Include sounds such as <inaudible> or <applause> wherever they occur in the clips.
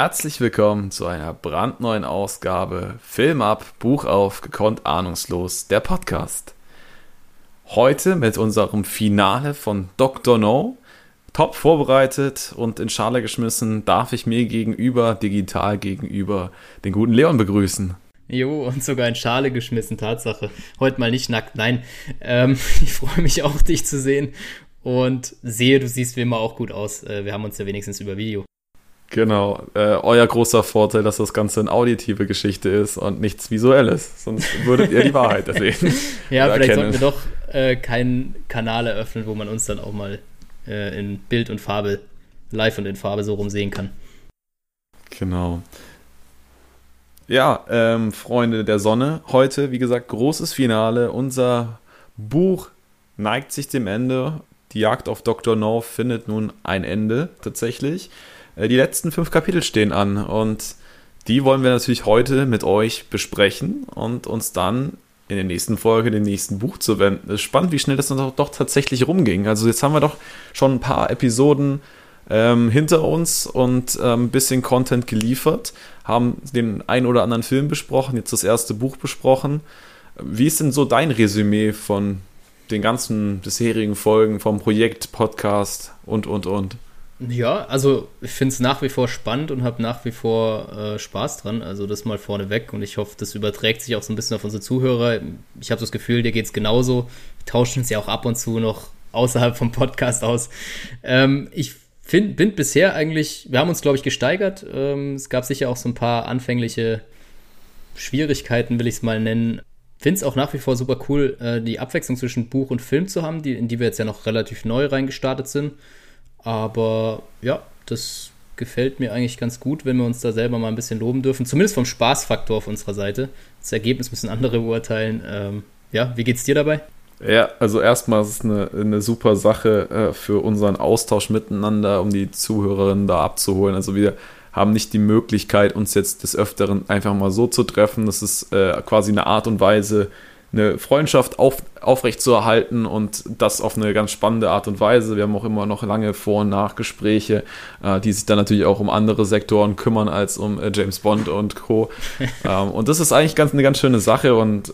Herzlich willkommen zu einer brandneuen Ausgabe Film ab, Buch auf, gekonnt ahnungslos, der Podcast. Heute mit unserem Finale von Dr. No. Top vorbereitet und in Schale geschmissen, darf ich mir gegenüber, digital gegenüber, den guten Leon begrüßen. Jo, und sogar in Schale geschmissen, Tatsache. Heute mal nicht nackt, nein. Ähm, <laughs> ich freue mich auch, dich zu sehen und sehe, du siehst wie immer auch gut aus. Äh, wir haben uns ja wenigstens über Video. Genau, äh, euer großer Vorteil, dass das Ganze eine auditive Geschichte ist und nichts Visuelles, sonst würdet ihr die Wahrheit <laughs> sehen. ja, vielleicht erkennen. sollten wir doch äh, keinen Kanal eröffnen, wo man uns dann auch mal äh, in Bild und Farbe, live und in Farbe so rum sehen kann. Genau. Ja, ähm, Freunde der Sonne, heute, wie gesagt, großes Finale. Unser Buch neigt sich dem Ende. Die Jagd auf Dr. No findet nun ein Ende tatsächlich. Äh, die letzten fünf Kapitel stehen an und die wollen wir natürlich heute mit euch besprechen und uns dann in der nächsten Folge dem nächsten Buch zu wenden. Es ist spannend, wie schnell das dann doch, tatsächlich rumging. Also jetzt haben wir doch schon ein paar Episoden ähm, hinter uns und ähm, ein bisschen Content geliefert, haben den ein oder anderen Film besprochen, jetzt das erste Buch besprochen. Wie ist denn so dein Resümee von den ganzen bisherigen Folgen vom Projekt, Podcast und, und, und? Ja, also ich finde es nach wie vor spannend und habe nach wie vor äh, Spaß dran. Also das mal vorneweg und ich hoffe, das überträgt sich auch so ein bisschen auf unsere Zuhörer. Ich habe das Gefühl, dir geht es genauso. Wir tauschen uns ja auch ab und zu noch außerhalb vom Podcast aus. Ähm, ich find, bin bisher eigentlich, wir haben uns, glaube ich, gesteigert. Ähm, es gab sicher auch so ein paar anfängliche Schwierigkeiten, will ich es mal nennen. Finde es auch nach wie vor super cool, äh, die Abwechslung zwischen Buch und Film zu haben, die, in die wir jetzt ja noch relativ neu reingestartet sind. Aber ja, das gefällt mir eigentlich ganz gut, wenn wir uns da selber mal ein bisschen loben dürfen. Zumindest vom Spaßfaktor auf unserer Seite. Das Ergebnis müssen andere beurteilen. Ähm, ja, wie geht's dir dabei? Ja, also erstmal ist es eine, eine super Sache äh, für unseren Austausch miteinander, um die Zuhörerinnen da abzuholen. Also wir haben nicht die Möglichkeit, uns jetzt des Öfteren einfach mal so zu treffen. Das ist äh, quasi eine Art und Weise, eine Freundschaft auf, aufrechtzuerhalten und das auf eine ganz spannende Art und Weise. Wir haben auch immer noch lange Vor- und Nachgespräche, äh, die sich dann natürlich auch um andere Sektoren kümmern als um äh, James Bond und Co. <laughs> ähm, und das ist eigentlich ganz, eine ganz schöne Sache und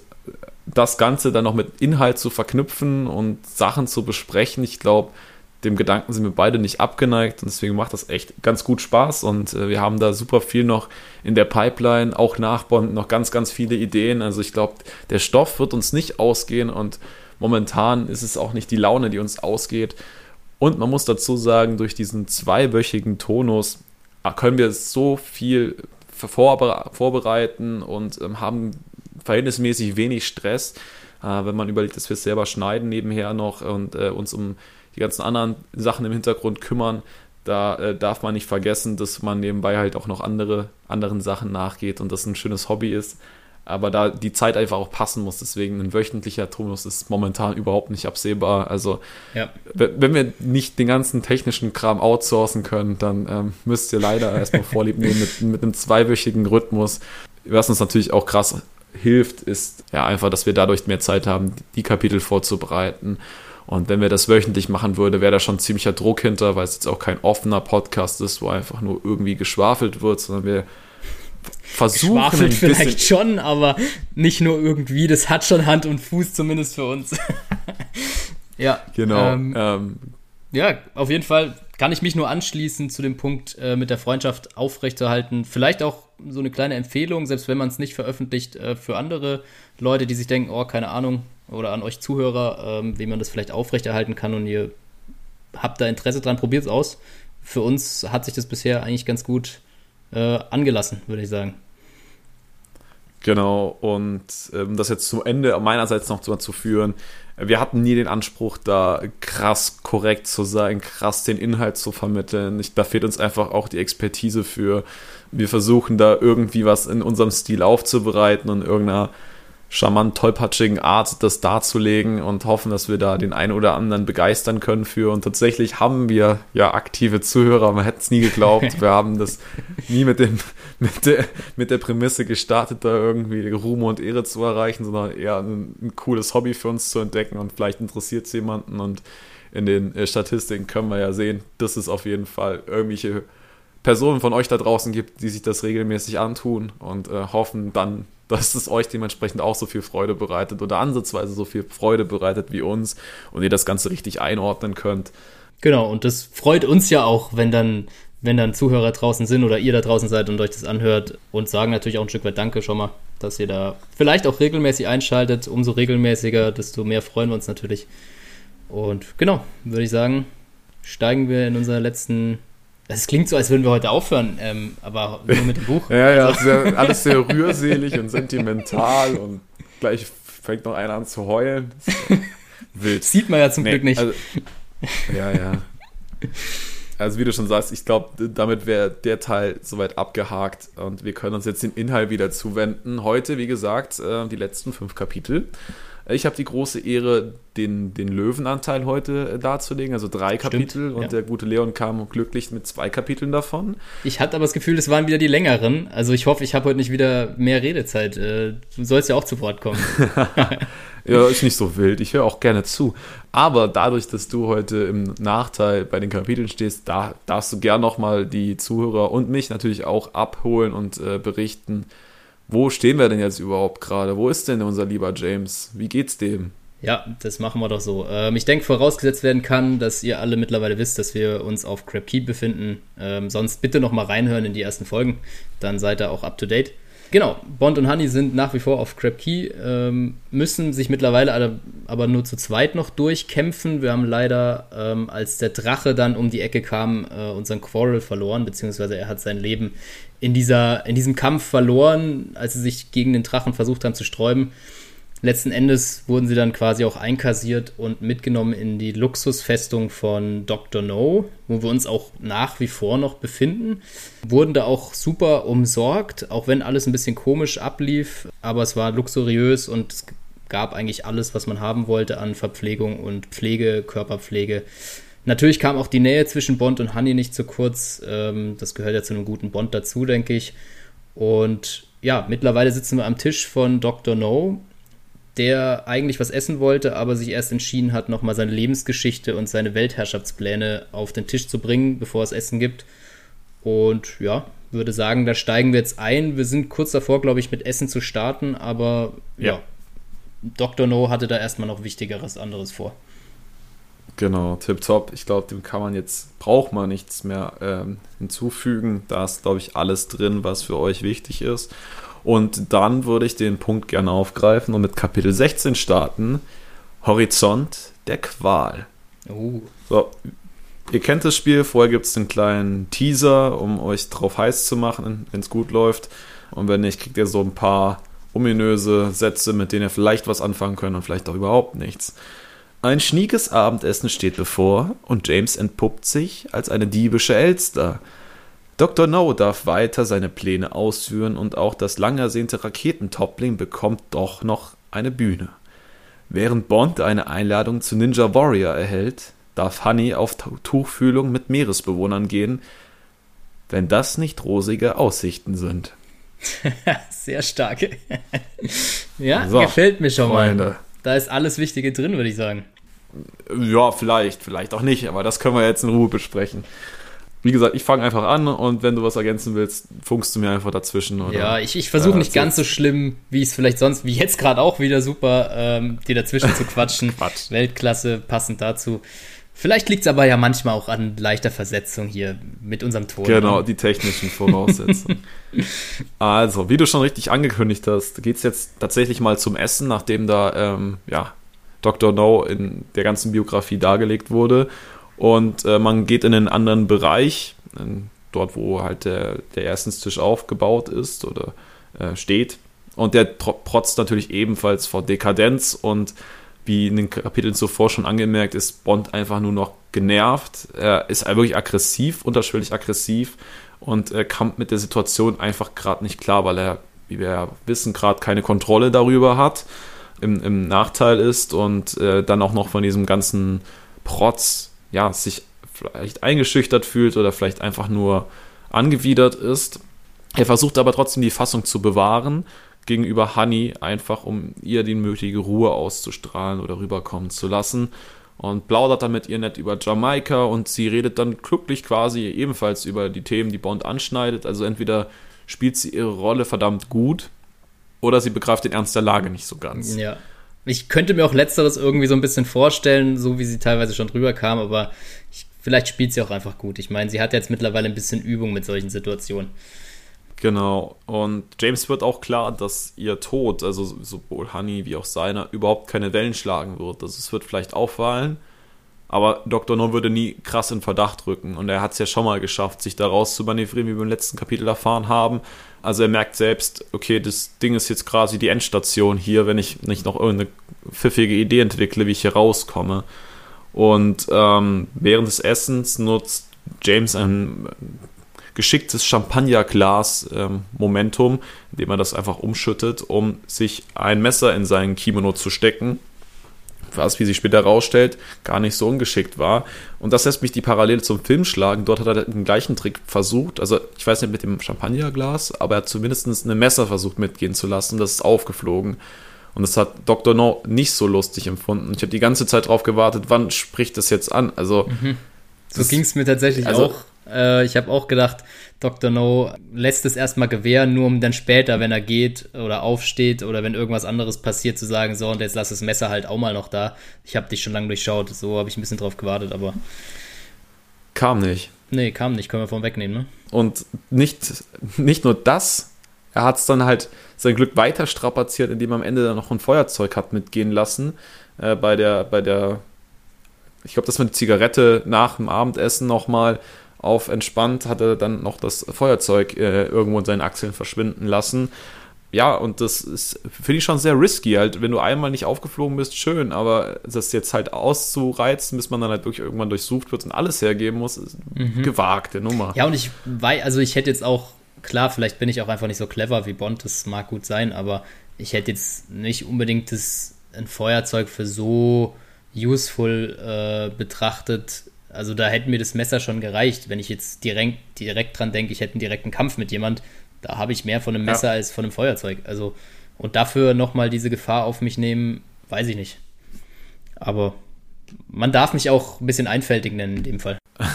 das Ganze dann noch mit Inhalt zu verknüpfen und Sachen zu besprechen, ich glaube, dem Gedanken sind wir beide nicht abgeneigt und deswegen macht das echt ganz gut Spaß und äh, wir haben da super viel noch in der Pipeline, auch nach Bond noch ganz, ganz viele Ideen. Also ich glaube, der Stoff wird uns nicht ausgehen und momentan ist es auch nicht die Laune, die uns ausgeht. Und man muss dazu sagen, durch diesen zweiwöchigen Tonus ah, können wir so viel vorbereiten und ähm, haben verhältnismäßig wenig Stress, äh, wenn man überlegt, dass wir es selber schneiden nebenher noch und äh, uns um die ganzen anderen Sachen im Hintergrund kümmern. Da äh, darf man nicht vergessen, dass man nebenbei halt auch noch andere anderen Sachen nachgeht und das ein schönes Hobby ist. Aber da die Zeit einfach auch passen muss, deswegen ein wöchentlicher Tonus ist momentan überhaupt nicht absehbar. Also ja. wenn wir nicht den ganzen technischen Kram outsourcen können, dann ähm, müsst ihr leider <laughs> erstmal Vorlieb nehmen mit, mit einem zweiwöchigen Rhythmus. Was uns natürlich auch krass hilft, ist ja einfach, dass wir dadurch mehr Zeit haben, die Kapitel vorzubereiten und wenn wir das wöchentlich machen würden, wäre da schon ziemlicher Druck hinter, weil es jetzt auch kein offener Podcast ist, wo einfach nur irgendwie geschwafelt wird, sondern wir versuchen. Geschwafelt vielleicht schon, aber nicht nur irgendwie. Das hat schon Hand und Fuß, zumindest für uns. <laughs> ja. Genau. Ähm, ähm, ja, auf jeden Fall kann ich mich nur anschließen zu dem Punkt äh, mit der Freundschaft aufrechtzuerhalten. Vielleicht auch so eine kleine Empfehlung, selbst wenn man es nicht veröffentlicht, äh, für andere Leute, die sich denken, oh, keine Ahnung, oder an euch Zuhörer, ähm, wie man das vielleicht aufrechterhalten kann und ihr habt da Interesse dran, probiert es aus. Für uns hat sich das bisher eigentlich ganz gut äh, angelassen, würde ich sagen. Genau, und ähm, das jetzt zum Ende meinerseits noch zu, führen, wir hatten nie den Anspruch, da krass korrekt zu sein, krass den Inhalt zu vermitteln. Ich, da fehlt uns einfach auch die Expertise für. Wir versuchen da irgendwie was in unserem Stil aufzubereiten und irgendeiner charmant tollpatschigen Art, das darzulegen und hoffen, dass wir da den einen oder anderen begeistern können für. Und tatsächlich haben wir ja aktive Zuhörer, man hätte es nie geglaubt. <laughs> Wir haben das nie mit, dem, mit, der, mit der Prämisse gestartet, da irgendwie Ruhm und Ehre zu erreichen, sondern eher ein, ein cooles Hobby für uns zu entdecken und vielleicht interessiert es jemanden. Und in den äh, Statistiken können wir ja sehen, dass es auf jeden Fall irgendwelche Personen von euch da draußen gibt, die sich das regelmäßig antun und äh, hoffen dann, <laughs> dass es euch dementsprechend auch so viel Freude bereitet oder ansatzweise so viel Freude bereitet wie uns und ihr das Ganze richtig einordnen könnt. Genau, und das freut uns ja auch, wenn dann, wenn dann Zuhörer draußen sind oder ihr da draußen seid und euch das anhört und sagen natürlich auch ein Stück weit Danke schon mal, dass ihr da vielleicht auch regelmäßig einschaltet. Umso regelmäßiger, desto mehr freuen wir uns natürlich. Und genau, würde ich sagen, steigen wir in unserer letzten. Es klingt so, als würden wir heute aufhören, ähm, aber nur mit dem Buch. <laughs> ja, ja, sehr, alles sehr rührselig und sentimental und gleich fängt noch einer an zu heulen. Wild. Sieht man ja zum nee, Glück nicht. Also, ja, ja. Also wie du schon sagst, ich glaube, damit wäre der Teil soweit abgehakt und wir können uns jetzt den Inhalt wieder zuwenden. Heute, wie gesagt, äh, die letzten fünf Kapitel. Ich habe die große Ehre, den, den Löwenanteil heute äh, darzulegen, also drei Stimmt, Kapitel. Und ja. der gute Leon kam glücklich mit zwei Kapiteln davon. Ich hatte aber das Gefühl, es waren wieder die längeren. Also ich hoffe, ich habe heute nicht wieder mehr Redezeit. Äh, du sollst ja auch zu Wort kommen. <laughs> ja, ist nicht so wild. Ich höre auch gerne zu. Aber dadurch, dass du heute im Nachteil bei den Kapiteln stehst, da darfst du gern nochmal die Zuhörer und mich natürlich auch abholen und äh, berichten, wo stehen wir denn jetzt überhaupt gerade? Wo ist denn unser lieber James? Wie geht's dem? Ja, das machen wir doch so. Ähm, ich denke, vorausgesetzt werden kann, dass ihr alle mittlerweile wisst, dass wir uns auf Crab Keep befinden. Ähm, sonst bitte noch mal reinhören in die ersten Folgen. Dann seid ihr auch up to date. Genau, Bond und Honey sind nach wie vor auf Crab Key, ähm, müssen sich mittlerweile aber nur zu zweit noch durchkämpfen. Wir haben leider, ähm, als der Drache dann um die Ecke kam, äh, unseren Quarrel verloren, beziehungsweise er hat sein Leben in, dieser, in diesem Kampf verloren, als sie sich gegen den Drachen versucht haben zu sträuben. Letzten Endes wurden sie dann quasi auch einkassiert und mitgenommen in die Luxusfestung von Dr. No, wo wir uns auch nach wie vor noch befinden. Wurden da auch super umsorgt, auch wenn alles ein bisschen komisch ablief, aber es war luxuriös und es gab eigentlich alles, was man haben wollte an Verpflegung und Pflege, Körperpflege. Natürlich kam auch die Nähe zwischen Bond und Honey nicht zu kurz. Ähm, das gehört ja zu einem guten Bond dazu, denke ich. Und ja, mittlerweile sitzen wir am Tisch von Dr. No der eigentlich was essen wollte, aber sich erst entschieden hat, nochmal seine Lebensgeschichte und seine Weltherrschaftspläne auf den Tisch zu bringen, bevor es Essen gibt. Und ja, würde sagen, da steigen wir jetzt ein. Wir sind kurz davor, glaube ich, mit Essen zu starten, aber ja, ja Dr. No hatte da erstmal noch Wichtigeres anderes vor. Genau, tipptopp. Ich glaube, dem kann man jetzt, braucht man nichts mehr ähm, hinzufügen. Da ist, glaube ich, alles drin, was für euch wichtig ist. Und dann würde ich den Punkt gerne aufgreifen und mit Kapitel 16 starten. Horizont der Qual. Uh. So, ihr kennt das Spiel. Vorher gibt es einen kleinen Teaser, um euch drauf heiß zu machen, wenn es gut läuft. Und wenn nicht, kriegt ihr so ein paar ominöse Sätze, mit denen ihr vielleicht was anfangen könnt und vielleicht auch überhaupt nichts. Ein schniekes Abendessen steht bevor und James entpuppt sich als eine diebische Elster. Dr. No darf weiter seine Pläne ausführen und auch das lang ersehnte Raketentoppling bekommt doch noch eine Bühne. Während Bond eine Einladung zu Ninja Warrior erhält, darf Honey auf Tuchfühlung mit Meeresbewohnern gehen, wenn das nicht rosige Aussichten sind. <laughs> Sehr stark. <laughs> ja, so, gefällt mir schon Freunde. mal. Da ist alles Wichtige drin, würde ich sagen. Ja, vielleicht, vielleicht auch nicht, aber das können wir jetzt in Ruhe besprechen wie gesagt, ich fange einfach an und wenn du was ergänzen willst, funkst du mir einfach dazwischen. Oder, ja, ich, ich versuche äh, nicht ganz so schlimm, wie es vielleicht sonst, wie jetzt gerade auch wieder super, ähm, dir dazwischen zu quatschen. <laughs> Quatsch. Weltklasse, passend dazu. Vielleicht liegt es aber ja manchmal auch an leichter Versetzung hier mit unserem Ton. Genau, die technischen Voraussetzungen. <laughs> also, wie du schon richtig angekündigt hast, geht es jetzt tatsächlich mal zum Essen, nachdem da ähm, ja, Dr. No in der ganzen Biografie dargelegt wurde. Und äh, man geht in einen anderen Bereich, dort wo halt der, der Erstenstisch aufgebaut ist oder äh, steht. Und der protzt natürlich ebenfalls vor Dekadenz und wie in den Kapiteln zuvor schon angemerkt, ist Bond einfach nur noch genervt. Er ist wirklich aggressiv, unterschwellig aggressiv und er kommt mit der Situation einfach gerade nicht klar, weil er, wie wir ja wissen, gerade keine Kontrolle darüber hat, im, im Nachteil ist und äh, dann auch noch von diesem ganzen Protz ja, sich vielleicht eingeschüchtert fühlt oder vielleicht einfach nur angewidert ist. Er versucht aber trotzdem die Fassung zu bewahren gegenüber Honey, einfach um ihr die nötige Ruhe auszustrahlen oder rüberkommen zu lassen. und plaudert dann mit ihr nett über Jamaika und sie redet dann glücklich quasi ebenfalls über die Themen, die Bond anschneidet. Also entweder spielt sie ihre Rolle verdammt gut oder sie begreift den Ernst der Lage nicht so ganz. Ja. Ich könnte mir auch letzteres irgendwie so ein bisschen vorstellen, so wie sie teilweise schon drüber kam, aber ich, vielleicht spielt sie auch einfach gut. Ich meine, sie hat jetzt mittlerweile ein bisschen Übung mit solchen Situationen. Genau. Und James wird auch klar, dass ihr Tod, also sowohl Honey wie auch seiner, überhaupt keine Wellen schlagen wird. Also es wird vielleicht auffallen, aber Dr. No würde nie krass in Verdacht rücken. Und er hat es ja schon mal geschafft, sich da rauszumanövrieren, wie wir im letzten Kapitel erfahren haben. Also er merkt selbst, okay, das Ding ist jetzt quasi die Endstation hier, wenn ich nicht noch irgendeine pfiffige Idee entwickle, wie ich hier rauskomme. Und ähm, während des Essens nutzt James ein geschicktes Champagnerglas-Momentum, ähm, indem er das einfach umschüttet, um sich ein Messer in seinen Kimono zu stecken. Was, wie sich später herausstellt, gar nicht so ungeschickt war. Und das lässt mich die Parallele zum Film schlagen. Dort hat er den gleichen Trick versucht. Also, ich weiß nicht mit dem Champagnerglas, aber er hat zumindest ein Messer versucht mitgehen zu lassen. Das ist aufgeflogen. Und das hat Dr. No nicht so lustig empfunden. Ich habe die ganze Zeit darauf gewartet, wann spricht das jetzt an? Also. Mhm. So ging es mir tatsächlich also, auch. Äh, ich habe auch gedacht, Dr. No lässt es erstmal gewähren, nur um dann später, wenn er geht oder aufsteht oder wenn irgendwas anderes passiert, zu sagen, so, und jetzt lass das Messer halt auch mal noch da. Ich habe dich schon lange durchschaut, so habe ich ein bisschen drauf gewartet, aber. Kam nicht. Nee, kam nicht, können wir von wegnehmen, ne? Und nicht, nicht nur das, er hat es dann halt sein Glück weiter strapaziert, indem er am Ende dann noch ein Feuerzeug hat mitgehen lassen. Äh, bei der, bei der, ich glaube, das war die Zigarette nach dem Abendessen nochmal auf entspannt, hat er dann noch das Feuerzeug äh, irgendwo in seinen Achseln verschwinden lassen. Ja, und das ist, finde ich schon sehr risky. Halt, wenn du einmal nicht aufgeflogen bist, schön, aber das jetzt halt auszureizen, bis man dann halt wirklich irgendwann durchsucht wird und alles hergeben muss, ist mhm. gewagte Nummer. Ja, und ich weiß, also ich hätte jetzt auch, klar, vielleicht bin ich auch einfach nicht so clever wie Bond, das mag gut sein, aber ich hätte jetzt nicht unbedingt das, ein Feuerzeug für so useful äh, betrachtet, also da hätte mir das Messer schon gereicht, wenn ich jetzt direkt, direkt dran denke, ich hätte einen direkten Kampf mit jemand. Da habe ich mehr von einem Messer ja. als von einem Feuerzeug. Also, und dafür nochmal diese Gefahr auf mich nehmen, weiß ich nicht. Aber man darf mich auch ein bisschen einfältig nennen in dem Fall. <laughs>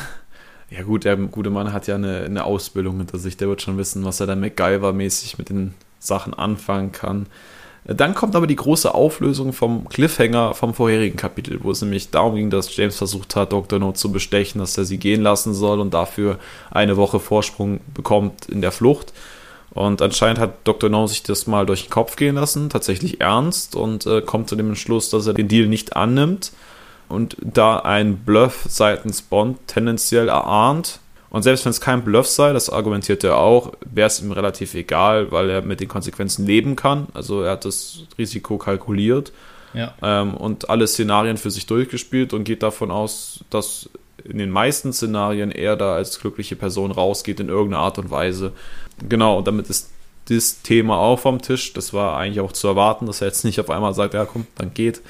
Ja gut, der gute Mann hat ja eine, eine Ausbildung hinter sich. Der wird schon wissen, was er da MacGyver-mäßig mit den Sachen anfangen kann. Dann kommt aber die große Auflösung vom Cliffhanger vom vorherigen Kapitel, wo es nämlich darum ging, dass James versucht hat, Dr. No zu bestechen, dass er sie gehen lassen soll und dafür eine Woche Vorsprung bekommt in der Flucht. Und anscheinend hat Dr. No sich das mal durch den Kopf gehen lassen, tatsächlich ernst, und äh, kommt zu dem Entschluss, dass er den Deal nicht annimmt. Und da ein Bluff seitens Bond tendenziell erahnt, und selbst wenn es kein Bluff sei, das argumentiert er auch, wäre es ihm relativ egal, weil er mit den Konsequenzen leben kann. Also er hat das Risiko kalkuliert ja. ähm, und alle Szenarien für sich durchgespielt und geht davon aus, dass in den meisten Szenarien er da als glückliche Person rausgeht in irgendeiner Art und Weise. Genau, und damit ist das Thema auch vom Tisch. Das war eigentlich auch zu erwarten, dass er jetzt nicht auf einmal sagt, ja komm, dann geht.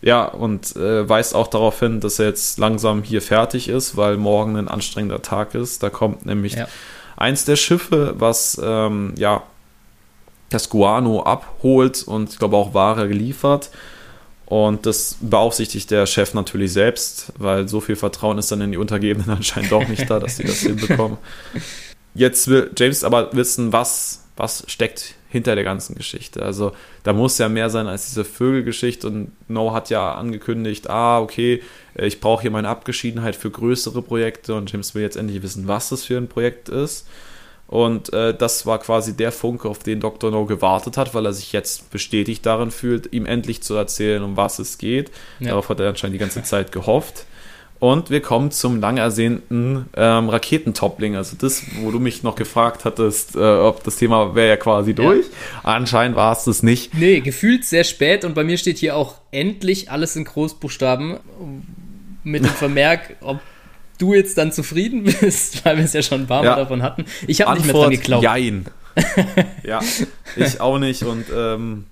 Ja, und äh, weist auch darauf hin, dass er jetzt langsam hier fertig ist, weil morgen ein anstrengender Tag ist. Da kommt nämlich ja. eins der Schiffe, was ähm, ja das Guano abholt und ich glaube auch Ware geliefert. Und das beaufsichtigt der Chef natürlich selbst, weil so viel Vertrauen ist dann in die Untergebenen <laughs> anscheinend doch nicht da, dass sie das <laughs> hinbekommen. Jetzt will James aber wissen, was, was steckt hinter der ganzen Geschichte. Also da muss ja mehr sein als diese Vögelgeschichte und No hat ja angekündigt, ah, okay, äh, ich brauche hier meine Abgeschiedenheit für größere Projekte und James will jetzt endlich wissen, was das für ein Projekt ist. Und äh, das war quasi der Funke, auf den Dr. No gewartet hat, weil er sich jetzt bestätigt darin fühlt, ihm endlich zu erzählen, um was es geht. Ja. Darauf hat er anscheinend die ganze Zeit gehofft. Und wir kommen zum lang ersehnten ähm, Raketentoppling. Also das, wo du mich noch gefragt hattest, äh, ob das Thema wäre ja quasi durch. Ja. Anscheinend war es das nicht. Nee, gefühlt sehr spät. Und bei mir steht hier auch endlich alles in Großbuchstaben mit dem <laughs> Vermerk, ob du jetzt dann zufrieden bist, <laughs> weil wir es ja schon ein paar Mal ja. davon hatten. Ich habe nicht mehr dran geglaubt. Jein. <laughs> ja, ich auch nicht. Und ähm,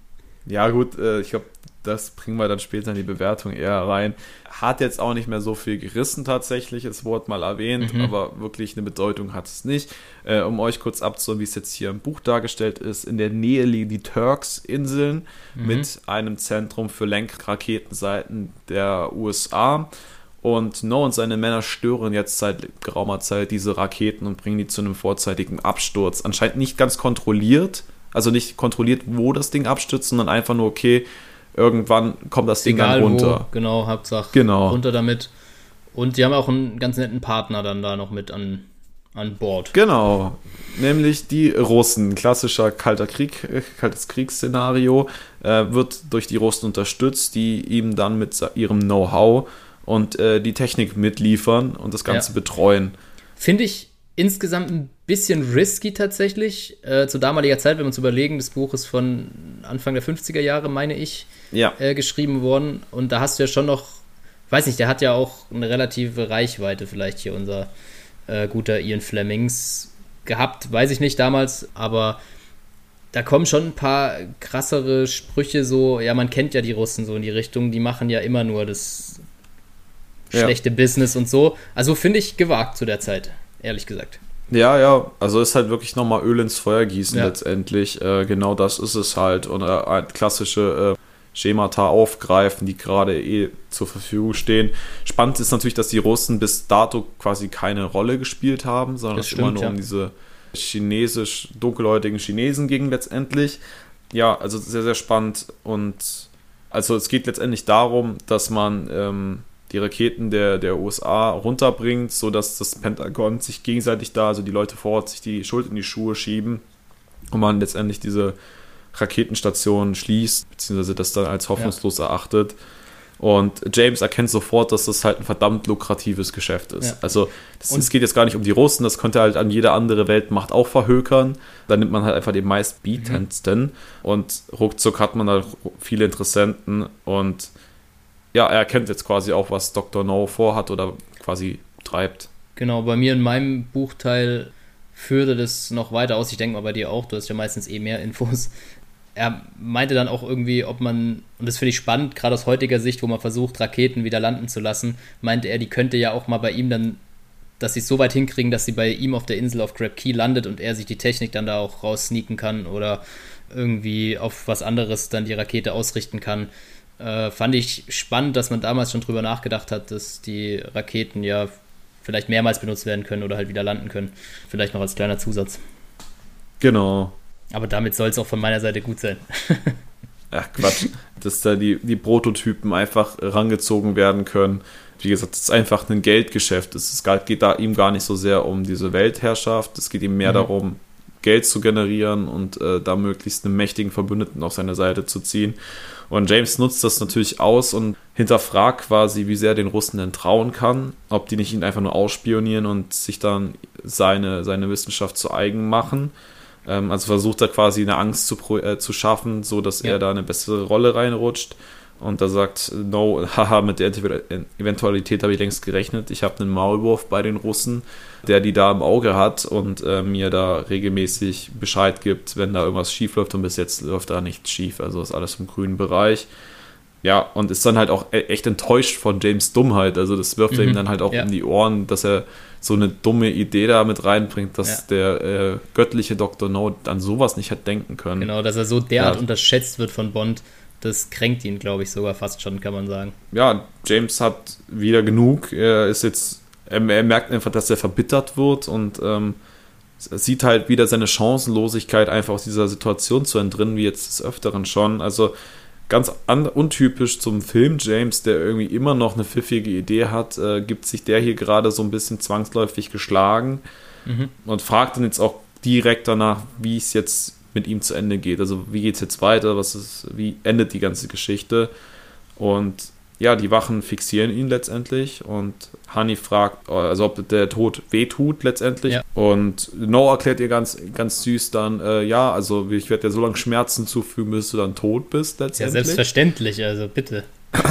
ja gut, äh, ich glaube, das bringen wir dann später in die Bewertung eher rein. Hat jetzt auch nicht mehr so viel gerissen tatsächlich, das Wort mal erwähnt, mhm. aber wirklich eine Bedeutung hat es nicht. Äh, um euch kurz abzuholen, wie es jetzt hier im Buch dargestellt ist, in der Nähe liegen die Turks-Inseln mhm. mit einem Zentrum für Lenkraketenseiten der USA. Und No und seine Männer stören jetzt seit geraumer Zeit diese Raketen und bringen die zu einem vorzeitigen Absturz. Anscheinend nicht ganz kontrolliert, also nicht kontrolliert, wo das Ding abstürzt, sondern einfach nur, okay, irgendwann kommt das Ding Egal dann runter. Wo, genau, Hauptsache genau. runter damit. Und die haben auch einen ganz netten Partner dann da noch mit an, an Bord. Genau, nämlich die Russen. Klassischer kalter Krieg, äh, kaltes Kriegsszenario äh, wird durch die Russen unterstützt, die ihm dann mit ihrem Know-how und äh, die Technik mitliefern und das Ganze ja. betreuen. Finde ich insgesamt ein bisschen risky tatsächlich. Äh, zu damaliger Zeit, wenn wir uns überlegen, das Buch ist von Anfang der 50er Jahre, meine ich, ja. äh, geschrieben worden. Und da hast du ja schon noch, weiß nicht, der hat ja auch eine relative Reichweite, vielleicht hier unser äh, guter Ian Flemings gehabt, weiß ich nicht damals, aber da kommen schon ein paar krassere Sprüche so, ja, man kennt ja die Russen so in die Richtung, die machen ja immer nur das schlechte ja. Business und so. Also finde ich gewagt zu der Zeit, ehrlich gesagt. Ja, ja, also ist halt wirklich nochmal Öl ins Feuer gießen ja. letztendlich. Äh, genau das ist es halt. Und äh, klassische äh, Schemata aufgreifen, die gerade eh zur Verfügung stehen. Spannend ist natürlich, dass die Russen bis dato quasi keine Rolle gespielt haben, sondern es immer nur ja. um diese chinesisch, dunkelhäutigen Chinesen ging letztendlich. Ja, also sehr, sehr spannend. Und also es geht letztendlich darum, dass man ähm, die Raketen der, der USA runterbringt, sodass das Pentagon sich gegenseitig da, also die Leute vor Ort, sich die Schuld in die Schuhe schieben und man letztendlich diese Raketenstation schließt, beziehungsweise das dann als hoffnungslos ja. erachtet. Und James erkennt sofort, dass das halt ein verdammt lukratives Geschäft ist. Ja. Also es geht jetzt gar nicht um die Russen, das könnte halt an jede andere Weltmacht auch verhökern. Da nimmt man halt einfach den meistbietendsten mhm. und ruckzuck hat man da viele Interessenten und ja, er erkennt jetzt quasi auch, was Dr. No vorhat oder quasi treibt. Genau, bei mir in meinem Buchteil führte das noch weiter aus. Ich denke mal bei dir auch, du hast ja meistens eh mehr Infos. Er meinte dann auch irgendwie, ob man, und das finde ich spannend, gerade aus heutiger Sicht, wo man versucht, Raketen wieder landen zu lassen, meinte er, die könnte ja auch mal bei ihm dann, dass sie es so weit hinkriegen, dass sie bei ihm auf der Insel auf Grab Key landet und er sich die Technik dann da auch raussneaken kann oder irgendwie auf was anderes dann die Rakete ausrichten kann. Äh, fand ich spannend, dass man damals schon drüber nachgedacht hat, dass die Raketen ja vielleicht mehrmals benutzt werden können oder halt wieder landen können. Vielleicht noch als kleiner Zusatz. Genau. Aber damit soll es auch von meiner Seite gut sein. <laughs> Ach Quatsch, dass da die, die Prototypen einfach rangezogen werden können. Wie gesagt, es ist einfach ein Geldgeschäft. Es geht da ihm gar nicht so sehr um diese Weltherrschaft. Es geht ihm mehr mhm. darum, Geld zu generieren und äh, da möglichst einen mächtigen Verbündeten auf seine Seite zu ziehen. Und James nutzt das natürlich aus und hinterfragt quasi, wie sehr den Russen denn trauen kann, ob die nicht ihn einfach nur ausspionieren und sich dann seine, seine Wissenschaft zu eigen machen. Ähm, also versucht er quasi eine Angst zu, äh, zu schaffen, so dass ja. er da eine bessere Rolle reinrutscht. Und da sagt, no, <laughs> haha, mit der Eventualität habe ich längst gerechnet. Ich habe einen Maulwurf bei den Russen, der die da im Auge hat und äh, mir da regelmäßig Bescheid gibt, wenn da irgendwas schief läuft. Und bis jetzt läuft da nichts schief. Also ist alles im grünen Bereich. Ja, und ist dann halt auch e-, echt enttäuscht von James Dummheit. Also das wirft mhm, ihm dann halt auch ja. um die Ohren, dass er so eine dumme Idee da mit reinbringt, dass ja. der äh, göttliche Dr. No an sowas nicht hat denken können. Genau, dass er so derart ja. unterschätzt wird von Bond das kränkt ihn, glaube ich, sogar fast schon, kann man sagen. Ja, James hat wieder genug. Er ist jetzt, er, er merkt einfach, dass er verbittert wird und ähm, sieht halt wieder seine Chancenlosigkeit, einfach aus dieser Situation zu entrinnen, wie jetzt des Öfteren schon. Also ganz untypisch zum Film James, der irgendwie immer noch eine pfiffige Idee hat, äh, gibt sich der hier gerade so ein bisschen zwangsläufig geschlagen mhm. und fragt dann jetzt auch direkt danach, wie es jetzt mit ihm zu Ende geht. Also wie geht es jetzt weiter? Was ist, wie endet die ganze Geschichte? Und ja, die Wachen fixieren ihn letztendlich und Honey fragt, also ob der Tod wehtut letztendlich. Ja. Und No erklärt ihr ganz, ganz süß dann, äh, ja, also ich werde dir so lange Schmerzen zufügen, bis du dann tot bist letztendlich. Ja, selbstverständlich, also bitte. <coughs>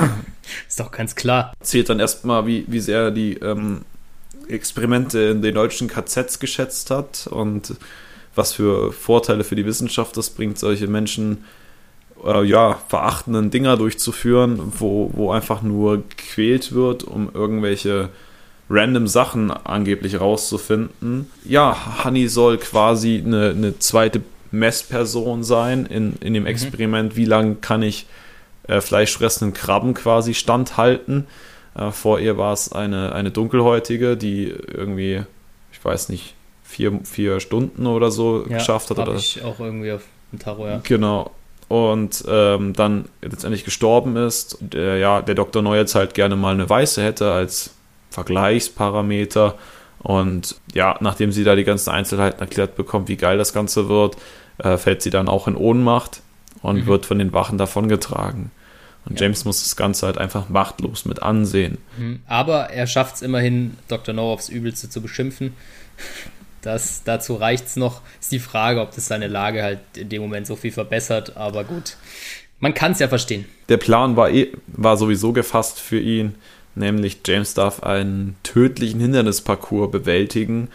Ist doch ganz klar. Zählt dann erstmal, wie, wie sehr die ähm, Experimente in den deutschen KZs geschätzt hat und was für Vorteile für die Wissenschaft das bringt, solche Menschen äh, ja, verachtenden Dinger durchzuführen, wo, wo einfach nur gequält wird, um irgendwelche random Sachen angeblich rauszufinden. Ja, Honey soll quasi eine, eine zweite Messperson sein in, in dem mhm. Experiment. Mhm. Wie lange kann ich äh, fleischfressenden Krabben quasi standhalten? Äh, vor ihr war es eine, eine dunkelhäutige, die irgendwie, ich weiß nicht, vier, vier Stunden oder so ja, geschafft hat. Oder ich auch irgendwie auf dem Tarot, ja. Genau. Und ähm, dann letztendlich gestorben ist. Der, ja, der Dr. Neu jetzt halt gerne mal eine Weiße hätte als Vergleichsparameter. Und ja, nachdem sie da die ganzen Einzelheiten erklärt bekommt, wie geil das Ganze wird, äh, fällt sie dann auch in Ohnmacht und mhm. wird von den Wachen davongetragen. Und ja. James muss das Ganze halt einfach machtlos mit ansehen. Mhm. Aber er schafft es immerhin, Dr. No aufs Übelste zu beschimpfen. Das, dazu reicht es noch. Ist die Frage, ob das seine Lage halt in dem Moment so viel verbessert. Aber gut, man kann es ja verstehen. Der Plan war, eh, war sowieso gefasst für ihn. Nämlich James darf einen tödlichen Hindernisparcours bewältigen.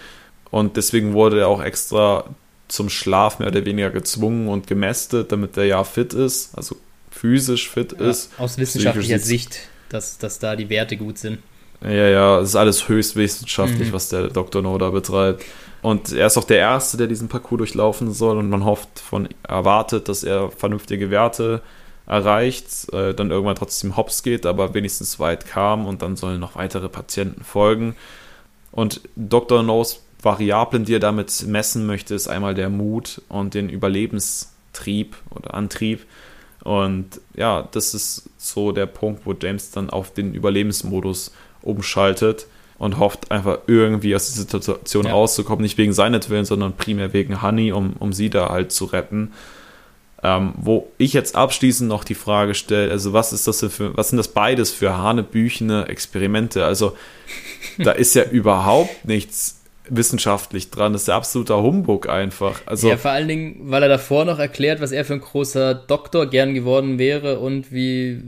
Und deswegen wurde er auch extra zum Schlaf mehr oder weniger gezwungen und gemästet, damit er ja fit ist, also physisch fit ja, ist. Aus wissenschaftlicher Sicht, dass, dass da die Werte gut sind. Ja, ja, es ist alles höchst wissenschaftlich, mhm. was der Dr. Noda betreibt. Und er ist auch der Erste, der diesen Parcours durchlaufen soll und man hofft von, erwartet, dass er vernünftige Werte erreicht, äh, dann irgendwann trotzdem hops geht, aber wenigstens weit kam und dann sollen noch weitere Patienten folgen. Und Dr. Knows Variablen, die er damit messen möchte, ist einmal der Mut und den Überlebenstrieb oder Antrieb. Und ja, das ist so der Punkt, wo James dann auf den Überlebensmodus umschaltet und hofft einfach irgendwie aus der Situation ja. rauszukommen, nicht wegen seinetwillen, sondern primär wegen Honey, um, um sie da halt zu retten. Ähm, wo ich jetzt abschließend noch die Frage stelle, also was ist das für, was sind das beides für hanebüchene Experimente? Also da ist ja überhaupt nichts wissenschaftlich dran. Das ist ja absoluter Humbug einfach. Also, ja, vor allen Dingen, weil er davor noch erklärt, was er für ein großer Doktor gern geworden wäre und wie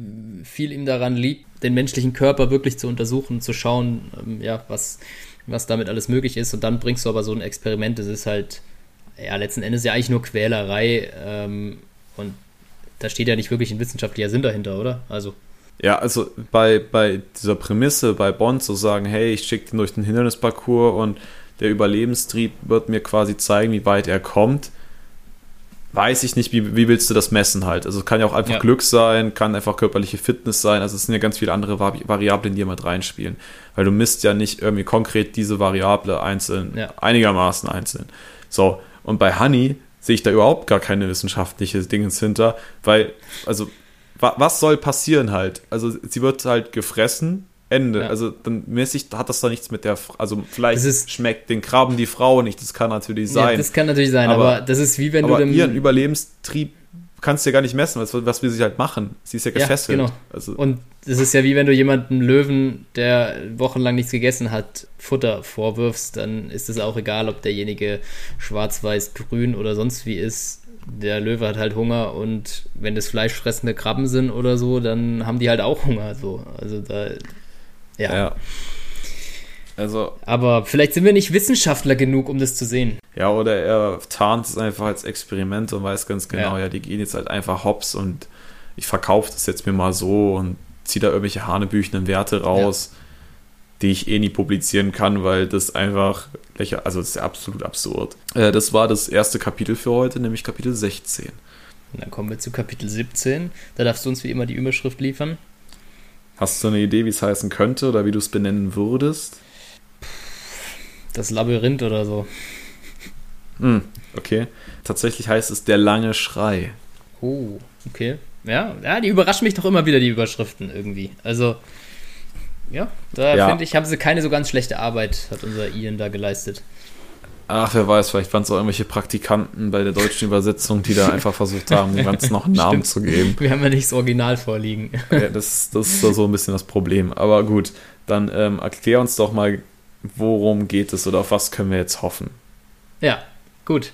viel ihm daran liegt, den menschlichen Körper wirklich zu untersuchen, zu schauen, ähm, ja, was, was damit alles möglich ist. Und dann bringst du aber so ein Experiment, das ist halt, ja, letzten Endes ja eigentlich nur Quälerei. Ähm, und da steht ja nicht wirklich ein wissenschaftlicher Sinn dahinter, oder? Also. Ja, also bei, bei dieser Prämisse, bei Bond zu sagen, hey, ich schicke den durch den Hindernisparcours und der Überlebenstrieb wird mir quasi zeigen, wie weit er kommt. Weiß ich nicht, wie, wie willst du das messen halt? Also es kann ja auch einfach ja. Glück sein, kann einfach körperliche Fitness sein. Also es sind ja ganz viele andere Vari Variablen, die hier mit reinspielen. Weil du misst ja nicht irgendwie konkret diese Variable einzeln, ja. einigermaßen einzeln. So, und bei Honey sehe ich da überhaupt gar keine wissenschaftliche Dingens hinter, weil, also, wa was soll passieren halt? Also sie wird halt gefressen, Ende. Ja. Also dann mäßig hat das da nichts mit der, also vielleicht ist, schmeckt den Krabben die Frau nicht, das kann natürlich sein. Ja, das kann natürlich sein, aber, aber das ist wie wenn aber du dem ihren Überlebenstrieb kannst du ja gar nicht messen, was, was will sie halt machen? Sie ist ja gefesselt. Ja, genau. Also, Und es ist ja wie wenn du jemanden Löwen, der wochenlang nichts gegessen hat, Futter vorwirfst, dann ist es auch egal, ob derjenige schwarz, weiß, grün oder sonst wie ist. Der Löwe hat halt Hunger und wenn das fleischfressende Krabben sind oder so, dann haben die halt auch Hunger. So. Also da ja. ja. Also, Aber vielleicht sind wir nicht Wissenschaftler genug, um das zu sehen. Ja, oder er tarnt es einfach als Experiment und weiß ganz genau, ja, ja die gehen jetzt halt einfach hops und ich verkaufe das jetzt mir mal so und ziehe da irgendwelche hanebüchenden Werte raus, ja. die ich eh nie publizieren kann, weil das einfach, also das ist absolut absurd. Äh, das war das erste Kapitel für heute, nämlich Kapitel 16. Und dann kommen wir zu Kapitel 17. Da darfst du uns wie immer die Überschrift liefern. Hast du eine Idee, wie es heißen könnte oder wie du es benennen würdest? Das Labyrinth oder so. Hm, okay. Tatsächlich heißt es der lange Schrei. Oh, okay. Ja, ja, die überraschen mich doch immer wieder, die Überschriften irgendwie. Also, ja, da ja. finde ich, haben sie keine so ganz schlechte Arbeit, hat unser Ian da geleistet. Ach, wer weiß, vielleicht waren es auch irgendwelche Praktikanten bei der deutschen Übersetzung, die da einfach versucht haben, dem Ganzen noch einen Namen zu geben. Wir haben ja nicht das Original vorliegen. Ja, das, das ist so ein bisschen das Problem. Aber gut, dann ähm, erklär uns doch mal, worum geht es oder auf was können wir jetzt hoffen? Ja, gut.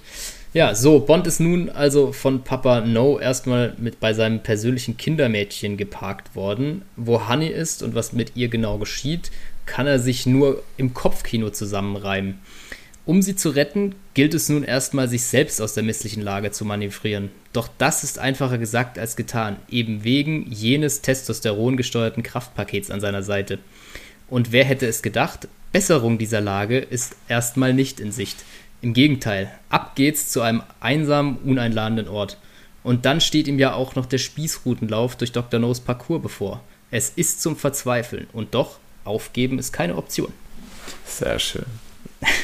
Ja, so, Bond ist nun also von Papa No erstmal mit bei seinem persönlichen Kindermädchen geparkt worden. Wo Honey ist und was mit ihr genau geschieht, kann er sich nur im Kopfkino zusammenreimen. Um sie zu retten, gilt es nun erstmal, sich selbst aus der misslichen Lage zu manövrieren. Doch das ist einfacher gesagt als getan, eben wegen jenes testosterongesteuerten Kraftpakets an seiner Seite. Und wer hätte es gedacht, Besserung dieser Lage ist erstmal nicht in Sicht. Im Gegenteil, ab geht's zu einem einsamen, uneinladenden Ort. Und dann steht ihm ja auch noch der Spießrutenlauf durch Dr. No's Parcours bevor. Es ist zum Verzweifeln und doch, aufgeben ist keine Option. Sehr schön.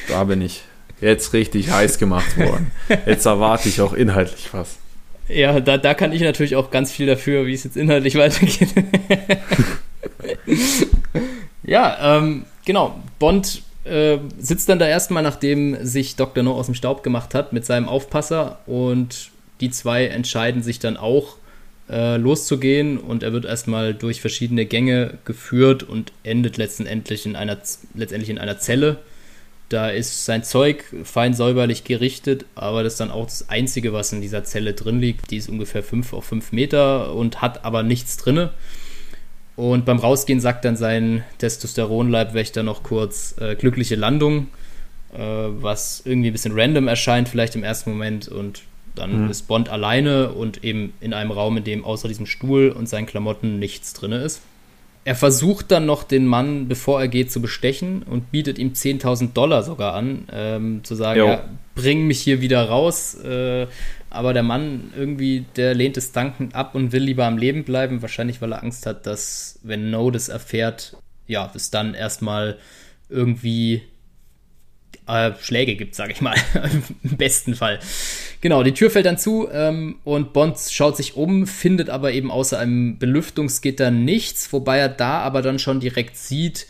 Da bin ich jetzt richtig heiß gemacht worden. Jetzt erwarte ich auch inhaltlich was. Ja, da, da kann ich natürlich auch ganz viel dafür, wie es jetzt inhaltlich <laughs> weitergeht. ja, ähm, genau. Bond äh, sitzt dann da erstmal, nachdem sich Dr. No aus dem Staub gemacht hat, mit seinem Aufpasser und die zwei entscheiden sich dann auch äh, loszugehen und er wird erstmal durch verschiedene Gänge geführt und endet letztendlich in einer, letztendlich in einer Zelle. Da ist sein Zeug fein säuberlich gerichtet, aber das ist dann auch das Einzige, was in dieser Zelle drin liegt. Die ist ungefähr 5 auf 5 Meter und hat aber nichts drinne. Und beim Rausgehen sagt dann sein Testosteronleibwächter noch kurz äh, glückliche Landung, äh, was irgendwie ein bisschen random erscheint, vielleicht im ersten Moment. Und dann mhm. ist Bond alleine und eben in einem Raum, in dem außer diesem Stuhl und seinen Klamotten nichts drin ist. Er versucht dann noch den Mann, bevor er geht, zu bestechen und bietet ihm 10.000 Dollar sogar an, ähm, zu sagen, ja, bring mich hier wieder raus. Äh, aber der Mann irgendwie, der lehnt es dankend ab und will lieber am Leben bleiben, wahrscheinlich weil er Angst hat, dass, wenn No das erfährt, ja, es dann erstmal irgendwie äh, Schläge gibt, sage ich mal, <laughs> im besten Fall. Genau, die Tür fällt dann zu ähm, und Bond schaut sich um, findet aber eben außer einem Belüftungsgitter nichts, wobei er da aber dann schon direkt sieht,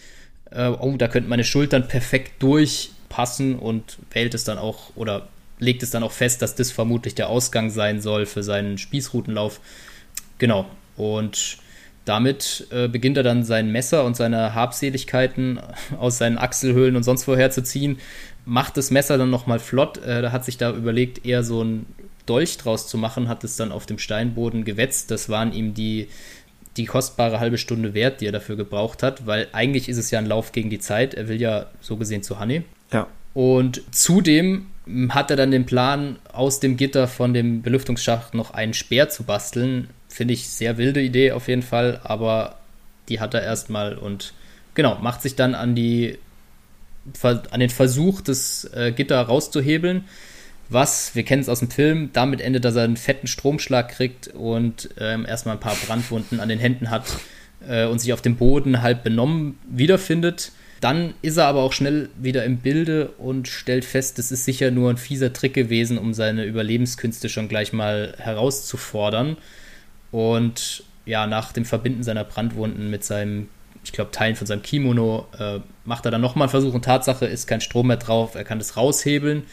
äh, oh, da könnten meine Schultern perfekt durchpassen und wählt es dann auch oder legt es dann auch fest, dass das vermutlich der Ausgang sein soll für seinen Spießrutenlauf. Genau. Und damit äh, beginnt er dann sein Messer und seine Habseligkeiten aus seinen Achselhöhlen und sonst woher zu ziehen. Macht das Messer dann nochmal flott. Äh, da hat sich da überlegt, eher so ein Dolch draus zu machen, hat es dann auf dem Steinboden gewetzt. Das waren ihm die, die kostbare halbe Stunde wert, die er dafür gebraucht hat, weil eigentlich ist es ja ein Lauf gegen die Zeit. Er will ja so gesehen zu Honey. Ja. Und zudem hat er dann den Plan, aus dem Gitter von dem Belüftungsschacht noch einen Speer zu basteln. Finde ich sehr wilde Idee auf jeden Fall, aber die hat er erstmal und genau, macht sich dann an die an den Versuch, das äh, Gitter rauszuhebeln. Was, wir kennen es aus dem Film, damit endet, dass er einen fetten Stromschlag kriegt und ähm, erstmal ein paar Brandwunden an den Händen hat äh, und sich auf dem Boden halb benommen wiederfindet. Dann ist er aber auch schnell wieder im Bilde und stellt fest, das ist sicher nur ein fieser Trick gewesen, um seine Überlebenskünste schon gleich mal herauszufordern. Und ja, nach dem Verbinden seiner Brandwunden mit seinem, ich glaube, Teilen von seinem Kimono, äh, macht er dann nochmal einen Versuch. Und Tatsache ist kein Strom mehr drauf, er kann das raushebeln.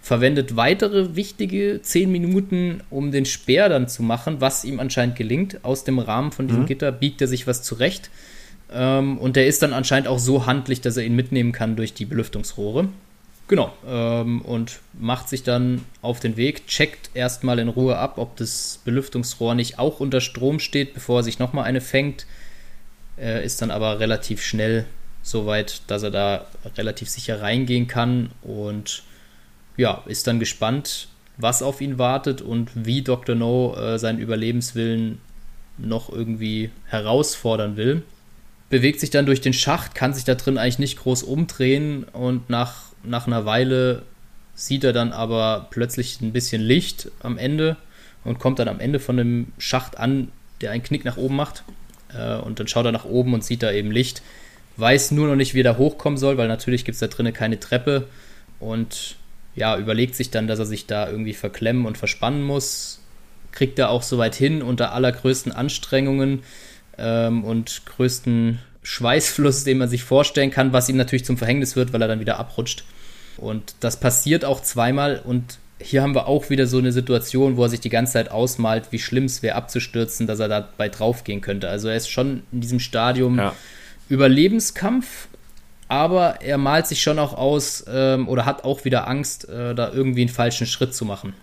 Verwendet weitere wichtige zehn Minuten, um den Speer dann zu machen, was ihm anscheinend gelingt. Aus dem Rahmen von diesem mhm. Gitter biegt er sich was zurecht ähm, und der ist dann anscheinend auch so handlich, dass er ihn mitnehmen kann durch die Belüftungsrohre. Genau. Ähm, und macht sich dann auf den Weg, checkt erstmal in Ruhe ab, ob das Belüftungsrohr nicht auch unter Strom steht, bevor er sich nochmal eine fängt. Er ist dann aber relativ schnell so weit, dass er da relativ sicher reingehen kann und ja, ist dann gespannt, was auf ihn wartet und wie Dr. No äh, seinen Überlebenswillen noch irgendwie herausfordern will bewegt sich dann durch den Schacht, kann sich da drin eigentlich nicht groß umdrehen und nach, nach einer Weile sieht er dann aber plötzlich ein bisschen Licht am Ende und kommt dann am Ende von dem Schacht an, der einen Knick nach oben macht. Äh, und dann schaut er nach oben und sieht da eben Licht. Weiß nur noch nicht, wie er da hochkommen soll, weil natürlich gibt es da drinnen keine Treppe. Und ja, überlegt sich dann, dass er sich da irgendwie verklemmen und verspannen muss. Kriegt er auch soweit hin unter allergrößten Anstrengungen ähm, und größten Schweißfluss, den man sich vorstellen kann, was ihm natürlich zum Verhängnis wird, weil er dann wieder abrutscht. Und das passiert auch zweimal und hier haben wir auch wieder so eine Situation, wo er sich die ganze Zeit ausmalt, wie schlimm es wäre abzustürzen, dass er dabei draufgehen könnte. Also er ist schon in diesem Stadium ja. Überlebenskampf, aber er malt sich schon auch aus ähm, oder hat auch wieder Angst, äh, da irgendwie einen falschen Schritt zu machen.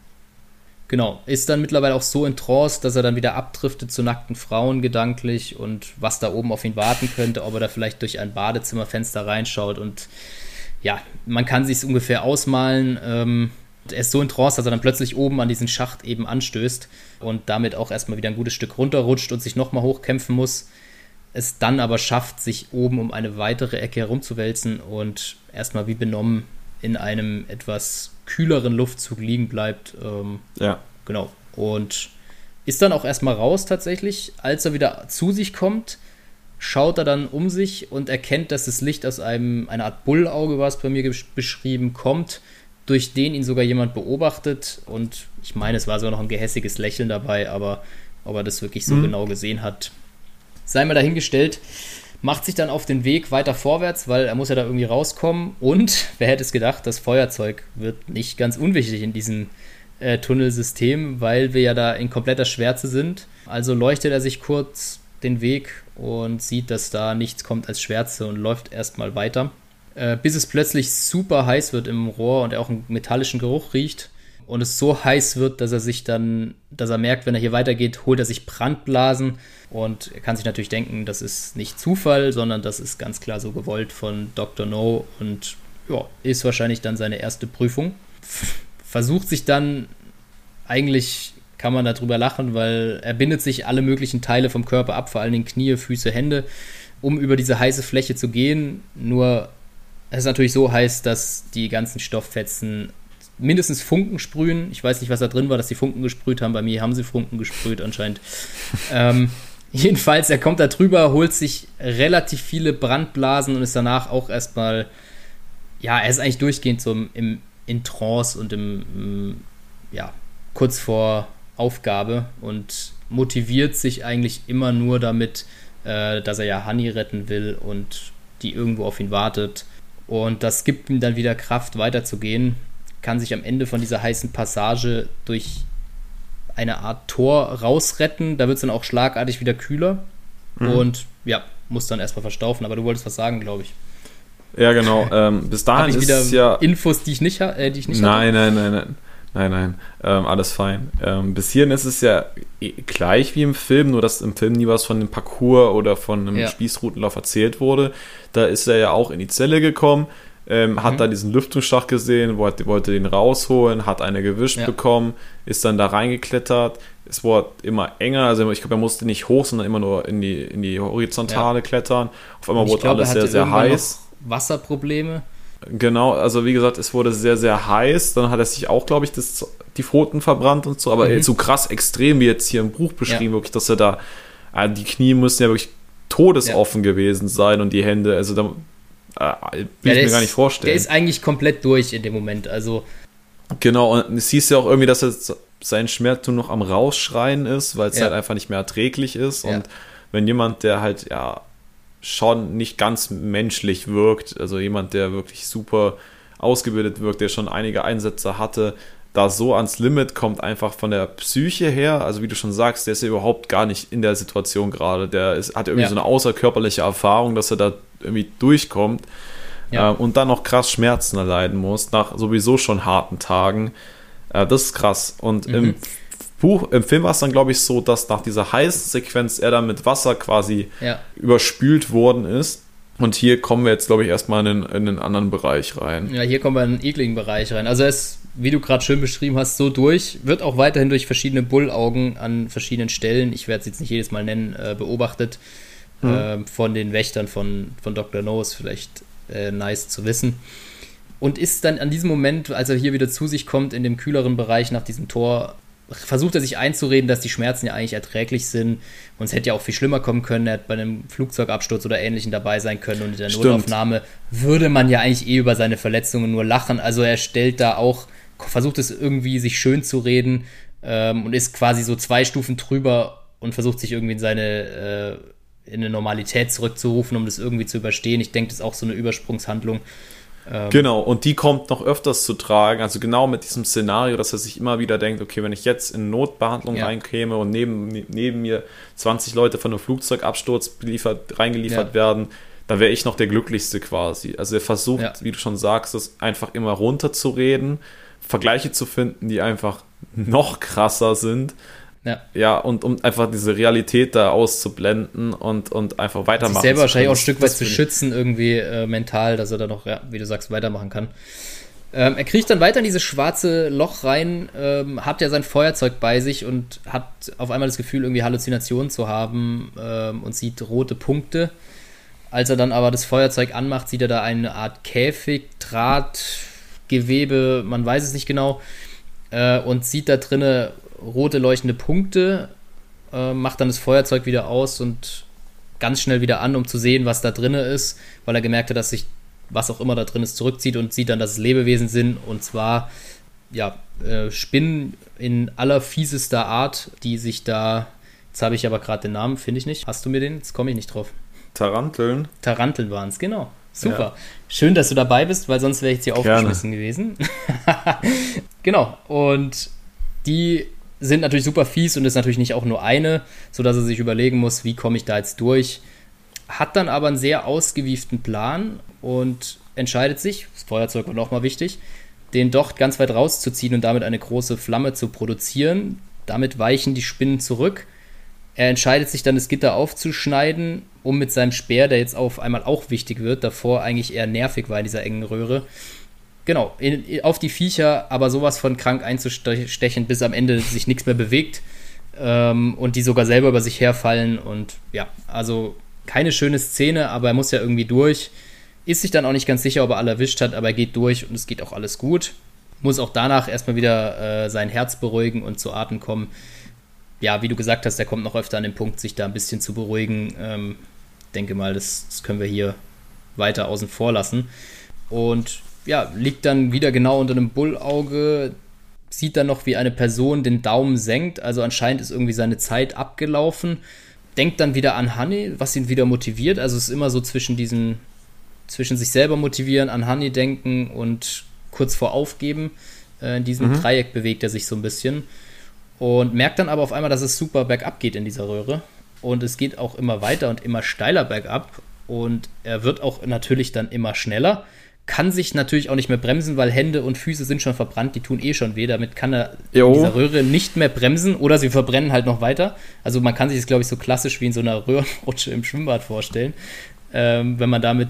Genau, ist dann mittlerweile auch so in Trance, dass er dann wieder abdriftet zu nackten Frauen gedanklich und was da oben auf ihn warten könnte, ob er da vielleicht durch ein Badezimmerfenster reinschaut und ja, man kann sich ungefähr ausmalen. Ähm, er ist so in Trance, dass er dann plötzlich oben an diesen Schacht eben anstößt und damit auch erstmal wieder ein gutes Stück runterrutscht und sich nochmal hochkämpfen muss. Es dann aber schafft, sich oben um eine weitere Ecke herumzuwälzen und erstmal wie benommen in einem etwas kühleren Luftzug liegen bleibt. Ähm, ja. Genau. Und ist dann auch erstmal raus tatsächlich. Als er wieder zu sich kommt, schaut er dann um sich und erkennt, dass das Licht aus einem, einer Art Bullauge, was bei mir beschrieben, kommt, durch den ihn sogar jemand beobachtet. Und ich meine, es war sogar noch ein gehässiges Lächeln dabei, aber ob er das wirklich so mhm. genau gesehen hat, sei mal dahingestellt. Macht sich dann auf den Weg weiter vorwärts, weil er muss ja da irgendwie rauskommen. Und <laughs> wer hätte es gedacht, das Feuerzeug wird nicht ganz unwichtig in diesem äh, Tunnelsystem, weil wir ja da in kompletter Schwärze sind. Also leuchtet er sich kurz den Weg und sieht, dass da nichts kommt als Schwärze und läuft erstmal weiter. Äh, bis es plötzlich super heiß wird im Rohr und er auch einen metallischen Geruch riecht. Und es so heiß wird, dass er sich dann, dass er merkt, wenn er hier weitergeht, holt er sich Brandblasen. Und er kann sich natürlich denken, das ist nicht Zufall, sondern das ist ganz klar so gewollt von Dr. No und ja, ist wahrscheinlich dann seine erste Prüfung. <laughs> Versucht sich dann eigentlich kann man darüber lachen, weil er bindet sich alle möglichen Teile vom Körper ab, vor allen Dingen Knie, Füße, Hände, um über diese heiße Fläche zu gehen. Nur es ist natürlich so heiß, dass die ganzen Stofffetzen mindestens Funken sprühen. Ich weiß nicht, was da drin war, dass die Funken gesprüht haben. Bei mir haben sie Funken gesprüht anscheinend. <laughs> ähm, jedenfalls, er kommt da drüber, holt sich relativ viele Brandblasen und ist danach auch erstmal, ja, er ist eigentlich durchgehend so im, in Trance und im, im ja, kurz vor Aufgabe und motiviert sich eigentlich immer nur damit, äh, dass er ja Honey retten will und die irgendwo auf ihn wartet. Und das gibt ihm dann wieder Kraft, weiterzugehen. Kann sich am Ende von dieser heißen Passage durch eine Art Tor rausretten. Da wird es dann auch schlagartig wieder kühler. Mhm. Und ja, muss dann erstmal verstaufen. Aber du wolltest was sagen, glaube ich. Ja, genau. <laughs> Ähm, bis dahin ich ist wieder ja. Infos, die ich nicht, äh, die ich nicht nein, hatte. Nein, nein, nein, nein. Nein, ähm, alles fein. Ähm, bis hierhin ist es ja gleich wie im Film, nur dass im Film nie was von dem Parcours oder von einem ja. Spießrutenlauf erzählt wurde. Da ist er ja auch in die Zelle gekommen, ähm, hat mhm. da diesen Lüftungsschacht gesehen, wollte, wollte den rausholen, hat eine gewischt ja. bekommen, ist dann da reingeklettert. Es wurde immer enger, also ich glaube, er musste nicht hoch, sondern immer nur in die, in die Horizontale ja. klettern. Auf einmal wurde glaub, alles sehr, sehr heiß. Wasserprobleme. Genau, also wie gesagt, es wurde sehr, sehr heiß. Dann hat er sich auch, glaube ich, das, die Pfoten verbrannt und so, aber mhm. so krass extrem wie jetzt hier im Buch beschrieben, ja. wirklich, dass er da, also die Knie müssen ja wirklich todesoffen ja. gewesen sein und die Hände, also da äh, will ja, ich mir gar nicht vorstellen. Der ist eigentlich komplett durch in dem Moment, also. Genau, und es hieß ja auch irgendwie, dass er sein Schmerz nur noch am Rausschreien ist, weil es halt einfach nicht mehr erträglich ist. Und wenn jemand, der halt, ja, schon nicht ganz menschlich wirkt. Also jemand, der wirklich super ausgebildet wirkt, der schon einige Einsätze hatte, da so ans Limit kommt, einfach von der Psyche her. Also wie du schon sagst, der ist ja überhaupt gar nicht in der Situation gerade. Der ist, hat irgendwie ja. so eine außerkörperliche Erfahrung, dass er da irgendwie durchkommt ja. äh, und dann noch krass Schmerzen erleiden muss, nach sowieso schon harten Tagen. Äh, das ist krass. Und mhm. im Buch, im Film war es dann, glaube ich, so, dass nach dieser heißen Sequenz er dann mit Wasser quasi ja. überspült worden ist. Und hier kommen wir jetzt, glaube ich, erstmal in, in einen anderen Bereich rein. Ja, hier kommen wir in einen ekligen Bereich rein. Also er ist, wie du gerade schön beschrieben hast, so durch, wird auch weiterhin durch verschiedene Bullaugen an verschiedenen Stellen, ich werde es jetzt nicht jedes Mal nennen, äh, beobachtet. Mhm. Äh, von den Wächtern von, von Dr. No ist vielleicht äh, nice zu wissen. Und ist dann an diesem Moment, als er hier wieder zu sich kommt, in dem kühleren Bereich nach diesem Tor, versucht er sich einzureden, dass die Schmerzen ja eigentlich erträglich sind und es hätte ja auch viel schlimmer kommen können. Er hätte bei einem Flugzeugabsturz oder Ähnlichem dabei sein können und in der Stimmt. Notaufnahme würde man ja eigentlich eh über seine Verletzungen nur lachen. Also er stellt da auch, versucht es irgendwie sich schön zu reden ähm, und ist quasi so zwei Stufen drüber und versucht sich irgendwie in seine äh, in eine Normalität zurückzurufen, um das irgendwie zu überstehen. Ich denke, das ist auch so eine Übersprungshandlung. Ähm, genau, und die kommt noch öfters zu tragen. Also genau mit diesem Szenario, dass er sich immer wieder denkt, okay, wenn ich jetzt in Notbehandlung ja. reinkäme und neben, neben mir 20 Leute von einem Flugzeugabsturz beliefert, reingeliefert ja. werden, dann wäre ich noch der Glücklichste quasi. Also er versucht, ja. wie du schon sagst, das einfach immer runterzureden, Vergleiche zu finden, die einfach noch krasser sind. Ja. ja, und um einfach diese Realität da auszublenden und, und einfach weitermachen. Sich selber wahrscheinlich auch ein Stück weit zu schützen, irgendwie äh, mental, dass er da noch, ja, wie du sagst, weitermachen kann. Ähm, er kriegt dann weiter in dieses schwarze Loch rein, ähm, hat ja sein Feuerzeug bei sich und hat auf einmal das Gefühl, irgendwie Halluzinationen zu haben ähm, und sieht rote Punkte. Als er dann aber das Feuerzeug anmacht, sieht er da eine Art Käfig, Draht, Gewebe, man weiß es nicht genau, äh, und sieht da drinnen rote leuchtende Punkte, äh, macht dann das Feuerzeug wieder aus und ganz schnell wieder an, um zu sehen, was da drin ist, weil er gemerkt hat, dass sich was auch immer da drin ist, zurückzieht und sieht dann, dass es Lebewesen sind und zwar ja, äh, Spinnen in aller fiesester Art, die sich da, jetzt habe ich aber gerade den Namen, finde ich nicht. Hast du mir den? Jetzt komme ich nicht drauf. Taranteln. Taranteln waren es, genau. Super. Ja. Schön, dass du dabei bist, weil sonst wäre ich jetzt hier Gerne. aufgeschmissen gewesen. <laughs> genau. Und die sind natürlich super fies und ist natürlich nicht auch nur eine, sodass er sich überlegen muss, wie komme ich da jetzt durch. Hat dann aber einen sehr ausgewieften Plan und entscheidet sich, das Feuerzeug war nochmal wichtig, den Docht ganz weit rauszuziehen und damit eine große Flamme zu produzieren. Damit weichen die Spinnen zurück. Er entscheidet sich dann, das Gitter aufzuschneiden, um mit seinem Speer, der jetzt auf einmal auch wichtig wird, davor eigentlich eher nervig war in dieser engen Röhre, genau, in, auf die Viecher, aber sowas von krank einzustechen, bis am Ende sich nichts mehr bewegt ähm, und die sogar selber über sich herfallen. Und ja, also keine schöne Szene, aber er muss ja irgendwie durch. Ist sich dann auch nicht ganz sicher, ob er alle erwischt hat, aber er geht durch und es geht auch alles gut. Muss auch danach erstmal wieder äh, sein Herz beruhigen und zu Atem kommen. Ja, wie du gesagt hast, er kommt noch öfter an den Punkt, sich da ein bisschen zu beruhigen. Ähm, denke mal, das, das können wir hier weiter außen vor lassen. Und ja, liegt dann wieder genau unter einem Bullauge, sieht dann noch, wie eine Person den Daumen senkt, also anscheinend ist irgendwie seine Zeit abgelaufen, denkt dann wieder an Honey, was ihn wieder motiviert, also es ist immer so zwischen diesen, zwischen sich selber motivieren, an Honey denken und kurz vor Aufgeben, äh, in diesem mhm. Dreieck bewegt er sich so ein bisschen. Und merkt dann aber auf einmal, dass es super bergab geht in dieser Röhre. Und es geht auch immer weiter und immer steiler bergab. Und er wird auch natürlich dann immer schneller kann sich natürlich auch nicht mehr bremsen, weil Hände und Füße sind schon verbrannt, die tun eh schon weh. Damit kann er jo. in dieser Röhre nicht mehr bremsen oder sie verbrennen halt noch weiter. Also man kann sich das, glaube ich, so klassisch wie in so einer Röhrenrutsche im Schwimmbad vorstellen, ähm, wenn man da mit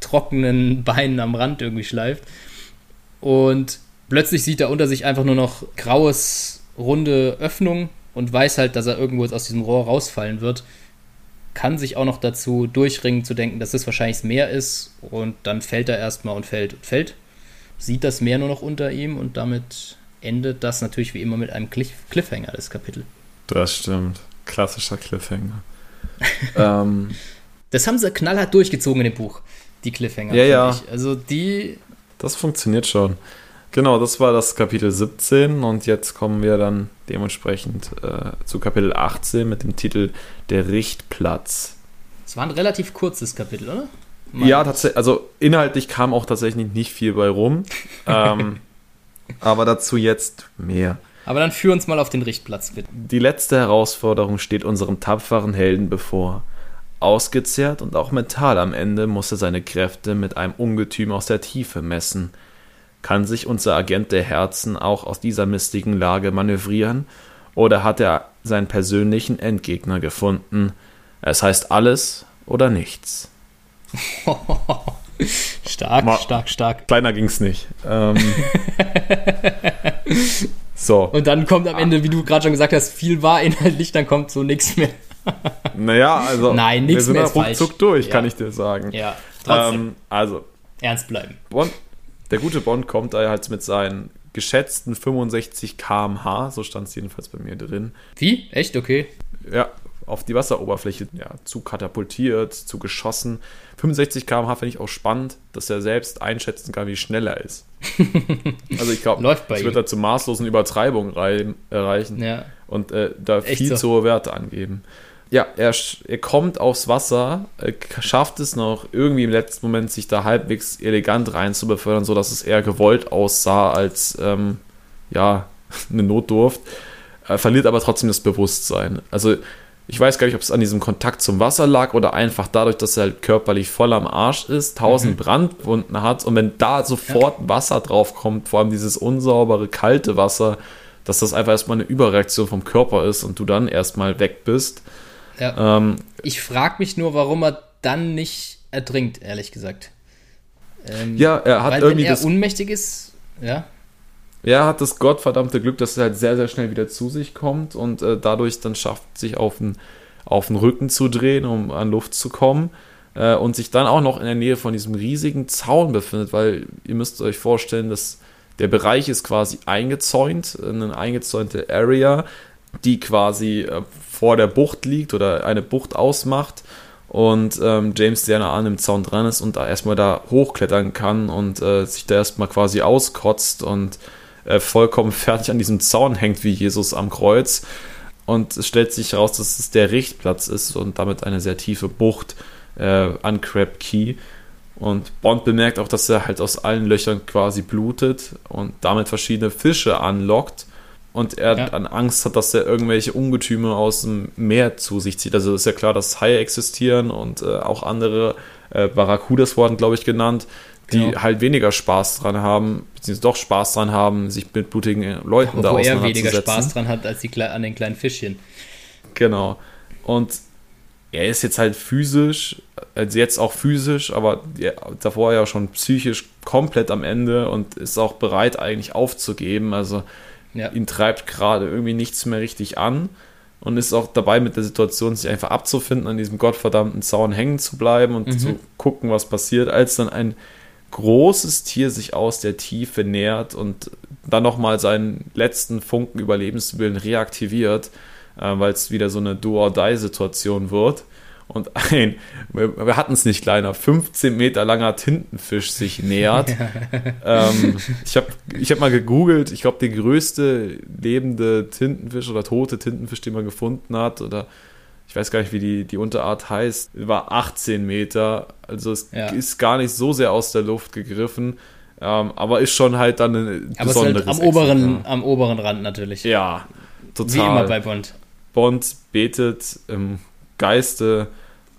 trockenen <laughs> Beinen am Rand irgendwie schleift. Und plötzlich sieht er unter sich einfach nur noch graues, runde Öffnung und weiß halt, dass er irgendwo jetzt aus diesem Rohr rausfallen wird kann sich auch noch dazu durchringen zu denken, dass es wahrscheinlich das Meer ist und dann fällt er erstmal und fällt und fällt, sieht das Meer nur noch unter ihm und damit endet das natürlich wie immer mit einem Cliff Cliffhanger, das Kapitel. Das stimmt. Klassischer Cliffhanger. <laughs> ähm, das haben sie knallhart durchgezogen in dem Buch, die Cliffhanger. Ja, ja. Ich. Also die. Das funktioniert schon. Genau, das war das Kapitel 17 und jetzt kommen wir dann dementsprechend äh, zu Kapitel 18 mit dem Titel Der Richtplatz. Es war ein relativ kurzes Kapitel, oder? Mein ja, tatsächlich, also inhaltlich kam auch tatsächlich nicht viel bei rum. <laughs> ähm, aber dazu jetzt mehr. Aber dann führ uns mal auf den Richtplatz, bitte. Die letzte Herausforderung steht unserem tapferen Helden bevor. Ausgezehrt und auch mental am Ende muss er seine Kräfte mit einem Ungetüm aus der Tiefe messen – kann sich unser Agent der Herzen auch aus dieser mistigen Lage manövrieren? Oder hat er seinen persönlichen Endgegner gefunden? Es heißt alles oder nichts. <laughs> stark, Mal, stark, stark. Kleiner ging's nicht. Ähm, <laughs> so. Und dann kommt am Ende, wie du gerade schon gesagt hast, viel war inhaltlich, dann kommt so nichts mehr. <laughs> naja, also Nein, nichts wir sind ruckzuck durch, ja. kann ich dir sagen. Ja, trotzdem. Ähm, also. Ernst bleiben. Bond, der gute Bond kommt da halt mit seinen geschätzten 65 km/h, so stand es jedenfalls bei mir drin. Wie? Echt? Okay. Ja, auf die Wasseroberfläche ja, zu katapultiert, zu geschossen. 65 km/h finde ich auch spannend, dass er selbst einschätzen kann, wie schnell er ist. <laughs> also ich glaube, das wird er zu maßlosen Übertreibungen erreichen ja. und äh, da Echt viel so. zu hohe Werte angeben. Ja, er, er kommt aufs Wasser, schafft es noch irgendwie im letzten Moment, sich da halbwegs elegant rein zu befördern, sodass es eher gewollt aussah als ähm, ja, <laughs> eine Notdurft. Er verliert aber trotzdem das Bewusstsein. Also ich weiß gar nicht, ob es an diesem Kontakt zum Wasser lag oder einfach dadurch, dass er halt körperlich voll am Arsch ist, tausend mhm. Brandwunden hat und wenn da sofort. Wasser drauf kommt, vor allem dieses unsaubere, kalte Wasser, dass das einfach erstmal eine Überreaktion vom Körper ist und du dann erstmal weg bist. Ja. Ähm, ich frage mich nur, warum er dann nicht ertrinkt, ehrlich gesagt. Ähm, ja, er hat weil irgendwie wenn er das. unmächtig ist, ja. Er hat das gottverdammte Glück, dass er halt sehr, sehr schnell wieder zu sich kommt und äh, dadurch dann schafft, sich auf den, auf den Rücken zu drehen, um an Luft zu kommen. Äh, und sich dann auch noch in der Nähe von diesem riesigen Zaun befindet, weil ihr müsst euch vorstellen, dass der Bereich ist quasi eingezäunt, eine eingezäunte Area, die quasi äh, vor der Bucht liegt oder eine Bucht ausmacht und ähm, James sehr an dem Zaun dran ist und da erstmal da hochklettern kann und äh, sich da erstmal quasi auskotzt und äh, vollkommen <laughs> fertig an diesem Zaun hängt wie Jesus am Kreuz. Und es stellt sich heraus, dass es der Richtplatz ist und damit eine sehr tiefe Bucht äh, an Crab Key. Und Bond bemerkt auch, dass er halt aus allen Löchern quasi blutet und damit verschiedene Fische anlockt und er ja. dann Angst hat, dass er irgendwelche Ungetüme aus dem Meer zu sich zieht. Also ist ja klar, dass Haie existieren und äh, auch andere äh, Barracudas wurden, glaube ich, genannt, die genau. halt weniger Spaß dran haben, beziehungsweise doch Spaß dran haben, sich mit blutigen Leuten ja, da auseinanderzusetzen. Wo er weniger Spaß dran hat als die, an den kleinen Fischchen. Genau. Und er ist jetzt halt physisch, also jetzt auch physisch, aber davor ja schon psychisch komplett am Ende und ist auch bereit eigentlich aufzugeben. Also ja. Ihn treibt gerade irgendwie nichts mehr richtig an und ist auch dabei mit der Situation, sich einfach abzufinden, an diesem gottverdammten Zaun hängen zu bleiben und mhm. zu gucken, was passiert, als dann ein großes Tier sich aus der Tiefe nähert und dann nochmal seinen letzten Funken Überlebenswillen reaktiviert, äh, weil es wieder so eine Do-or-Die-Situation wird und ein, wir hatten es nicht kleiner, 15 Meter langer Tintenfisch sich nähert. <laughs> ähm, ich habe ich hab mal gegoogelt, ich glaube, der größte lebende Tintenfisch oder tote Tintenfisch, den man gefunden hat, oder ich weiß gar nicht, wie die, die Unterart heißt, war 18 Meter. Also es ja. ist gar nicht so sehr aus der Luft gegriffen. Ähm, aber ist schon halt dann ein aber besonderes halt am oberen, am oberen Rand natürlich. Ja, total. Wie immer bei Bond. Bond betet im Geiste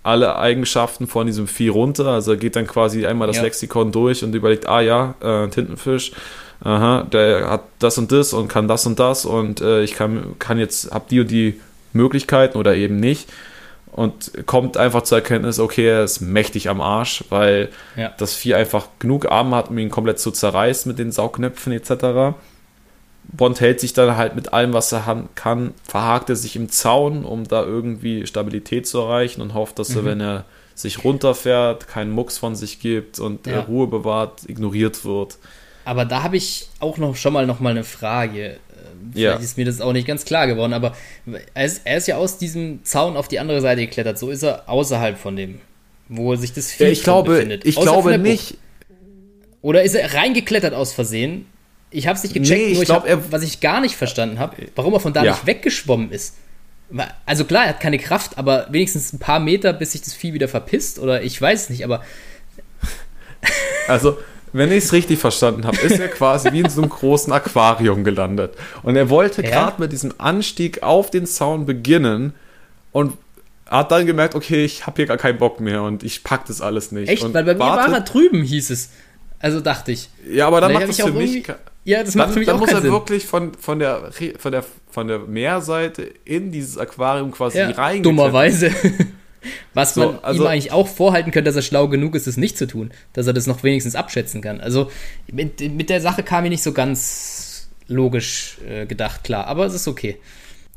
alle Eigenschaften von diesem Vieh runter. Also er geht dann quasi einmal das ja. Lexikon durch und überlegt, ah ja, äh, Tintenfisch, aha, der hat das und das und kann das und das und äh, ich kann, kann jetzt, hab die und die Möglichkeiten oder eben nicht. Und kommt einfach zur Erkenntnis, okay, er ist mächtig am Arsch, weil ja. das Vieh einfach genug Arme hat, um ihn komplett zu zerreißen mit den Saugnäpfen etc. Bond hält sich dann halt mit allem, was er kann, verhakt er sich im Zaun, um da irgendwie Stabilität zu erreichen und hofft, dass mhm. er, wenn er sich runterfährt, keinen Mucks von sich gibt und ja. Ruhe bewahrt, ignoriert wird. Aber da habe ich auch noch schon mal noch mal eine Frage. Äh, vielleicht ja. ist mir das auch nicht ganz klar geworden, aber er ist, er ist, ja aus diesem Zaun auf die andere Seite geklettert. So ist er außerhalb von dem, wo sich das Vieh ja, ich glaube, befindet. Ich glaube nicht. Oder ist er reingeklettert aus Versehen ich habe es nicht gecheckt, nee, ich glaub, hab, was ich gar nicht verstanden habe, warum er von da ja. nicht weggeschwommen ist. Also klar, er hat keine Kraft, aber wenigstens ein paar Meter, bis sich das Vieh wieder verpisst oder ich weiß es nicht, aber. <laughs> Also, wenn ich es richtig verstanden habe, ist er quasi wie in so einem großen Aquarium gelandet. Und er wollte ja? gerade mit diesem Anstieg auf den Zaun beginnen und hat dann gemerkt, okay, ich habe hier gar keinen Bock mehr und ich pack das alles nicht. Echt? Und Weil bei mir war er drüben, hieß es. Also dachte ich. Ja, aber dann macht das für mich ja, das macht dann, für mich dann auch muss er Sinn. wirklich von, von, der, von, der, von der Meerseite in dieses Aquarium quasi ja, rein. Dummerweise. <laughs> Was so, man also, ihm eigentlich auch vorhalten könnte, dass er schlau genug ist, es nicht zu tun. Dass er das noch wenigstens abschätzen kann. Also mit, mit der Sache kam mir nicht so ganz logisch äh, gedacht, klar. Aber es ist okay.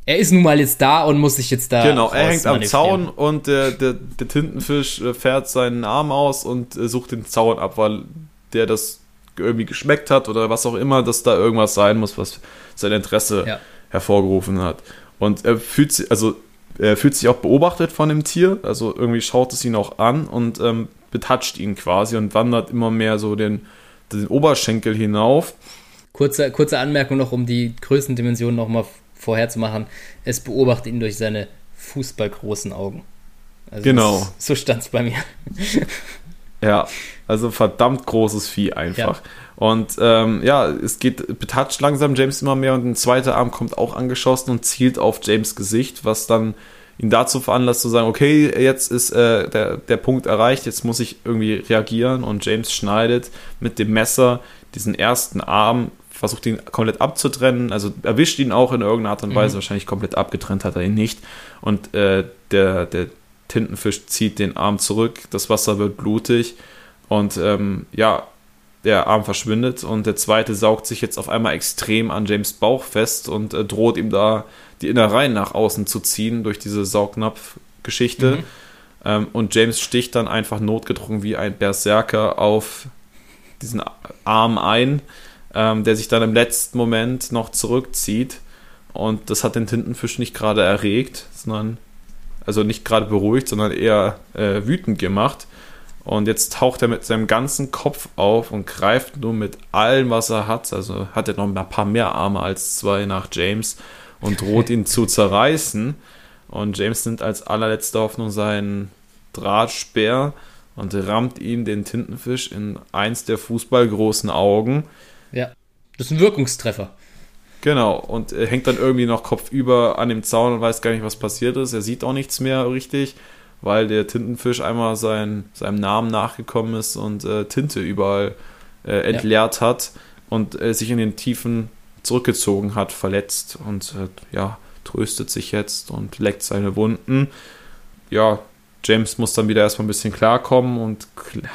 Er ist nun mal jetzt da und muss sich jetzt da. Genau, er hängt am Zaun und der, der, der Tintenfisch äh, fährt seinen Arm aus und äh, sucht den Zaun ab, weil der das irgendwie geschmeckt hat oder was auch immer, dass da irgendwas sein muss, was sein Interesse ja. hervorgerufen hat. Und er fühlt sich, also er fühlt sich auch beobachtet von dem Tier, also irgendwie schaut es ihn auch an und ähm, betatscht ihn quasi und wandert immer mehr so den, den Oberschenkel hinauf. Kurze, kurze Anmerkung noch, um die Größendimensionen nochmal vorherzumachen. Es beobachtet ihn durch seine fußballgroßen Augen. Also genau. Das, so stand es bei mir. Ja, also verdammt großes Vieh einfach. Ja. Und ähm, ja, es geht, betatscht langsam James immer mehr und ein zweiter Arm kommt auch angeschossen und zielt auf James Gesicht, was dann ihn dazu veranlasst zu sagen, okay, jetzt ist äh, der, der Punkt erreicht, jetzt muss ich irgendwie reagieren und James schneidet mit dem Messer diesen ersten Arm versucht ihn komplett abzutrennen, also erwischt ihn auch in irgendeiner Art und Weise, Mhm. wahrscheinlich komplett abgetrennt hat er ihn nicht. Und äh, der, der Tintenfisch zieht den Arm zurück, das Wasser wird blutig und ähm, ja, der Arm verschwindet und der zweite saugt sich jetzt auf einmal extrem an James Bauch fest und äh, droht ihm da die Innereien nach außen zu ziehen durch diese Saugnapf-Geschichte. Mhm. Ähm, und James sticht dann einfach notgedrungen wie ein Berserker auf diesen Arm ein, ähm, der sich dann im letzten Moment noch zurückzieht. Und das hat den Tintenfisch nicht gerade erregt, sondern also nicht gerade beruhigt, sondern eher äh, wütend gemacht. Und jetzt taucht er mit seinem ganzen Kopf auf und greift nur mit allem, was er hat. Also hat er noch ein paar mehr Arme als zwei nach James und droht ihn zu zerreißen. Und James nimmt als allerletzte Hoffnung seinen Drahtspeer und rammt ihm den Tintenfisch in eins der fußballgroßen Augen. Ja. Das ist ein Wirkungstreffer. Genau, und er hängt dann irgendwie noch kopfüber an dem Zaun und weiß gar nicht, was passiert ist. Er sieht auch nichts mehr richtig, weil der Tintenfisch einmal sein, seinem Namen nachgekommen ist und äh, Tinte überall äh, entleert hat und äh, sich in den Tiefen zurückgezogen hat, verletzt und äh, ja, tröstet sich jetzt und leckt seine Wunden. Ja, James muss dann wieder erstmal ein bisschen klarkommen und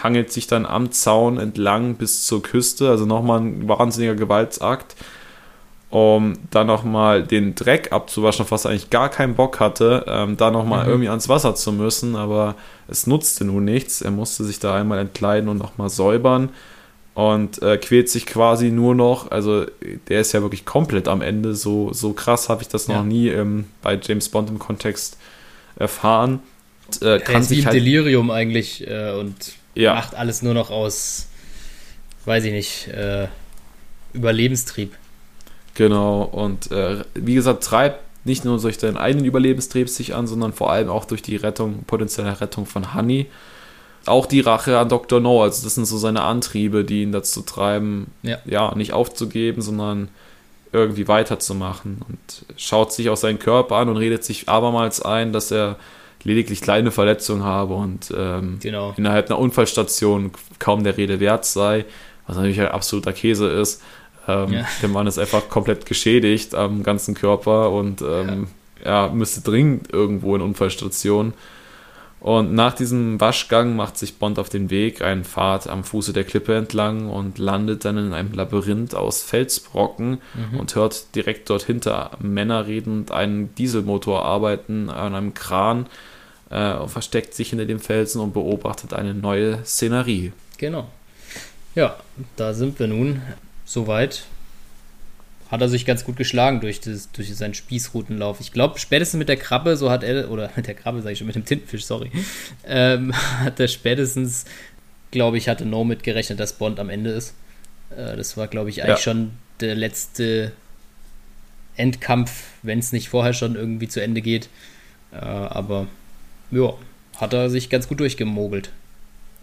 hangelt sich dann am Zaun entlang bis zur Küste. Also nochmal ein wahnsinniger Gewaltsakt um dann nochmal den Dreck abzuwaschen, auf was er eigentlich gar keinen Bock hatte, ähm, da nochmal Mhm. irgendwie ans Wasser zu müssen, aber es nutzte nun nichts. Er musste sich da einmal entkleiden und nochmal säubern und äh, quält sich quasi nur noch, also der ist ja wirklich komplett am Ende, so, so krass habe ich das Ja. noch nie ähm, bei James Bond im Kontext erfahren. Und, äh, Er kann ist wie im halt, Delirium eigentlich äh, und Ja. macht alles nur noch aus, weiß ich nicht, äh, Überlebenstrieb. Genau, und äh, wie gesagt, treibt nicht nur durch seinen eigenen Überlebenstrieb sich an, sondern vor allem auch durch die Rettung, potenzielle Rettung von Honey. Auch die Rache an Dr. No, also das sind so seine Antriebe, die ihn dazu treiben, Ja. ja, nicht aufzugeben, sondern irgendwie weiterzumachen. Und schaut sich auch seinen Körper an und redet sich abermals ein, dass er lediglich kleine Verletzungen habe und ähm, Genau. innerhalb einer Unfallstation kaum der Rede wert sei, was natürlich ein absoluter Käse ist. Ähm, Ja. Der Mann ist einfach komplett geschädigt am ganzen Körper und ähm, ja. müsste dringend irgendwo in Unfallstation. Und nach diesem Waschgang macht sich Bond auf den Weg, einen Pfad am Fuße der Klippe entlang und landet dann in einem Labyrinth aus Felsbrocken Mhm. und hört direkt dort hinter Männer reden und einen Dieselmotor arbeiten an einem Kran, äh, und versteckt sich hinter dem Felsen und beobachtet eine neue Szenerie. Genau. Ja, da sind wir nun. Soweit hat er sich ganz gut geschlagen durch, das, durch seinen Spießrutenlauf. Ich glaube, spätestens mit der Krabbe, so hat er, oder <laughs> mit der Krabbe sage ich schon, mit dem Tintenfisch, sorry, <laughs> ähm, hat er spätestens, glaube ich, hatte No mit gerechnet, dass Bond am Ende ist. Äh, das war, glaube ich, eigentlich Ja. schon der letzte Endkampf, wenn es nicht vorher schon irgendwie zu Ende geht. Äh, aber ja, hat er sich ganz gut durchgemogelt.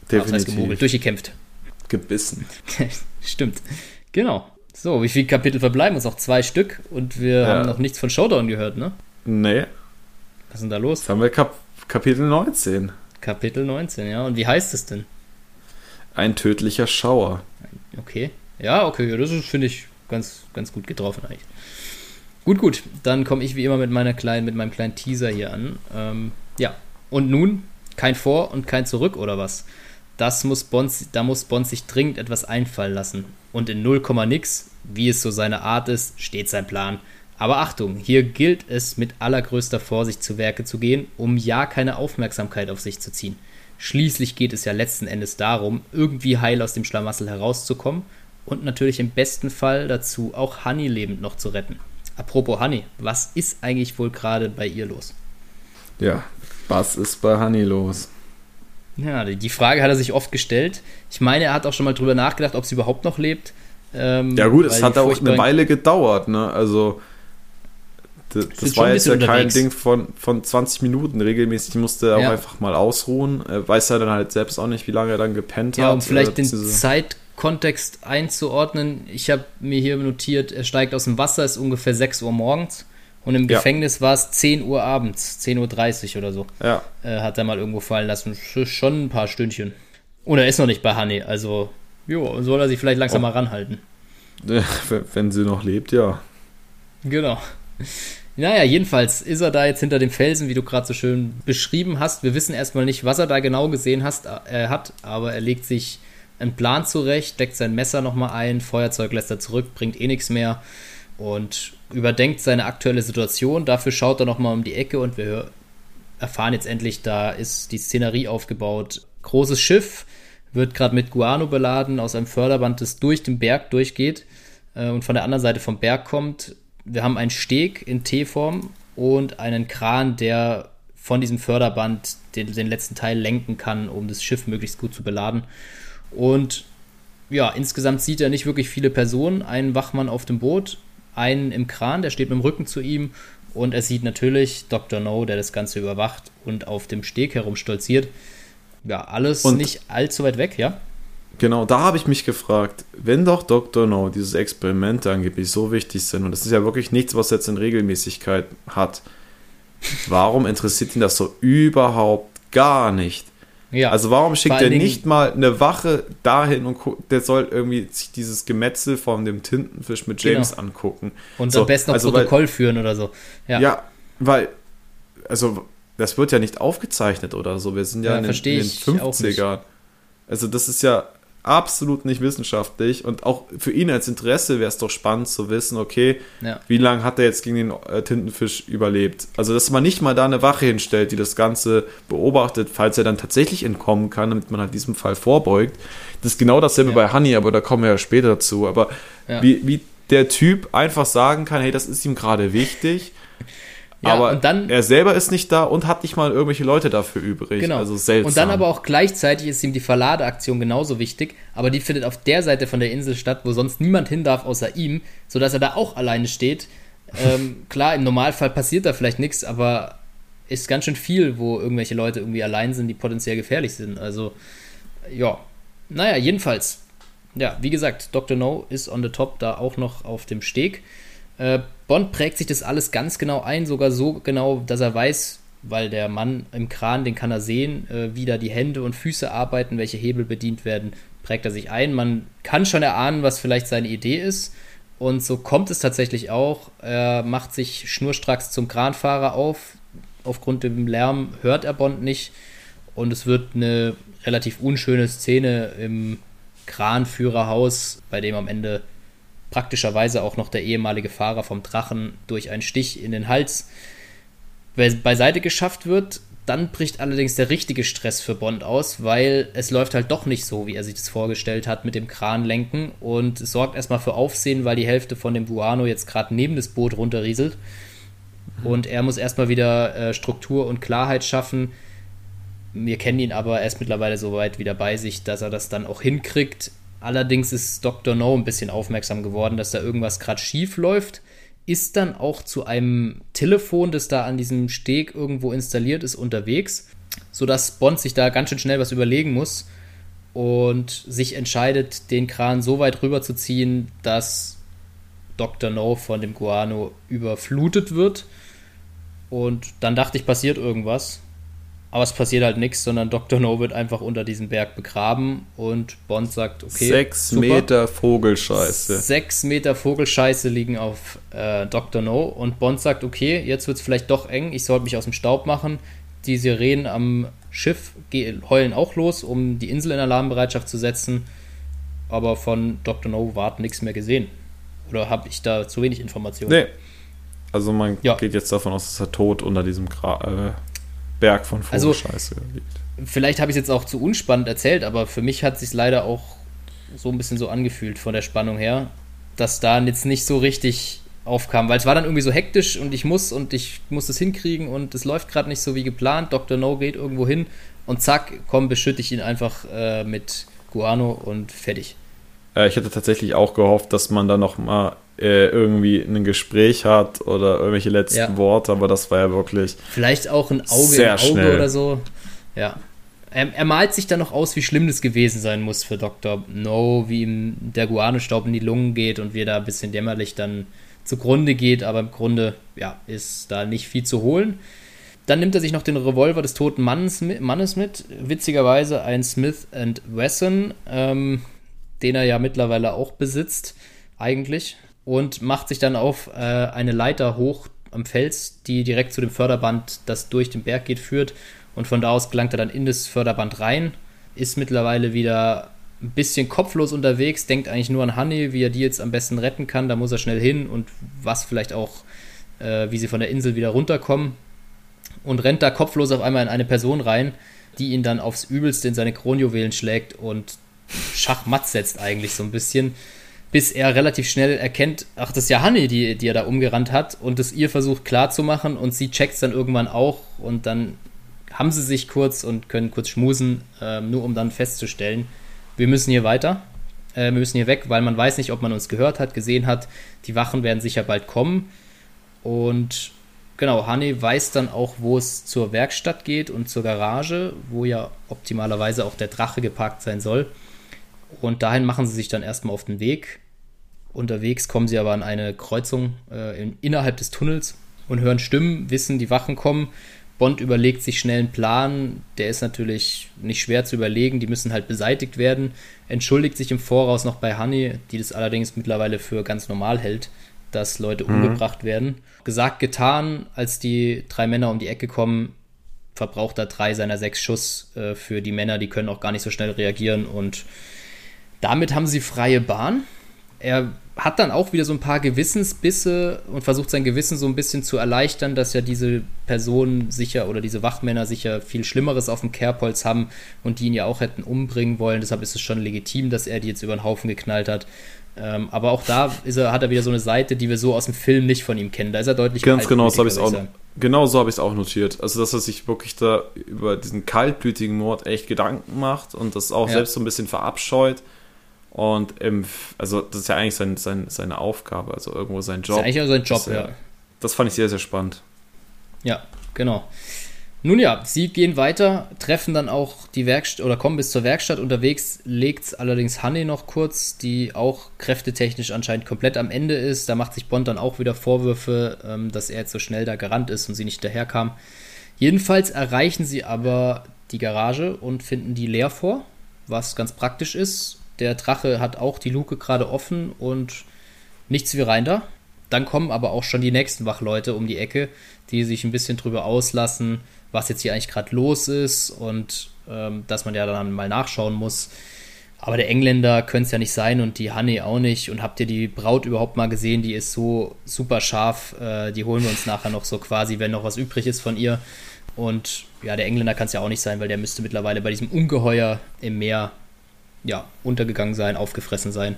Gemogelt? Durchgekämpft. Gebissen. <laughs> Stimmt. Genau. So, wie viele Kapitel verbleiben uns? Noch zwei Stück und wir Ja. haben noch nichts von Showdown gehört, ne? Nee, Was ist denn da los? jetzt haben wir Kap Kapitel 19. Kapitel 19, ja. Und wie heißt es denn? Ein tödlicher Schauer. Okay. Ja, okay, das finde ich, ganz, ganz gut getroffen eigentlich. Gut, gut. Dann komme ich wie immer mit meiner kleinen, mit meinem kleinen Teaser hier an. Ähm, ja. Und nun kein Vor und kein Zurück oder was? Das muss Bond, da muss Bond sich dringend etwas einfallen lassen. Und in 0, nix, wie es so seine Art ist, steht sein Plan. Aber Achtung, hier gilt es mit allergrößter Vorsicht zu Werke zu gehen, um ja keine Aufmerksamkeit auf sich zu ziehen. Schließlich geht es ja letzten Endes darum, irgendwie heil aus dem Schlamassel herauszukommen und natürlich im besten Fall dazu auch Honey lebend noch zu retten. Apropos Honey, was ist eigentlich wohl gerade bei ihr los? Ja, was ist bei Honey los? Ja, die- Frage hat er sich oft gestellt. Ich meine, er hat auch schon mal drüber nachgedacht, ob sie überhaupt noch lebt. Ähm, Ja gut, es hat auch eine Weile gedauert, ne? Also das schon war jetzt ja bisschen kein unterwegs. Ding von, von 20 Minuten regelmäßig. musste er Ja. auch einfach mal ausruhen. Er weiß ja dann halt selbst auch nicht, wie lange er dann gepennt Ja, hat. um vielleicht äh, den Zeitkontext einzuordnen. Ich habe mir hier notiert, er steigt aus dem Wasser, ist ungefähr 6 Uhr morgens. Und im Ja. Gefängnis war es 10 Uhr abends, 10.30 Uhr oder so. Ja, äh, hat er mal irgendwo fallen lassen. Sch- Schon ein paar Stündchen. Und er ist noch nicht bei Honey, also jo, soll er sich vielleicht langsam Oh. mal ranhalten. Wenn sie noch lebt, ja. Genau. Naja, jedenfalls ist er da jetzt hinter dem Felsen, wie du gerade so schön beschrieben hast. Wir wissen erstmal nicht, was er da genau gesehen hast, äh, hat, aber er legt sich einen Plan zurecht, deckt sein Messer nochmal ein, Feuerzeug lässt er zurück, bringt eh nichts mehr und überdenkt seine aktuelle Situation. Dafür schaut er nochmal um die Ecke und wir erfahren jetzt endlich, da ist die Szenerie aufgebaut. Großes Schiff wird gerade mit Guano beladen aus einem Förderband, das durch den Berg durchgeht äh, und von der anderen Seite vom Berg kommt wir haben einen Steg in T-Form und einen Kran, der von diesem Förderband den, den letzten Teil lenken kann, um das Schiff möglichst gut zu beladen. Und ja, insgesamt sieht er nicht wirklich viele Personen. Einen Wachmann auf dem Boot, einen im Kran, der steht mit dem Rücken zu ihm. Und er sieht natürlich Dr. No, der das Ganze überwacht und auf dem Steg herumstolziert. Ja, alles und nicht allzu weit weg, ja? Genau, da habe ich mich gefragt, wenn doch Dr. No diese Experimente angeblich so wichtig sind, und das ist ja wirklich nichts, was jetzt in Regelmäßigkeit hat, warum interessiert ihn das so überhaupt gar nicht? Ja, also warum schickt er nicht mal eine Wache dahin und der soll irgendwie sich dieses Gemetzel von dem Tintenfisch mit James genau. angucken. Und so, am besten noch also Protokoll weil, führen oder so. Ja. ja, weil, also das wird ja nicht aufgezeichnet oder so. Wir sind ja, ja in, den, in den 50ern. Also das ist ja, absolut nicht wissenschaftlich und auch für ihn als Interesse wäre es doch spannend zu wissen, okay, ja. wie lange hat er jetzt gegen den äh, Tintenfisch überlebt? Also, dass man nicht mal da eine Wache hinstellt, die das Ganze beobachtet, falls er dann tatsächlich entkommen kann, damit man halt diesem Fall vorbeugt. Das ist genau dasselbe ja. bei Honey, aber da kommen wir ja später dazu. Aber ja. wie, wie der Typ einfach sagen kann, hey, das ist ihm gerade wichtig ja, aber dann, er selber ist nicht da und hat nicht mal irgendwelche Leute dafür übrig. Genau. Also seltsam. Und dann aber auch gleichzeitig ist ihm die Verladeaktion genauso wichtig, aber die findet auf der Seite von der Insel statt, wo sonst niemand hin darf außer ihm, sodass er da auch alleine steht. <laughs> Ähm, klar, im Normalfall passiert da vielleicht nichts, aber ist ganz schön viel, wo irgendwelche Leute irgendwie allein sind, die potenziell gefährlich sind. Also, ja. Naja, jedenfalls. Ja, wie gesagt, Dr. No ist on the top da auch noch auf dem Steg. Äh, Bond prägt sich das alles ganz genau ein, sogar so genau, dass er weiß, weil der Mann im Kran, den kann er sehen, äh, wie da die Hände und Füße arbeiten, welche Hebel bedient werden, prägt er sich ein. Man kann schon erahnen, was vielleicht seine Idee ist. Und so kommt es tatsächlich auch. Er macht sich schnurstracks zum Kranfahrer auf. Aufgrund dem Lärm hört er Bond nicht. Und es wird eine relativ unschöne Szene im Kranführerhaus, bei dem am Ende praktischerweise auch noch der ehemalige Fahrer vom Drachen durch einen Stich in den Hals beiseite geschafft wird. Dann bricht allerdings der richtige Stress für Bond aus, weil es läuft halt doch nicht so, wie er sich das vorgestellt hat mit dem Kranlenken und es sorgt erstmal für Aufsehen, weil die Hälfte von dem Buano jetzt gerade neben das Boot runterrieselt. Und er muss erstmal wieder äh, Struktur und Klarheit schaffen. Wir kennen ihn aber, er ist mittlerweile so weit wieder bei sich, dass er das dann auch hinkriegt, Allerdings ist Dr. No ein bisschen aufmerksam geworden, dass da irgendwas gerade schief läuft. Ist dann auch zu einem Telefon, das da an diesem Steg irgendwo installiert ist, unterwegs, sodass Bond sich da ganz schön schnell was überlegen muss und sich entscheidet, den Kran so weit rüberzuziehen, dass Dr. No von dem Guano überflutet wird. Und dann dachte ich, passiert irgendwas. Aber es passiert halt nichts, sondern Dr. No wird einfach unter diesem Berg begraben und Bond sagt, okay. Sechs super. Meter Vogelscheiße. Sechs Meter Vogelscheiße liegen auf äh, Dr. No und Bond sagt, okay, jetzt wird es vielleicht doch eng, ich sollte mich aus dem Staub machen. Die Sirenen am Schiff heulen auch los, um die Insel in Alarmbereitschaft zu setzen. Aber von Dr. No ward nichts mehr gesehen. Oder habe ich da zu wenig Informationen? Nee. Also man ja. geht jetzt davon aus, dass er tot unter diesem Gra äh, Berg von Vogelscheiße also. Vielleicht habe ich es jetzt auch zu unspannend erzählt, aber für mich hat es sich leider auch so ein bisschen so angefühlt von der Spannung her, dass da jetzt nicht so richtig aufkam, weil es war dann irgendwie so hektisch und ich muss und ich muss das hinkriegen und es läuft gerade nicht so wie geplant. Dr. No geht irgendwo hin und zack, komm, beschütte ich ihn einfach äh, mit Guano und fertig. Äh, ich hätte tatsächlich auch gehofft, dass man da noch mal äh, irgendwie ein Gespräch hat oder irgendwelche letzten ja. Worte, aber das war ja wirklich. Vielleicht auch ein Auge sehr Auge schnell. oder so. Ja. Er, er, malt sich dann noch aus, wie schlimm das gewesen sein muss für Dr. No, wie ihm der Guanostaub in die Lungen geht und wie er da ein bisschen dämmerlich dann zugrunde geht, aber im Grunde, ja, ist da nicht viel zu holen. Dann nimmt er sich noch den Revolver des toten Mannes, Mannes mit, witzigerweise ein Smith Wesson, ähm, den er ja mittlerweile auch besitzt eigentlich und macht sich dann auf äh, eine Leiter hoch am Fels, die direkt zu dem Förderband, das durch den Berg geht, führt. Und von da aus gelangt er dann in das Förderband rein, ist mittlerweile wieder ein bisschen kopflos unterwegs, denkt eigentlich nur an Honey, wie er die jetzt am besten retten kann. Da muss er schnell hin und was vielleicht auch, äh, wie sie von der Insel wieder runterkommen. Und rennt da kopflos auf einmal in eine Person rein, die ihn dann aufs Übelste in seine Kronjuwelen schlägt und Schachmatt setzt eigentlich so ein bisschen bis er relativ schnell erkennt, ach, das ist ja Honey, die, die er da umgerannt hat und es ihr versucht klarzumachen und sie checkt es dann irgendwann auch und dann haben sie sich kurz und können kurz schmusen, äh, nur um dann festzustellen, wir müssen hier weiter, äh, wir müssen hier weg, weil man weiß nicht, ob man uns gehört hat, gesehen hat, die Wachen werden sicher bald kommen und genau, Honey weiß dann auch, wo es zur Werkstatt geht und zur Garage, wo ja optimalerweise auch der Drache geparkt sein soll. Und dahin machen sie sich dann erstmal auf den Weg. Unterwegs kommen sie aber an eine Kreuzung äh, in, innerhalb des Tunnels und hören Stimmen, wissen, die Wachen kommen. Bond überlegt sich schnell einen Plan, der ist natürlich nicht schwer zu überlegen, die müssen halt beseitigt werden. Entschuldigt sich im Voraus noch bei Honey, die das allerdings mittlerweile für ganz normal hält, dass Leute mhm. umgebracht werden. Gesagt, getan, als die drei Männer um die Ecke kommen, verbraucht er drei seiner sechs Schuss äh, für die Männer, die können auch gar nicht so schnell reagieren und damit haben sie freie Bahn. Er hat dann auch wieder so ein paar Gewissensbisse und versucht sein Gewissen so ein bisschen zu erleichtern, dass ja diese Personen sicher oder diese Wachmänner sicher viel Schlimmeres auf dem Kerbholz haben und die ihn ja auch hätten umbringen wollen. Deshalb ist es schon legitim, dass er die jetzt über den Haufen geknallt hat. Ähm, aber auch da er, hat er wieder so eine Seite, die wir so aus dem Film nicht von ihm kennen. Da ist er deutlich Ganz genau, so habe ich auch. Genau so habe ich es auch notiert. Also, dass er sich wirklich da über diesen kaltblütigen Mord echt Gedanken macht und das auch ja. selbst so ein bisschen verabscheut und im, also das ist ja eigentlich sein, sein, seine Aufgabe, also irgendwo sein Job. Das ist eigentlich auch sein Job, das, ja. Das fand ich sehr, sehr spannend. Ja, genau. Nun ja, sie gehen weiter, treffen dann auch die Werkstatt oder kommen bis zur Werkstatt. Unterwegs legt allerdings Honey noch kurz, die auch kräftetechnisch anscheinend komplett am Ende ist. Da macht sich Bond dann auch wieder Vorwürfe, ähm, dass er jetzt so schnell da gerannt ist und sie nicht daherkam. Jedenfalls erreichen sie aber die Garage und finden die leer vor, was ganz praktisch ist. Der Drache hat auch die Luke gerade offen und nichts wie rein da. Dann kommen aber auch schon die nächsten Wachleute um die Ecke, die sich ein bisschen drüber auslassen, was jetzt hier eigentlich gerade los ist und ähm, dass man ja dann mal nachschauen muss. Aber der Engländer könnte es ja nicht sein und die Honey auch nicht. Und habt ihr die Braut überhaupt mal gesehen? Die ist so super scharf. Äh, die holen wir uns nachher noch so quasi, wenn noch was übrig ist von ihr. Und ja, der Engländer kann es ja auch nicht sein, weil der müsste mittlerweile bei diesem Ungeheuer im Meer ja, untergegangen sein, aufgefressen sein.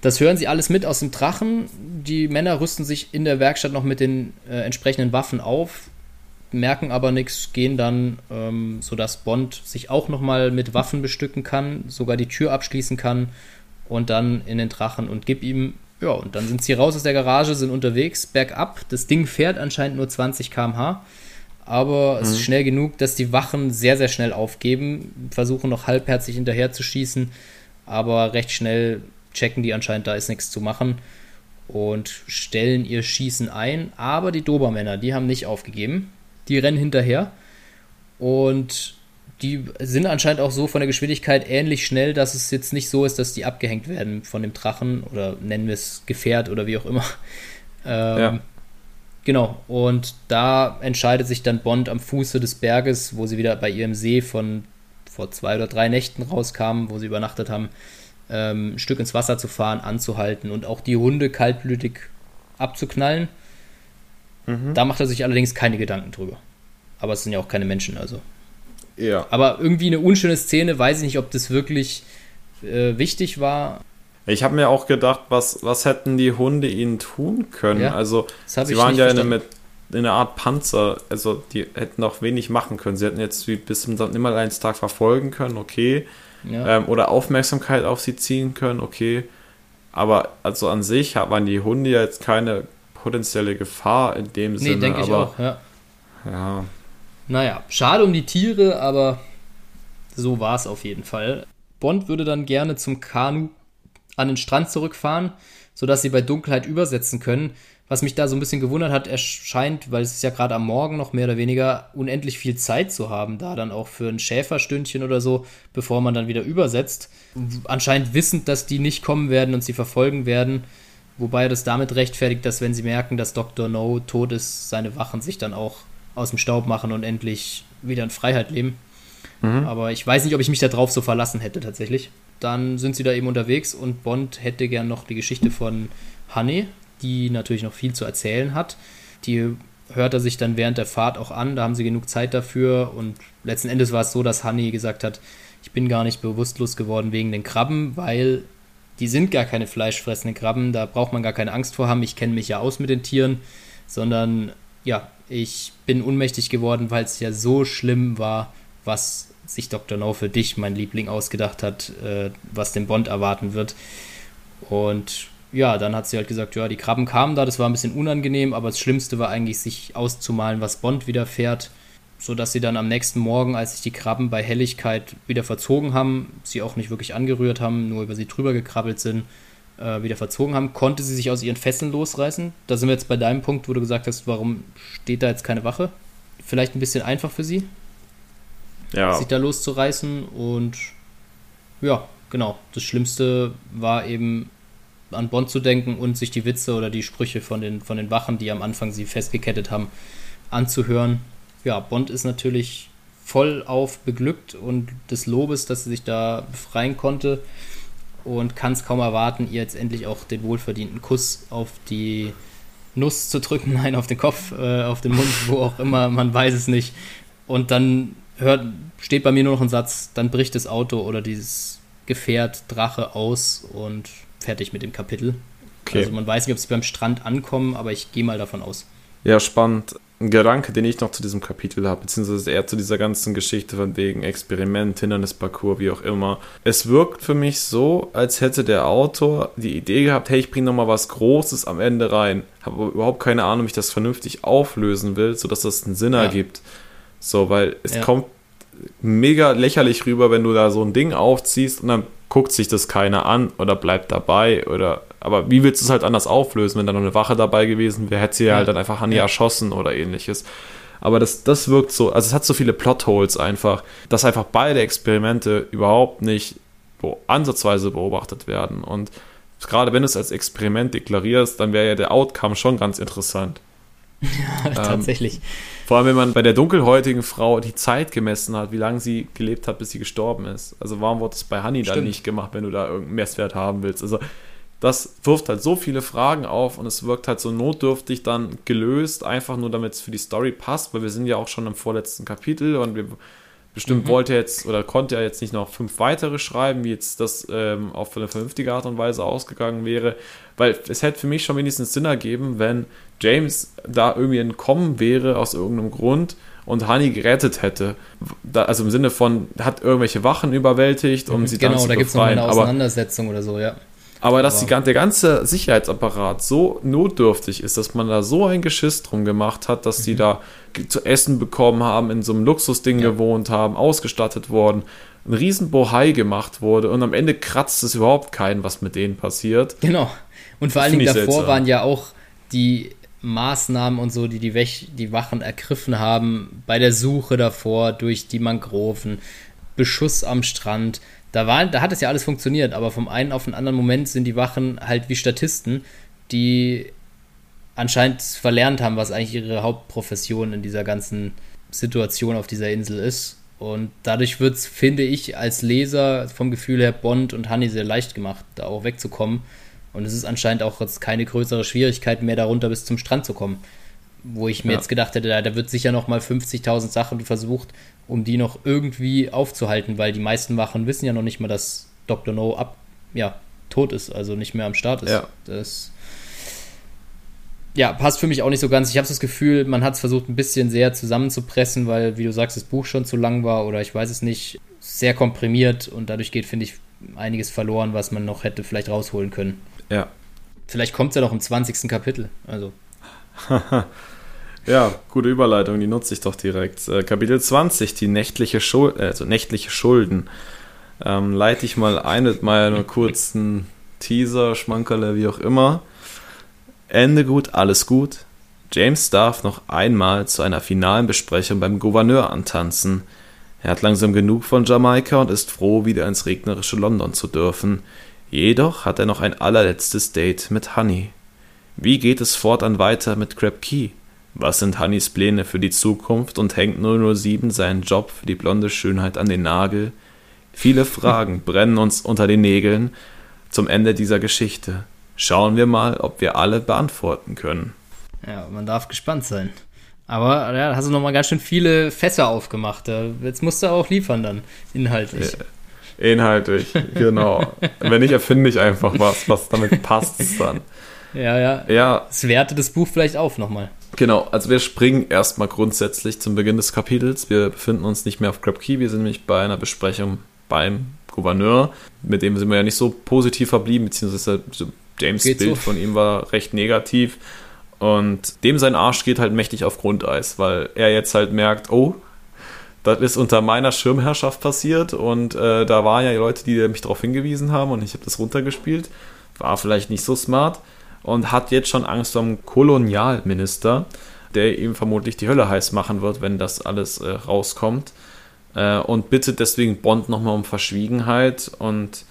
Das hören sie alles mit aus dem Drachen. Die Männer rüsten sich in der Werkstatt noch mit den äh, entsprechenden Waffen auf, merken aber nichts, gehen dann, ähm, sodass Bond sich auch nochmal mit Waffen bestücken kann, sogar die Tür abschließen kann und dann in den Drachen und gib ihm, ja, und dann sind sie raus aus der Garage, sind unterwegs, bergab. Das Ding fährt anscheinend nur 20 km/h aber mhm. es ist mhm. schnell genug, dass die Wachen sehr, sehr schnell aufgeben, versuchen noch halbherzig hinterher zu schießen, aber recht schnell checken die anscheinend, da ist nichts zu machen und stellen ihr Schießen ein. Aber die Dobermänner, die haben nicht aufgegeben. Die rennen hinterher und die sind anscheinend auch so von der Geschwindigkeit ähnlich schnell, dass es jetzt nicht so ist, dass die abgehängt werden von dem Drachen oder nennen wir es Gefährt oder wie auch immer. Ähm, ja. Genau, und da entscheidet sich dann Bond am Fuße des Berges, wo sie wieder bei ihrem See von vor zwei oder drei Nächten rauskamen, wo sie übernachtet haben, ähm, ein Stück ins Wasser zu fahren, anzuhalten und auch die Hunde kaltblütig abzuknallen. Mhm. Da macht er sich allerdings keine Gedanken drüber. Aber es sind ja auch keine Menschen, also. Ja. Aber irgendwie eine unschöne Szene, weiß ich nicht, ob das wirklich äh, wichtig war. Ich habe mir auch gedacht, was, was hätten die Hunde ihnen tun können? Ja, also, sie waren ja in einer, in einer Art Panzer, also die hätten auch wenig machen können. Sie hätten jetzt wie bis zum Nimmerleinstag verfolgen können, okay. Ja. Ähm, oder Aufmerksamkeit auf sie ziehen können, okay. Aber also an sich waren die Hunde ja jetzt keine potenzielle Gefahr in dem nee, Sinne. Nee, denke ich auch, ja. Ja. Naja, schade um die Tiere, aber so war es auf jeden Fall. Bond würde dann gerne zum Kanu an den Strand zurückfahren, sodass sie bei Dunkelheit übersetzen können. Was mich da so ein bisschen gewundert hat, er scheint, weil es ist ja gerade am Morgen noch mehr oder weniger unendlich viel Zeit zu haben, da dann auch für ein Schäferstündchen oder so, bevor man dann wieder übersetzt. Anscheinend wissend, dass die nicht kommen werden und sie verfolgen werden. Wobei er das damit rechtfertigt, dass wenn sie merken, dass Dr. No tot ist, seine Wachen sich dann auch aus dem Staub machen und endlich wieder in Freiheit leben. Mhm. Aber ich weiß nicht, ob ich mich darauf so verlassen hätte tatsächlich. Dann sind sie da eben unterwegs und Bond hätte gern noch die Geschichte von Honey, die natürlich noch viel zu erzählen hat. Die hört er sich dann während der Fahrt auch an, da haben sie genug Zeit dafür und letzten Endes war es so, dass Honey gesagt hat, ich bin gar nicht bewusstlos geworden wegen den Krabben, weil die sind gar keine fleischfressenden Krabben, da braucht man gar keine Angst vor haben, ich kenne mich ja aus mit den Tieren, sondern ja, ich bin unmächtig geworden, weil es ja so schlimm war, was sich Dr. No für dich, mein Liebling, ausgedacht hat, äh, was den Bond erwarten wird. Und ja, dann hat sie halt gesagt, ja, die Krabben kamen da, das war ein bisschen unangenehm, aber das Schlimmste war eigentlich, sich auszumalen, was Bond widerfährt, sodass sie dann am nächsten Morgen, als sich die Krabben bei Helligkeit wieder verzogen haben, sie auch nicht wirklich angerührt haben, nur über sie drüber gekrabbelt sind, äh, wieder verzogen haben, konnte sie sich aus ihren Fesseln losreißen. Da sind wir jetzt bei deinem Punkt, wo du gesagt hast, warum steht da jetzt keine Wache? Vielleicht ein bisschen einfach für sie, ja. sich da loszureißen und ja, genau. Das Schlimmste war eben an Bond zu denken und sich die Witze oder die Sprüche von den, von den Wachen, die am Anfang sie festgekettet haben, anzuhören. Ja, Bond ist natürlich voll auf beglückt und des Lobes, dass sie sich da befreien konnte und kann es kaum erwarten, ihr jetzt endlich auch den wohlverdienten Kuss auf die Nuss zu drücken, <laughs> nein, auf den Kopf, äh, auf den Mund, wo auch immer, man weiß es nicht. Und dann hört, steht bei mir nur noch ein Satz, dann bricht das Auto oder dieses Gefährt Drache aus und fertig mit dem Kapitel. Okay. Also man weiß nicht, ob sie beim Strand ankommen, aber ich gehe mal davon aus. Ja, spannend. Ein Gedanke, den ich noch zu diesem Kapitel habe, beziehungsweise eher zu dieser ganzen Geschichte von wegen Experiment, Hindernisparcours, wie auch immer. Es wirkt für mich so, als hätte der Autor die Idee gehabt, hey, ich bringe nochmal was Großes am Ende rein. Habe aber überhaupt keine Ahnung, wie ich das vernünftig auflösen will, sodass das einen Sinn ja. ergibt. So, weil es ja. kommt mega lächerlich rüber, wenn du da so ein Ding aufziehst und dann guckt sich das keiner an oder bleibt dabei oder aber wie willst du es halt anders auflösen, wenn da noch eine Wache dabei gewesen wäre, hätte sie ja halt dann einfach Hanni ja. erschossen oder ähnliches. Aber das, das wirkt so, also es hat so viele Plotholes einfach, dass einfach beide Experimente überhaupt nicht ansatzweise beobachtet werden. Und gerade wenn du es als Experiment deklarierst, dann wäre ja der Outcome schon ganz interessant. Ja, ähm, tatsächlich. Vor allem, wenn man bei der dunkelhäutigen Frau die Zeit gemessen hat, wie lange sie gelebt hat, bis sie gestorben ist. Also warum wurde es bei Honey dann nicht gemacht, wenn du da irgendeinen Messwert haben willst? Also das wirft halt so viele Fragen auf und es wirkt halt so notdürftig dann gelöst, einfach nur damit es für die Story passt, weil wir sind ja auch schon im vorletzten Kapitel und wir bestimmt mhm. wollte jetzt oder konnte er jetzt nicht noch fünf weitere schreiben, wie jetzt das ähm, auf eine vernünftige Art und Weise ausgegangen wäre, weil es hätte für mich schon wenigstens Sinn ergeben, wenn James da irgendwie entkommen wäre aus irgendeinem Grund und Honey gerettet hätte. Da, also im Sinne von, hat irgendwelche Wachen überwältigt, um mhm, sie genau, dann zu Genau, da gibt es noch eine Auseinandersetzung aber, oder so, ja. Aber dass aber. Die, der ganze Sicherheitsapparat so notdürftig ist, dass man da so ein Geschiss drum gemacht hat, dass mhm. die da zu essen bekommen haben, in so einem Luxusding ja. gewohnt haben, ausgestattet worden, ein riesen Bohai gemacht wurde und am Ende kratzt es überhaupt keinen, was mit denen passiert. Genau. Und vor allen Dingen davor seltsam. waren ja auch die Maßnahmen und so, die die, Wech die Wachen ergriffen haben, bei der Suche davor durch die Mangroven, Beschuss am Strand. Da, war, da hat es ja alles funktioniert, aber vom einen auf den anderen Moment sind die Wachen halt wie Statisten, die anscheinend verlernt haben, was eigentlich ihre Hauptprofession in dieser ganzen Situation auf dieser Insel ist. Und dadurch wird es, finde ich, als Leser vom Gefühl her Bond und Honey sehr leicht gemacht, da auch wegzukommen. Und es ist anscheinend auch jetzt keine größere Schwierigkeit mehr, darunter bis zum Strand zu kommen. Wo ich mir ja. jetzt gedacht hätte, da, da wird sicher noch mal 50.000 Sachen versucht, um die noch irgendwie aufzuhalten, weil die meisten Wachen wissen ja noch nicht mal, dass Dr. No ab, ja, tot ist, also nicht mehr am Start ist. Ja. Das ja, passt für mich auch nicht so ganz. Ich habe das Gefühl, man hat es versucht, ein bisschen sehr zusammenzupressen, weil, wie du sagst, das Buch schon zu lang war oder ich weiß es nicht, sehr komprimiert und dadurch geht, finde ich, einiges verloren, was man noch hätte vielleicht rausholen können. Ja. Vielleicht kommt es ja noch im 20. Kapitel. Also. <laughs> ja, gute Überleitung, die nutze ich doch direkt. Äh, Kapitel 20, die nächtliche, Schul äh, also nächtliche Schulden. Ähm, leite ich mal ein mit meinem kurzen Teaser, Schmankerle, wie auch immer. Ende gut, alles gut. James darf noch einmal zu einer finalen Besprechung beim Gouverneur antanzen. Er hat langsam genug von Jamaika und ist froh, wieder ins regnerische London zu dürfen. Jedoch hat er noch ein allerletztes Date mit Honey. Wie geht es fortan weiter mit Crab Key? Was sind Honeys Pläne für die Zukunft und hängt 007 seinen Job für die blonde Schönheit an den Nagel? Viele Fragen <laughs> brennen uns unter den Nägeln zum Ende dieser Geschichte. Schauen wir mal, ob wir alle beantworten können. Ja, man darf gespannt sein. Aber ja, da hast du nochmal ganz schön viele Fässer aufgemacht. Jetzt musst du auch liefern dann, inhaltlich. Inhaltlich, genau. Wenn nicht, erfinde ich einfach was, was damit passt dann. Ja, ja. Ja. Es wertet das Buch vielleicht auf nochmal. Genau, also wir springen erstmal grundsätzlich zum Beginn des Kapitels. Wir befinden uns nicht mehr auf Crab Key, wir sind nämlich bei einer Besprechung beim Gouverneur. Mit dem sind wir ja nicht so positiv verblieben, beziehungsweise James' Geht Bild so. von ihm war recht negativ. Und dem sein Arsch geht halt mächtig auf Grundeis, weil er jetzt halt merkt, oh, das ist unter meiner Schirmherrschaft passiert und äh, da waren ja Leute, die mich darauf hingewiesen haben und ich habe das runtergespielt. War vielleicht nicht so smart und hat jetzt schon Angst vor dem Kolonialminister, der ihm vermutlich die Hölle heiß machen wird, wenn das alles äh, rauskommt. Äh, und bittet deswegen Bond nochmal um Verschwiegenheit und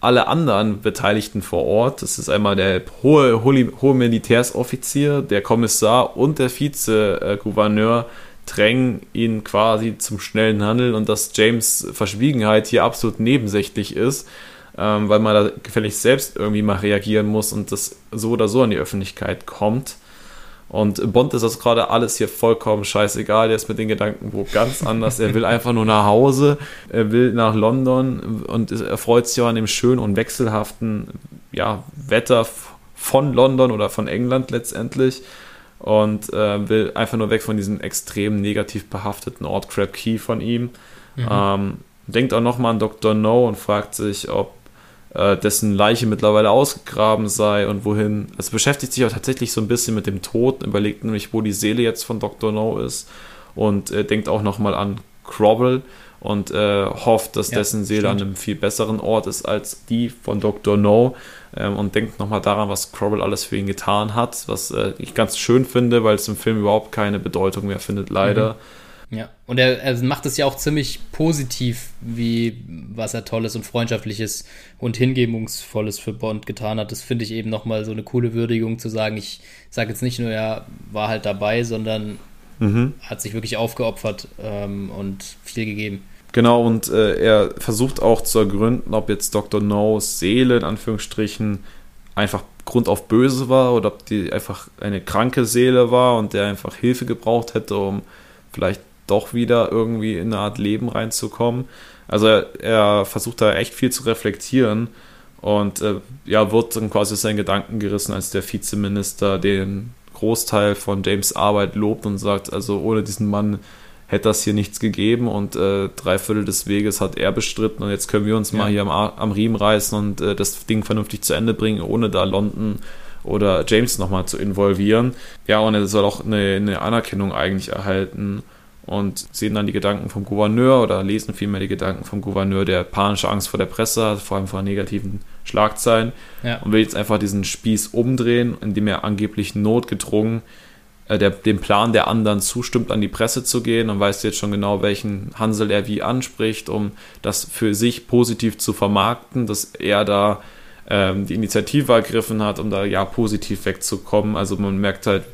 alle anderen Beteiligten vor Ort, das ist einmal der hohe, hohe, Militärsoffizier, der Kommissar und der Vize-Gouverneur, drängen ihn quasi zum schnellen Handeln und dass James Verschwiegenheit hier absolut nebensächlich ist, ähm, weil man da gefälligst selbst irgendwie mal reagieren muss und das so oder so an die Öffentlichkeit kommt. Und Bond ist das gerade alles hier vollkommen scheißegal. Der ist mit den Gedanken wo ganz anders. Er will einfach nur nach Hause. Er will nach London und er freut sich auch an dem schönen und wechselhaften ja, Wetter von London oder von England letztendlich. Und äh, will einfach nur weg von diesem extrem negativ behafteten Ort Crab Key von ihm. Mhm. Ähm, denkt auch nochmal an Dr. No und fragt sich, ob äh, dessen Leiche mittlerweile ausgegraben sei und wohin. Es beschäftigt sich auch tatsächlich so ein bisschen mit dem Tod, überlegt nämlich, wo die Seele jetzt von Dr. No ist und äh, denkt auch nochmal an Crobble und äh, hofft, dass Ja, dessen Seele stimmt. an einem viel besseren Ort ist als die von Dr. No ähm, und denkt nochmal daran, was Crobble alles für ihn getan hat, was äh, ich ganz schön finde, weil es im Film überhaupt keine Bedeutung mehr findet, leider. Ja, und er, er macht es ja auch ziemlich positiv, wie was er Tolles und Freundschaftliches und Hingebungsvolles für Bond getan hat. Das finde ich eben nochmal so eine coole Würdigung zu sagen. Ich sage jetzt nicht nur, er war halt dabei, sondern Mhm. hat sich wirklich aufgeopfert ähm, und viel gegeben. Genau, und äh, er versucht auch zu ergründen, ob jetzt Dr. No's Seele in Anführungsstrichen einfach grundauf böse war oder ob die einfach eine kranke Seele war und der einfach Hilfe gebraucht hätte, um vielleicht doch wieder irgendwie in eine Art Leben reinzukommen. Also er, er versucht da echt viel zu reflektieren und äh, ja, wird dann quasi aus seinen Gedanken gerissen, als der Vizeminister den Großteil von James Arbeit lobt und sagt, also ohne diesen Mann hätte das hier nichts gegeben und äh, drei Viertel des Weges hat er bestritten und jetzt können wir uns Ja. mal hier am, am Riemen reißen und äh, das Ding vernünftig zu Ende bringen, ohne da London oder James nochmal zu involvieren. Ja, und er soll auch eine, eine Anerkennung eigentlich erhalten und sehen dann die Gedanken vom Gouverneur oder lesen vielmehr die Gedanken vom Gouverneur, der panische Angst vor der Presse hat, vor allem vor negativen Schlagzeilen Ja. und will jetzt einfach diesen Spieß umdrehen, indem er angeblich notgedrungen äh, der, dem Plan der anderen zustimmt, an die Presse zu gehen und weiß jetzt schon genau, welchen Hansel er wie anspricht, um das für sich positiv zu vermarkten, dass er da ähm, die Initiative ergriffen hat, um da ja positiv wegzukommen. Also man merkt halt,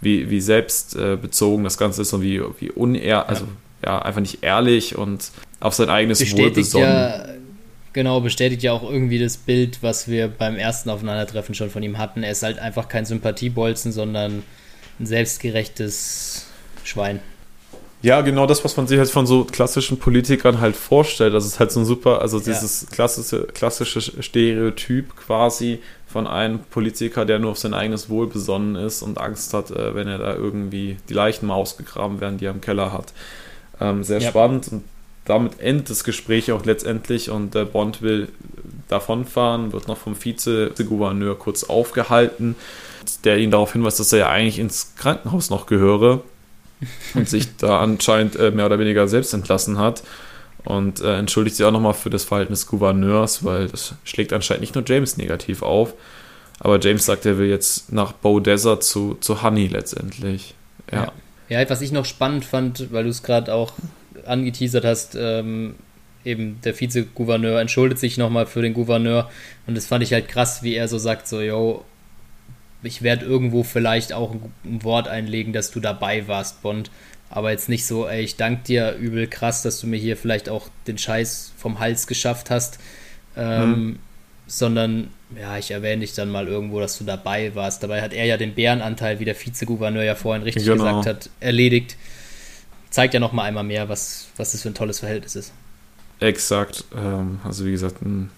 wie, wie selbstbezogen das Ganze ist und wie, wie unehr, also ja, einfach nicht ehrlich und auf sein eigenes Wohl bestätigt besonnen. ja, genau, bestätigt ja auch irgendwie das Bild, was wir beim ersten Aufeinandertreffen schon von ihm hatten. Er ist halt einfach kein Sympathiebolzen, sondern ein selbstgerechtes Schwein. Ja, genau das, was man sich halt von so klassischen Politikern halt vorstellt. Das ist halt so ein super, also Ja. dieses klassische, klassische Stereotyp quasi von einem Politiker, der nur auf sein eigenes Wohl besonnen ist und Angst hat, äh, wenn er da irgendwie die Leichen mal ausgegraben werden, die er im Keller hat. Ähm, sehr Ja. spannend und damit endet das Gespräch auch letztendlich und der Bond will davonfahren, wird noch vom Vize-Gouverneur kurz aufgehalten, der ihn darauf hinweist, dass er ja eigentlich ins Krankenhaus noch gehöre und sich da <laughs> anscheinend äh, mehr oder weniger selbst entlassen hat. Und äh, entschuldigt sich auch nochmal für das Verhalten des Gouverneurs, weil das schlägt anscheinend nicht nur James negativ auf. Aber James sagt, er will jetzt nach Bow Desert zu, zu Honey letztendlich. Ja. Ja, was ich noch spannend fand, weil du es gerade auch angeteasert hast, ähm, eben der Vizegouverneur entschuldigt sich nochmal für den Gouverneur und das fand ich halt krass, wie er so sagt, so, yo, ich werde irgendwo vielleicht auch ein, Wort einlegen, dass du dabei warst, Bond, aber jetzt nicht so, ey, ich danke dir übel krass, dass du mir hier vielleicht auch den Scheiß vom Hals geschafft hast, ähm, mhm. sondern, ja, ich erwähne dich dann mal irgendwo, dass du dabei warst. Dabei hat er ja den Bärenanteil, wie der Vizegouverneur ja vorhin richtig genau. gesagt hat, erledigt. Zeigt ja noch mal einmal mehr, was, was das für ein tolles Verhältnis ist. Exakt. Ähm, also wie gesagt, ein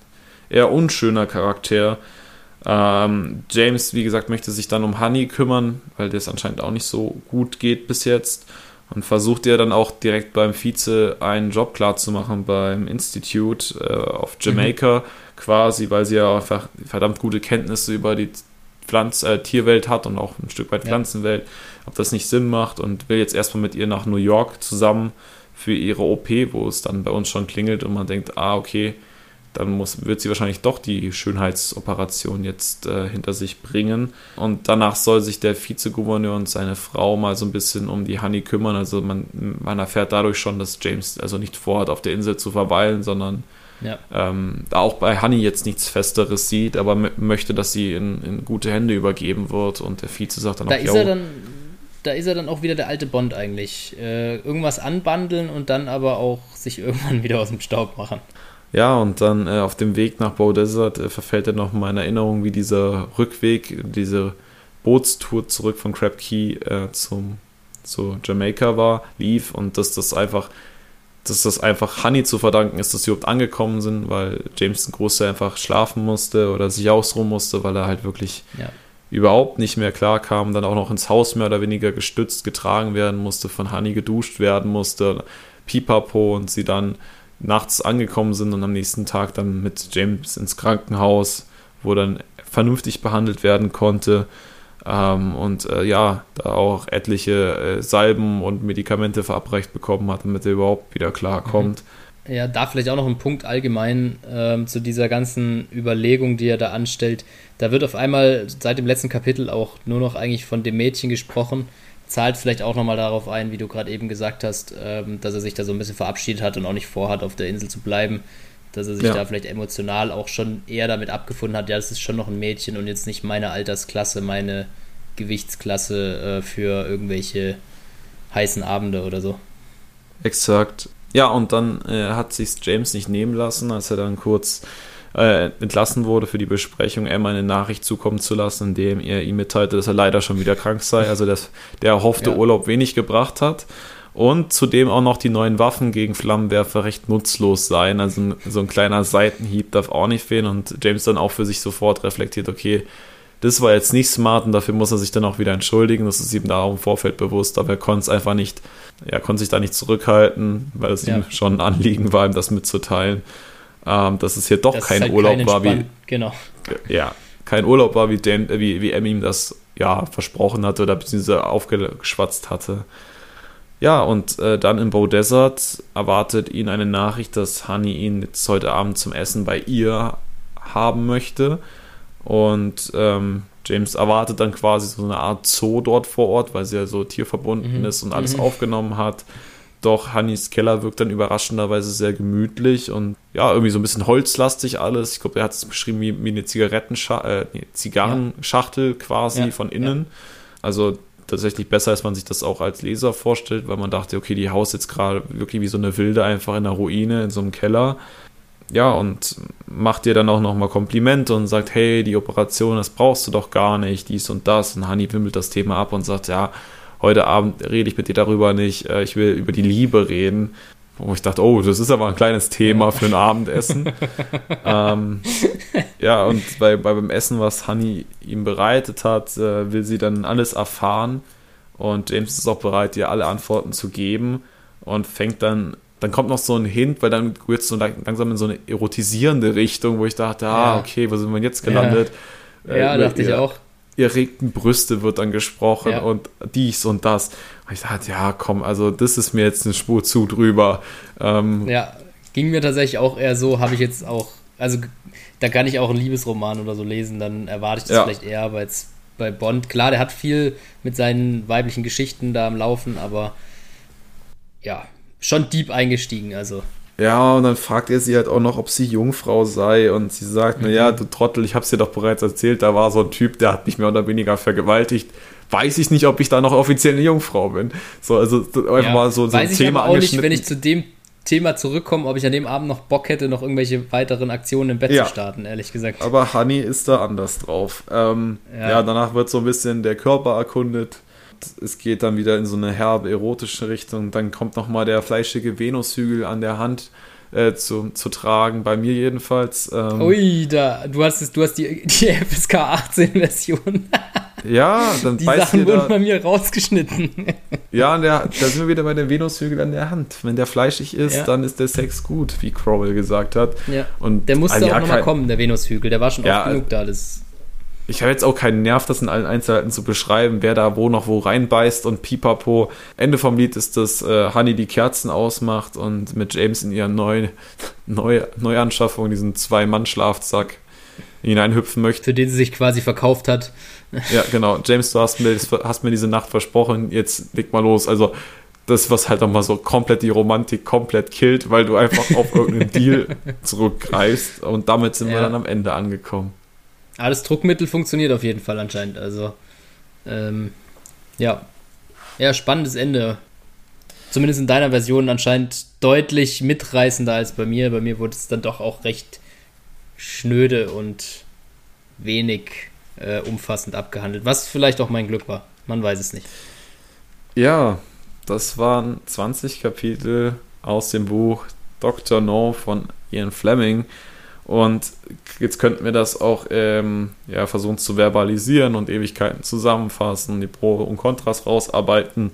eher unschöner Charakter. Ähm, James, wie gesagt, möchte sich dann um Honey kümmern, weil das anscheinend auch nicht so gut geht bis jetzt. Und versucht ja dann auch direkt beim Vize einen Job klarzumachen beim Institute äh, of Jamaica, mhm. quasi, weil sie ja einfach verdammt gute Kenntnisse über die Pflanz äh, Tierwelt hat und auch ein Stück weit Pflanzenwelt, ob das nicht Sinn macht und will jetzt erstmal mit ihr nach New York zusammen für ihre OP, wo es dann bei uns schon klingelt und man denkt, ah, okay, dann muss, wird sie wahrscheinlich doch die Schönheitsoperation jetzt äh, hinter sich bringen. Und danach soll sich der Vizegouverneur und seine Frau mal so ein bisschen um die Honey kümmern. Also man, man erfährt dadurch schon, dass James also nicht vorhat, auf der Insel zu verweilen, sondern ja. ähm, da auch bei Honey jetzt nichts Festeres sieht, aber möchte, dass sie in, in, gute Hände übergeben wird. Und der Vize sagt dann da auch, ist er dann da ist er dann auch wieder der alte Bond eigentlich. Äh, irgendwas anbandeln und dann aber auch sich <laughs> irgendwann wieder aus dem Staub machen. Ja, und dann äh, auf dem Weg nach Bow Desert äh, verfällt er noch in Erinnerung, wie dieser Rückweg, diese Bootstour zurück von Crab Key äh, zum, zu Jamaika war, lief und dass das einfach dass das einfach Honey zu verdanken ist, dass sie überhaupt angekommen sind, weil Jameson Große einfach schlafen musste oder sich ausruhen musste, weil er halt wirklich ja. überhaupt nicht mehr klar kam, dann auch noch ins Haus mehr oder weniger gestützt, getragen werden musste, von Honey geduscht werden musste, pipapo und sie dann nachts angekommen sind und am nächsten Tag dann mit James ins Krankenhaus, wo dann vernünftig behandelt werden konnte ähm, und äh, ja, da auch etliche äh, Salben und Medikamente verabreicht bekommen hat, damit er überhaupt wieder klarkommt. Mhm. Ja, da vielleicht auch noch ein Punkt allgemein ähm, zu dieser ganzen Überlegung, die er da anstellt. Da wird auf einmal seit dem letzten Kapitel auch nur noch eigentlich von dem Mädchen gesprochen. Zahlt vielleicht auch nochmal darauf ein, wie du gerade eben gesagt hast, ähm, dass er sich da so ein bisschen verabschiedet hat und auch nicht vorhat, auf der Insel zu bleiben. Dass er sich ja. da vielleicht emotional auch schon eher damit abgefunden hat, ja, das ist schon noch ein Mädchen und jetzt nicht meine Altersklasse, meine Gewichtsklasse äh, für irgendwelche heißen Abende oder so. Exakt. Ja, und dann äh, hat sich James nicht nehmen lassen, als er dann kurz äh, entlassen wurde für die Besprechung, Emma eine Nachricht zukommen zu lassen, in dem er ihm mitteilte, dass er leider schon wieder krank sei, also dass der erhoffte ja. Urlaub wenig gebracht hat. Und zudem auch noch die neuen Waffen gegen Flammenwerfer recht nutzlos seien. Also so ein kleiner Seitenhieb darf auch nicht fehlen. Und James dann auch für sich sofort reflektiert, okay, das war jetzt nicht smart und dafür muss er sich dann auch wieder entschuldigen. Das ist ihm da auch im Vorfeld bewusst, aber er konnte es einfach nicht, er konnte sich da nicht zurückhalten, weil es ja. ihm schon ein Anliegen war, ihm das mitzuteilen. Ähm, dass es hier doch das kein halt Urlaub war, wie. Genau. Ja, kein Urlaub war, wie, Dan, wie, wie Em ihm das ja versprochen hatte oder beziehungsweise aufgeschwatzt hatte. Ja, und äh, dann im Bow Desert erwartet ihn eine Nachricht, dass Honey ihn jetzt heute Abend zum Essen bei ihr haben möchte. Und ähm, James erwartet dann quasi so eine Art Zoo dort vor Ort, weil sie ja so tierverbunden mhm. ist und alles mhm. aufgenommen hat. Doch Hannys Keller wirkt dann überraschenderweise sehr gemütlich und ja, irgendwie so ein bisschen holzlastig alles. Ich glaube, er hat es beschrieben wie, wie eine Zigarettenschachtel, äh, nee, Zigarrenschachtel quasi ja. von innen. Ja. Also tatsächlich besser, als man sich das auch als Leser vorstellt, weil man dachte, okay, die Haus jetzt gerade wirklich wie so eine Wilde einfach in einer Ruine, in so einem Keller ja, und macht dir dann auch nochmal Komplimente und sagt, hey, die Operation, das brauchst du doch gar nicht, dies und das. Und Hani wimmelt das Thema ab und sagt, ja, heute Abend rede ich mit dir darüber nicht, äh, ich will über die Liebe reden. Wo ich dachte, oh, das ist aber ein kleines Thema für ein Abendessen. <laughs> ähm, ja, und bei, bei, beim Essen, was Honey ihm bereitet hat, äh, will sie dann alles erfahren. Und James ist auch bereit, ihr alle Antworten zu geben und fängt dann dann kommt noch so ein Hint, weil dann wird es so langsam in so eine erotisierende Richtung, wo ich dachte, ah, okay, wo sind wir jetzt gelandet? Ja, äh, ja dachte ihr, ich auch. Erregten Brüste wird dann gesprochen ja. und dies und das. Und ich dachte, ja, komm, also das ist mir jetzt eine Spur zu drüber. Ähm, ja, ging mir tatsächlich auch eher so, habe ich jetzt auch, also da kann ich auch einen Liebesroman oder so lesen, dann erwarte ich das ja. vielleicht eher, aber jetzt bei Bond, klar, der hat viel mit seinen weiblichen Geschichten da am Laufen, aber ja, schon deep eingestiegen, also Ja, und dann fragt er sie halt auch noch, ob sie Jungfrau sei. Und sie sagt, mhm. naja, du Trottel, ich hab's dir doch bereits erzählt, da war so ein Typ, der hat mich mehr oder weniger vergewaltigt. Weiß ich nicht, ob ich da noch offiziell eine Jungfrau bin. So, also einfach ja, mal so, so ein Thema aber auch nicht, wenn ich zu dem Thema zurückkomme, ob ich an dem Abend noch Bock hätte, noch irgendwelche weiteren Aktionen im Bett ja. zu starten, ehrlich gesagt. Aber Honey ist da anders drauf. Ähm, ja. ja, danach wird so ein bisschen der Körper erkundet es geht dann wieder in so eine herbe, erotische Richtung. Dann kommt nochmal der fleischige Venushügel an der Hand äh, zu, zu tragen, bei mir jedenfalls. Ähm, Ui, da, du hast, du hast die, die FSK 18-Version. ja, dann Die Sachen wurden da, bei mir rausgeschnitten. ja, der, da sind wir wieder bei dem Venushügel an der Hand. Wenn der fleischig ist, ja. dann ist der Sex gut, wie Crowell gesagt hat. Ja. Und der musste also, auch nochmal kommen, der Venushügel. Der war schon ja, oft genug da. Das ich habe jetzt auch keinen Nerv, das in allen Einzelheiten zu beschreiben, wer da wo noch wo reinbeißt und pipapo. Ende vom Lied ist, dass äh, Honey die Kerzen ausmacht und mit James in ihren neuen <laughs> Neu Neuanschaffung, diesen Zwei-Mann-Schlafsack, hineinhüpfen möchte. Für den sie sich quasi verkauft hat. <laughs> Ja, genau. James, du hast mir, hast mir diese Nacht versprochen, jetzt leg mal los. Also, das, was halt nochmal so komplett die Romantik komplett killt, weil du einfach auf irgendeinen <laughs> Deal zurückgreifst. Und damit sind ja. wir dann am Ende angekommen. Aber das Druckmittel funktioniert auf jeden Fall anscheinend. Also, ähm, ja. Ja, spannendes Ende. Zumindest in deiner Version anscheinend deutlich mitreißender als bei mir. Bei mir wurde es dann doch auch recht schnöde und wenig äh, umfassend abgehandelt. Was vielleicht auch mein Glück war. Man weiß es nicht. Ja, das waren 20 Kapitel aus dem Buch Dr. No von Ian Fleming. Und jetzt könnten wir das auch ähm, ja, versuchen zu verbalisieren und Ewigkeiten zusammenfassen, die Pro und Kontras rausarbeiten.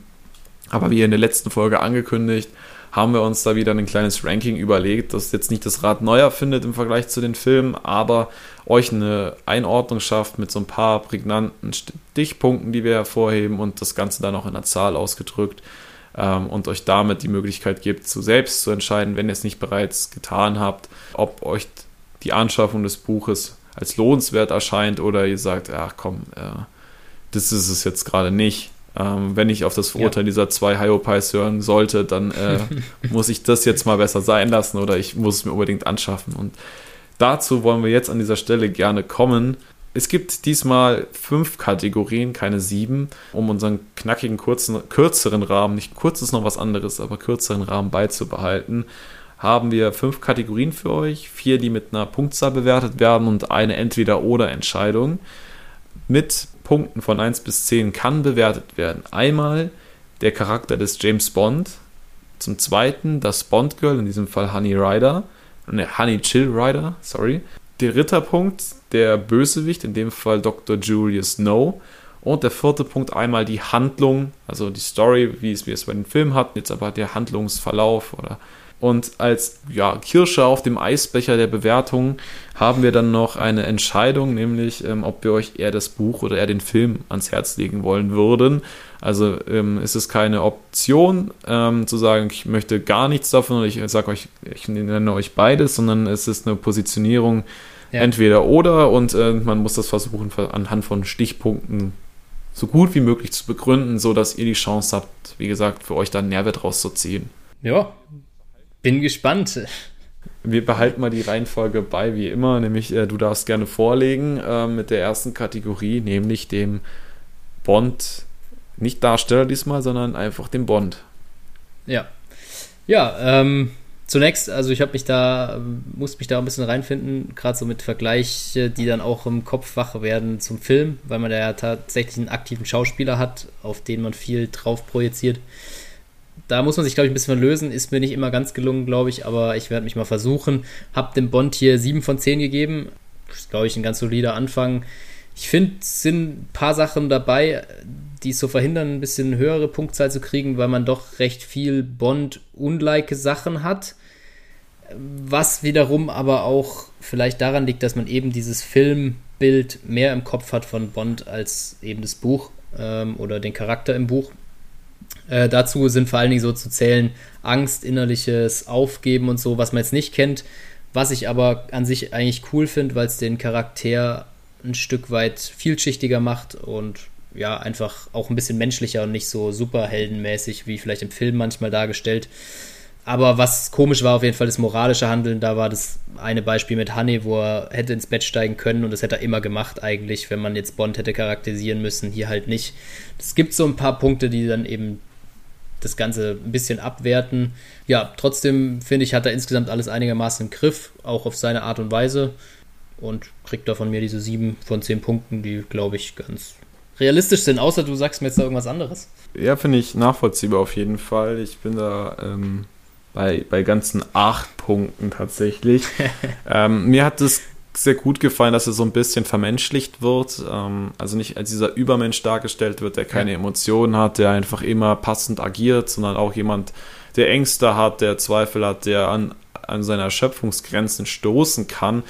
Aber wie in der letzten Folge angekündigt, haben wir uns da wieder ein kleines Ranking überlegt, das jetzt nicht das Rad neuer findet im Vergleich zu den Filmen, aber euch eine Einordnung schafft mit so ein paar prägnanten Stichpunkten, die wir hervorheben und das Ganze dann auch in der Zahl ausgedrückt ähm, und euch damit die Möglichkeit gibt, zu selbst zu entscheiden, wenn ihr es nicht bereits getan habt, ob euch die Anschaffung des Buches als lohnenswert erscheint oder ihr sagt, ach komm, äh, das ist es jetzt gerade nicht. Ähm, wenn ich auf das Verurteilen ja. dieser zwei Hyopies hören sollte, dann äh, <laughs> muss ich das jetzt mal besser sein lassen oder ich muss es mir unbedingt anschaffen. Und dazu wollen wir jetzt an dieser Stelle gerne kommen. Es gibt diesmal fünf Kategorien, keine sieben, um unseren knackigen, kurzen, kürzeren Rahmen, nicht kurz ist noch was anderes, aber kürzeren Rahmen beizubehalten haben wir fünf Kategorien für euch, vier, die mit einer Punktzahl bewertet werden und eine Entweder-Oder-Entscheidung. Mit Punkten von 1 bis 10 kann bewertet werden. Einmal der Charakter des James Bond, zum zweiten das Bond Girl, in diesem Fall Honey Rider, ne, Honey Chill Rider, sorry. Der dritte Punkt, der Bösewicht, in dem Fall Dr. Julius No. Und der vierte Punkt einmal die Handlung, also die Story, wie es wir es bei den Filmen hatten, jetzt aber der Handlungsverlauf oder und als ja, Kirsche auf dem Eisbecher der Bewertung haben wir dann noch eine Entscheidung, nämlich ähm, ob wir euch eher das Buch oder eher den Film ans Herz legen wollen würden. Also ähm, ist es keine Option ähm, zu sagen, ich möchte gar nichts davon oder ich sage euch, ich nenne euch beides, sondern es ist eine Positionierung ja. entweder oder und äh, man muss das versuchen anhand von Stichpunkten so gut wie möglich zu begründen, sodass ihr die Chance habt, wie gesagt, für euch dann Nährwert rauszuziehen. Ja, bin gespannt. Wir behalten mal die Reihenfolge bei, wie immer, nämlich äh, du darfst gerne vorlegen äh, mit der ersten Kategorie, nämlich dem Bond, nicht Darsteller diesmal, sondern einfach dem Bond. Ja. Ja, ähm, zunächst, also ich habe mich da, musste mich da ein bisschen reinfinden, gerade so mit Vergleiche, die dann auch im Kopf wach werden zum Film, weil man da ja tatsächlich einen aktiven Schauspieler hat, auf den man viel drauf projiziert da muss man sich, glaube ich, ein bisschen lösen. Ist mir nicht immer ganz gelungen, glaube ich, aber ich werde mich mal versuchen. Hab dem Bond hier 7 von 10 gegeben. Ist, glaube ich, ein ganz solider Anfang. Ich finde, es sind ein paar Sachen dabei, die es so verhindern, ein bisschen höhere Punktzahl zu kriegen, weil man doch recht viel Bond-unlike Sachen hat. Was wiederum aber auch vielleicht daran liegt, dass man eben dieses Filmbild mehr im Kopf hat von Bond als eben das Buch ähm, oder den Charakter im Buch. Äh, dazu sind vor allen Dingen so zu zählen Angst, innerliches Aufgeben und so, was man jetzt nicht kennt, was ich aber an sich eigentlich cool finde, weil es den Charakter ein Stück weit vielschichtiger macht und ja, einfach auch ein bisschen menschlicher und nicht so superheldenmäßig wie vielleicht im Film manchmal dargestellt. Aber was komisch war auf jeden Fall das moralische Handeln. Da war das eine Beispiel mit Honey, wo er hätte ins Bett steigen können und das hätte er immer gemacht eigentlich, wenn man jetzt Bond hätte charakterisieren müssen. Hier halt nicht. Es gibt so ein paar Punkte, die dann eben das Ganze ein bisschen abwerten. Ja, trotzdem finde ich, hat er insgesamt alles einigermaßen im Griff, auch auf seine Art und Weise. Und kriegt da von mir diese sieben von zehn Punkten, die, glaube ich, ganz realistisch sind, außer du sagst mir jetzt da irgendwas anderes. Ja, finde ich nachvollziehbar auf jeden Fall. Ich bin da ähm, bei, bei ganzen acht Punkten tatsächlich. <laughs> ähm, mir hat es sehr gut gefallen, dass er so ein bisschen vermenschlicht wird. Ähm, also nicht als dieser Übermensch dargestellt wird, der keine. Emotionen hat, der einfach immer passend agiert, sondern auch jemand, der Ängste hat, der Zweifel hat, der an, an seine Erschöpfungsgrenzen stoßen kann.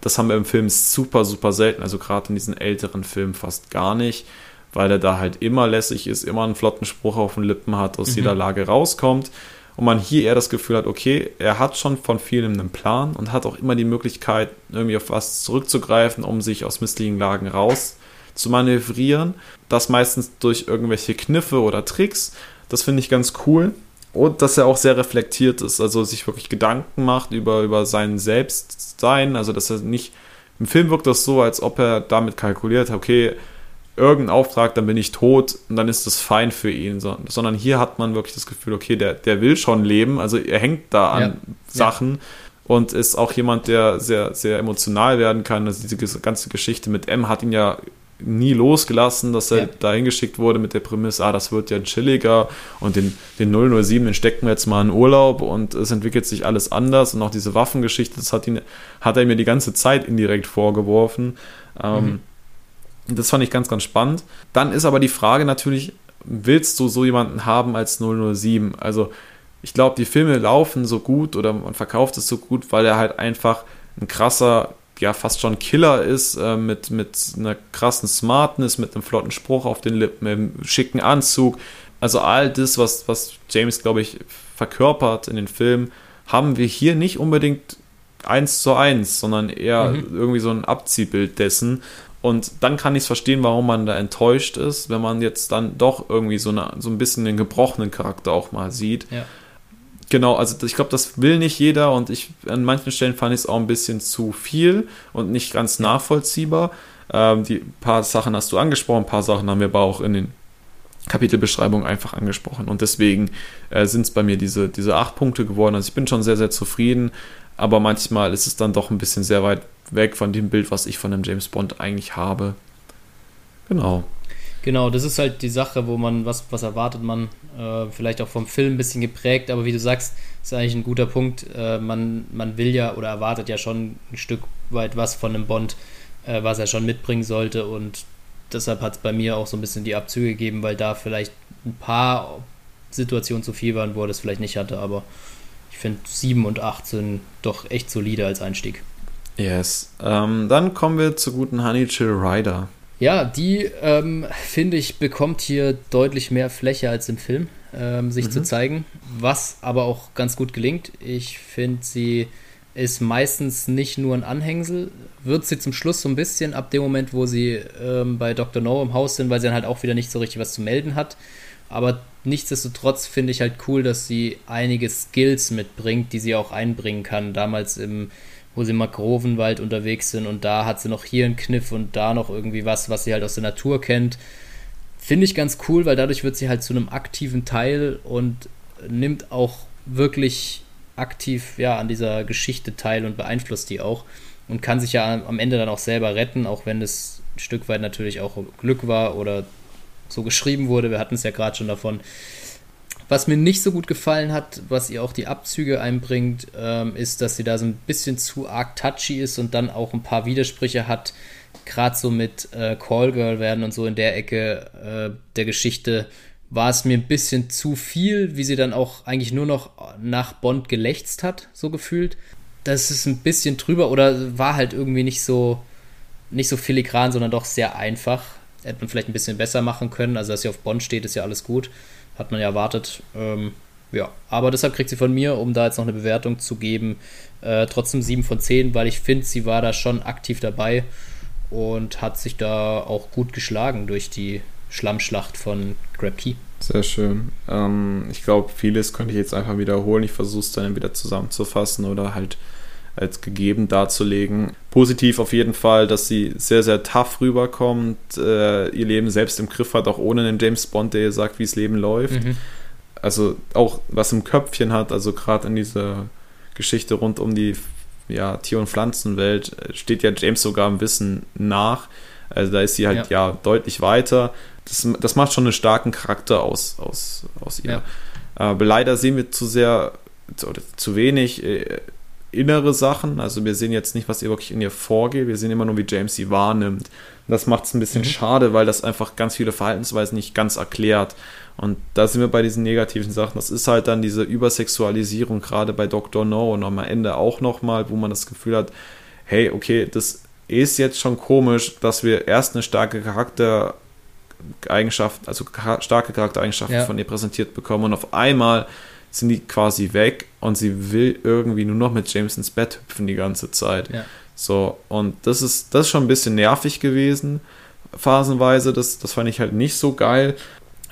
Das haben wir im Film super, super selten, also gerade in diesen älteren Filmen fast gar nicht, weil er da halt immer lässig ist, immer einen flotten Spruch auf den Lippen hat, aus mhm. jeder Lage rauskommt und man hier eher das Gefühl hat, okay, er hat schon von vielem einen Plan und hat auch immer die Möglichkeit, irgendwie auf was zurückzugreifen, um sich aus misslichen Lagen raus zu manövrieren. Das meistens durch irgendwelche Kniffe oder Tricks. Das finde ich ganz cool. Und dass er auch sehr reflektiert ist, also sich wirklich Gedanken macht über, über sein Selbstsein. Also, dass er nicht. Im Film wirkt das so, als ob er damit kalkuliert, okay, irgendeinen Auftrag, dann bin ich tot und dann ist das fein für ihn. Sondern hier hat man wirklich das Gefühl, okay, der, der will schon leben, also er hängt da an ja. Sachen. Ja. Und ist auch jemand, der sehr, sehr emotional werden kann. Also diese ganze Geschichte mit M hat ihn ja nie losgelassen, dass er ja. dahin geschickt wurde mit der Prämisse, ah, das wird ja chilliger und den, den 007, den stecken wir jetzt mal in Urlaub und es entwickelt sich alles anders und auch diese Waffengeschichte, das hat ihn, hat er mir die ganze Zeit indirekt vorgeworfen. Ähm, mhm. Das fand ich ganz, ganz spannend. Dann ist aber die Frage natürlich, willst du so jemanden haben als 007? Also ich glaube, die Filme laufen so gut oder man verkauft es so gut, weil er halt einfach ein krasser, ja fast schon Killer ist, äh, mit, mit einer krassen Smartness, mit einem flotten Spruch auf den Lippen, mit einem schicken Anzug. Also all das, was, was James, glaube ich, verkörpert in den Filmen, haben wir hier nicht unbedingt eins zu eins, sondern eher mhm. irgendwie so ein Abziehbild dessen. Und dann kann ich es verstehen, warum man da enttäuscht ist, wenn man jetzt dann doch irgendwie so, eine, so ein bisschen den gebrochenen Charakter auch mal sieht. Ja. Genau, also ich glaube, das will nicht jeder und ich an manchen Stellen fand ich es auch ein bisschen zu viel und nicht ganz nachvollziehbar. Ähm, die paar Sachen hast du angesprochen, ein paar Sachen haben wir aber auch in den Kapitelbeschreibungen einfach angesprochen und deswegen äh, sind es bei mir diese, diese acht Punkte geworden. Also ich bin schon sehr, sehr zufrieden, aber manchmal ist es dann doch ein bisschen sehr weit weg von dem Bild, was ich von einem James Bond eigentlich habe. Genau. Genau, das ist halt die Sache, wo man, was, was erwartet man, äh, vielleicht auch vom Film ein bisschen geprägt, aber wie du sagst, ist eigentlich ein guter Punkt. Äh, man, man will ja oder erwartet ja schon ein Stück weit was von einem Bond, äh, was er schon mitbringen sollte und deshalb hat es bei mir auch so ein bisschen die Abzüge gegeben, weil da vielleicht ein paar Situationen zu viel waren, wo er das vielleicht nicht hatte, aber ich finde 7 und 8 sind doch echt solide als Einstieg. Yes. Ähm, dann kommen wir zur guten Honey Chill Rider. Ja, die, ähm, finde ich, bekommt hier deutlich mehr Fläche als im Film, ähm, sich mhm. zu zeigen, was aber auch ganz gut gelingt. Ich finde, sie ist meistens nicht nur ein Anhängsel, wird sie zum Schluss so ein bisschen ab dem Moment, wo sie ähm, bei Dr. No im Haus sind, weil sie dann halt auch wieder nicht so richtig was zu melden hat. Aber nichtsdestotrotz finde ich halt cool, dass sie einige Skills mitbringt, die sie auch einbringen kann. Damals im wo sie im Makrovenwald unterwegs sind und da hat sie noch hier einen Kniff und da noch irgendwie was, was sie halt aus der Natur kennt. Finde ich ganz cool, weil dadurch wird sie halt zu einem aktiven Teil und nimmt auch wirklich aktiv ja, an dieser Geschichte teil und beeinflusst die auch und kann sich ja am Ende dann auch selber retten, auch wenn es ein Stück weit natürlich auch Glück war oder so geschrieben wurde. Wir hatten es ja gerade schon davon, was mir nicht so gut gefallen hat, was ihr auch die Abzüge einbringt, ähm, ist, dass sie da so ein bisschen zu arg touchy ist und dann auch ein paar Widersprüche hat. Gerade so mit äh, Callgirl werden und so in der Ecke äh, der Geschichte war es mir ein bisschen zu viel, wie sie dann auch eigentlich nur noch nach Bond gelächzt hat, so gefühlt. Das ist ein bisschen drüber oder war halt irgendwie nicht so, nicht so filigran, sondern doch sehr einfach. Hätte man vielleicht ein bisschen besser machen können. Also, dass sie auf Bond steht, ist ja alles gut. Hat man ja erwartet. Ähm, ja, aber deshalb kriegt sie von mir, um da jetzt noch eine Bewertung zu geben, äh, trotzdem 7 von 10, weil ich finde, sie war da schon aktiv dabei und hat sich da auch gut geschlagen durch die Schlammschlacht von Grab Key. Sehr schön. Ähm, ich glaube, vieles könnte ich jetzt einfach wiederholen. Ich versuche es dann wieder zusammenzufassen oder halt als gegeben darzulegen. Positiv auf jeden Fall, dass sie sehr, sehr tough rüberkommt, äh, ihr Leben selbst im Griff hat, auch ohne einen James Bond, der ihr sagt, wie es Leben läuft. Mhm. Also auch was im Köpfchen hat, also gerade in dieser Geschichte rund um die ja, Tier- und Pflanzenwelt äh, steht ja James sogar im Wissen nach. Also da ist sie halt ja, ja deutlich weiter. Das, das macht schon einen starken Charakter aus, aus, aus ihr. Ja. Aber leider sehen wir zu sehr oder zu wenig äh, innere Sachen. Also wir sehen jetzt nicht, was ihr wirklich in ihr vorgeht. Wir sehen immer nur, wie James sie wahrnimmt. Das macht es ein bisschen mhm. schade, weil das einfach ganz viele Verhaltensweisen nicht ganz erklärt. Und da sind wir bei diesen negativen Sachen. Das ist halt dann diese Übersexualisierung, gerade bei Dr. No und am Ende auch nochmal, wo man das Gefühl hat, hey, okay, das ist jetzt schon komisch, dass wir erst eine starke Charaktereigenschaft, also starke Charaktereigenschaften ja. von ihr präsentiert bekommen und auf einmal sind die quasi weg und sie will irgendwie nur noch mit James ins Bett hüpfen die ganze Zeit. Ja. So, und das ist, das ist schon ein bisschen nervig gewesen, phasenweise. Das, das fand ich halt nicht so geil.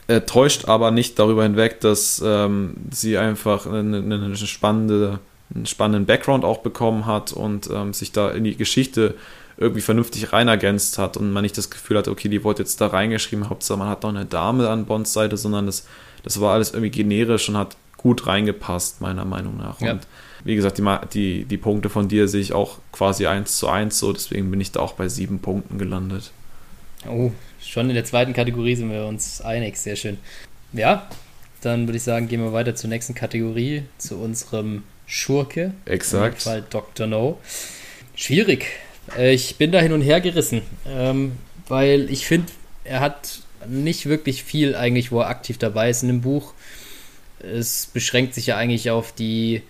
Äh, täuscht aber nicht darüber hinweg, dass ähm, sie einfach eine, eine, spannende, einen spannenden Background auch bekommen hat und ähm, sich da in die Geschichte irgendwie vernünftig reinergänzt hat und man nicht das Gefühl hat, okay, die wurde jetzt da reingeschrieben, Hauptsache man hat noch eine Dame an Bonds Seite, sondern das, das war alles irgendwie generisch und hat gut reingepasst, meiner Meinung nach. Ja. Und wie gesagt, die, die, die Punkte von dir sehe ich auch quasi eins zu eins so, deswegen bin ich da auch bei sieben Punkten gelandet. Oh, schon in der zweiten Kategorie sind wir uns einig, sehr schön. Ja, dann würde ich sagen, gehen wir weiter zur nächsten Kategorie, zu unserem Schurke. Exakt. In Fall Dr. No. Schwierig. Äh, ich bin da hin und her gerissen, ähm, weil ich finde, er hat nicht wirklich viel eigentlich, wo er aktiv dabei ist in dem Buch es beschränkt sich ja eigentlich auf die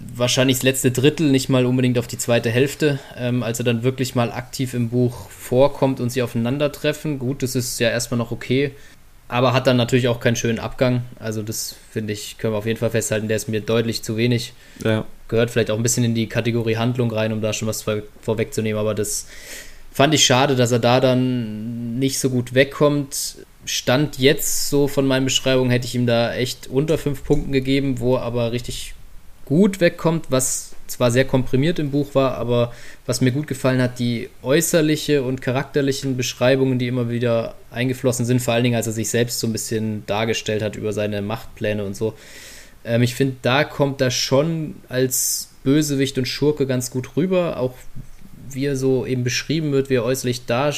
wahrscheinlich das letzte Drittel, nicht mal unbedingt auf die zweite Hälfte, ähm, als er dann wirklich mal aktiv im Buch vorkommt und sie aufeinandertreffen. Gut, das ist ja erstmal noch okay, aber hat dann natürlich auch keinen schönen Abgang. Also das finde ich, können wir auf jeden Fall festhalten, der ist mir deutlich zu wenig. Ja. Gehört vielleicht auch ein bisschen in die Kategorie Handlung rein, um da schon was vor, vorwegzunehmen, aber das fand ich schade, dass er da dann nicht so gut wegkommt. Stand jetzt so von meinen Beschreibungen hätte ich ihm da echt unter fünf Punkten gegeben, wo er aber richtig gut wegkommt, was zwar sehr komprimiert im Buch war, aber was mir gut gefallen hat, die äußerliche und charakterlichen Beschreibungen, die immer wieder eingeflossen sind, vor allen Dingen, als er sich selbst so ein bisschen dargestellt hat über seine Machtpläne und so. Ähm, ich finde, da kommt er schon als Bösewicht und Schurke ganz gut rüber, auch wie er so eben beschrieben wird, wie er äußerlich da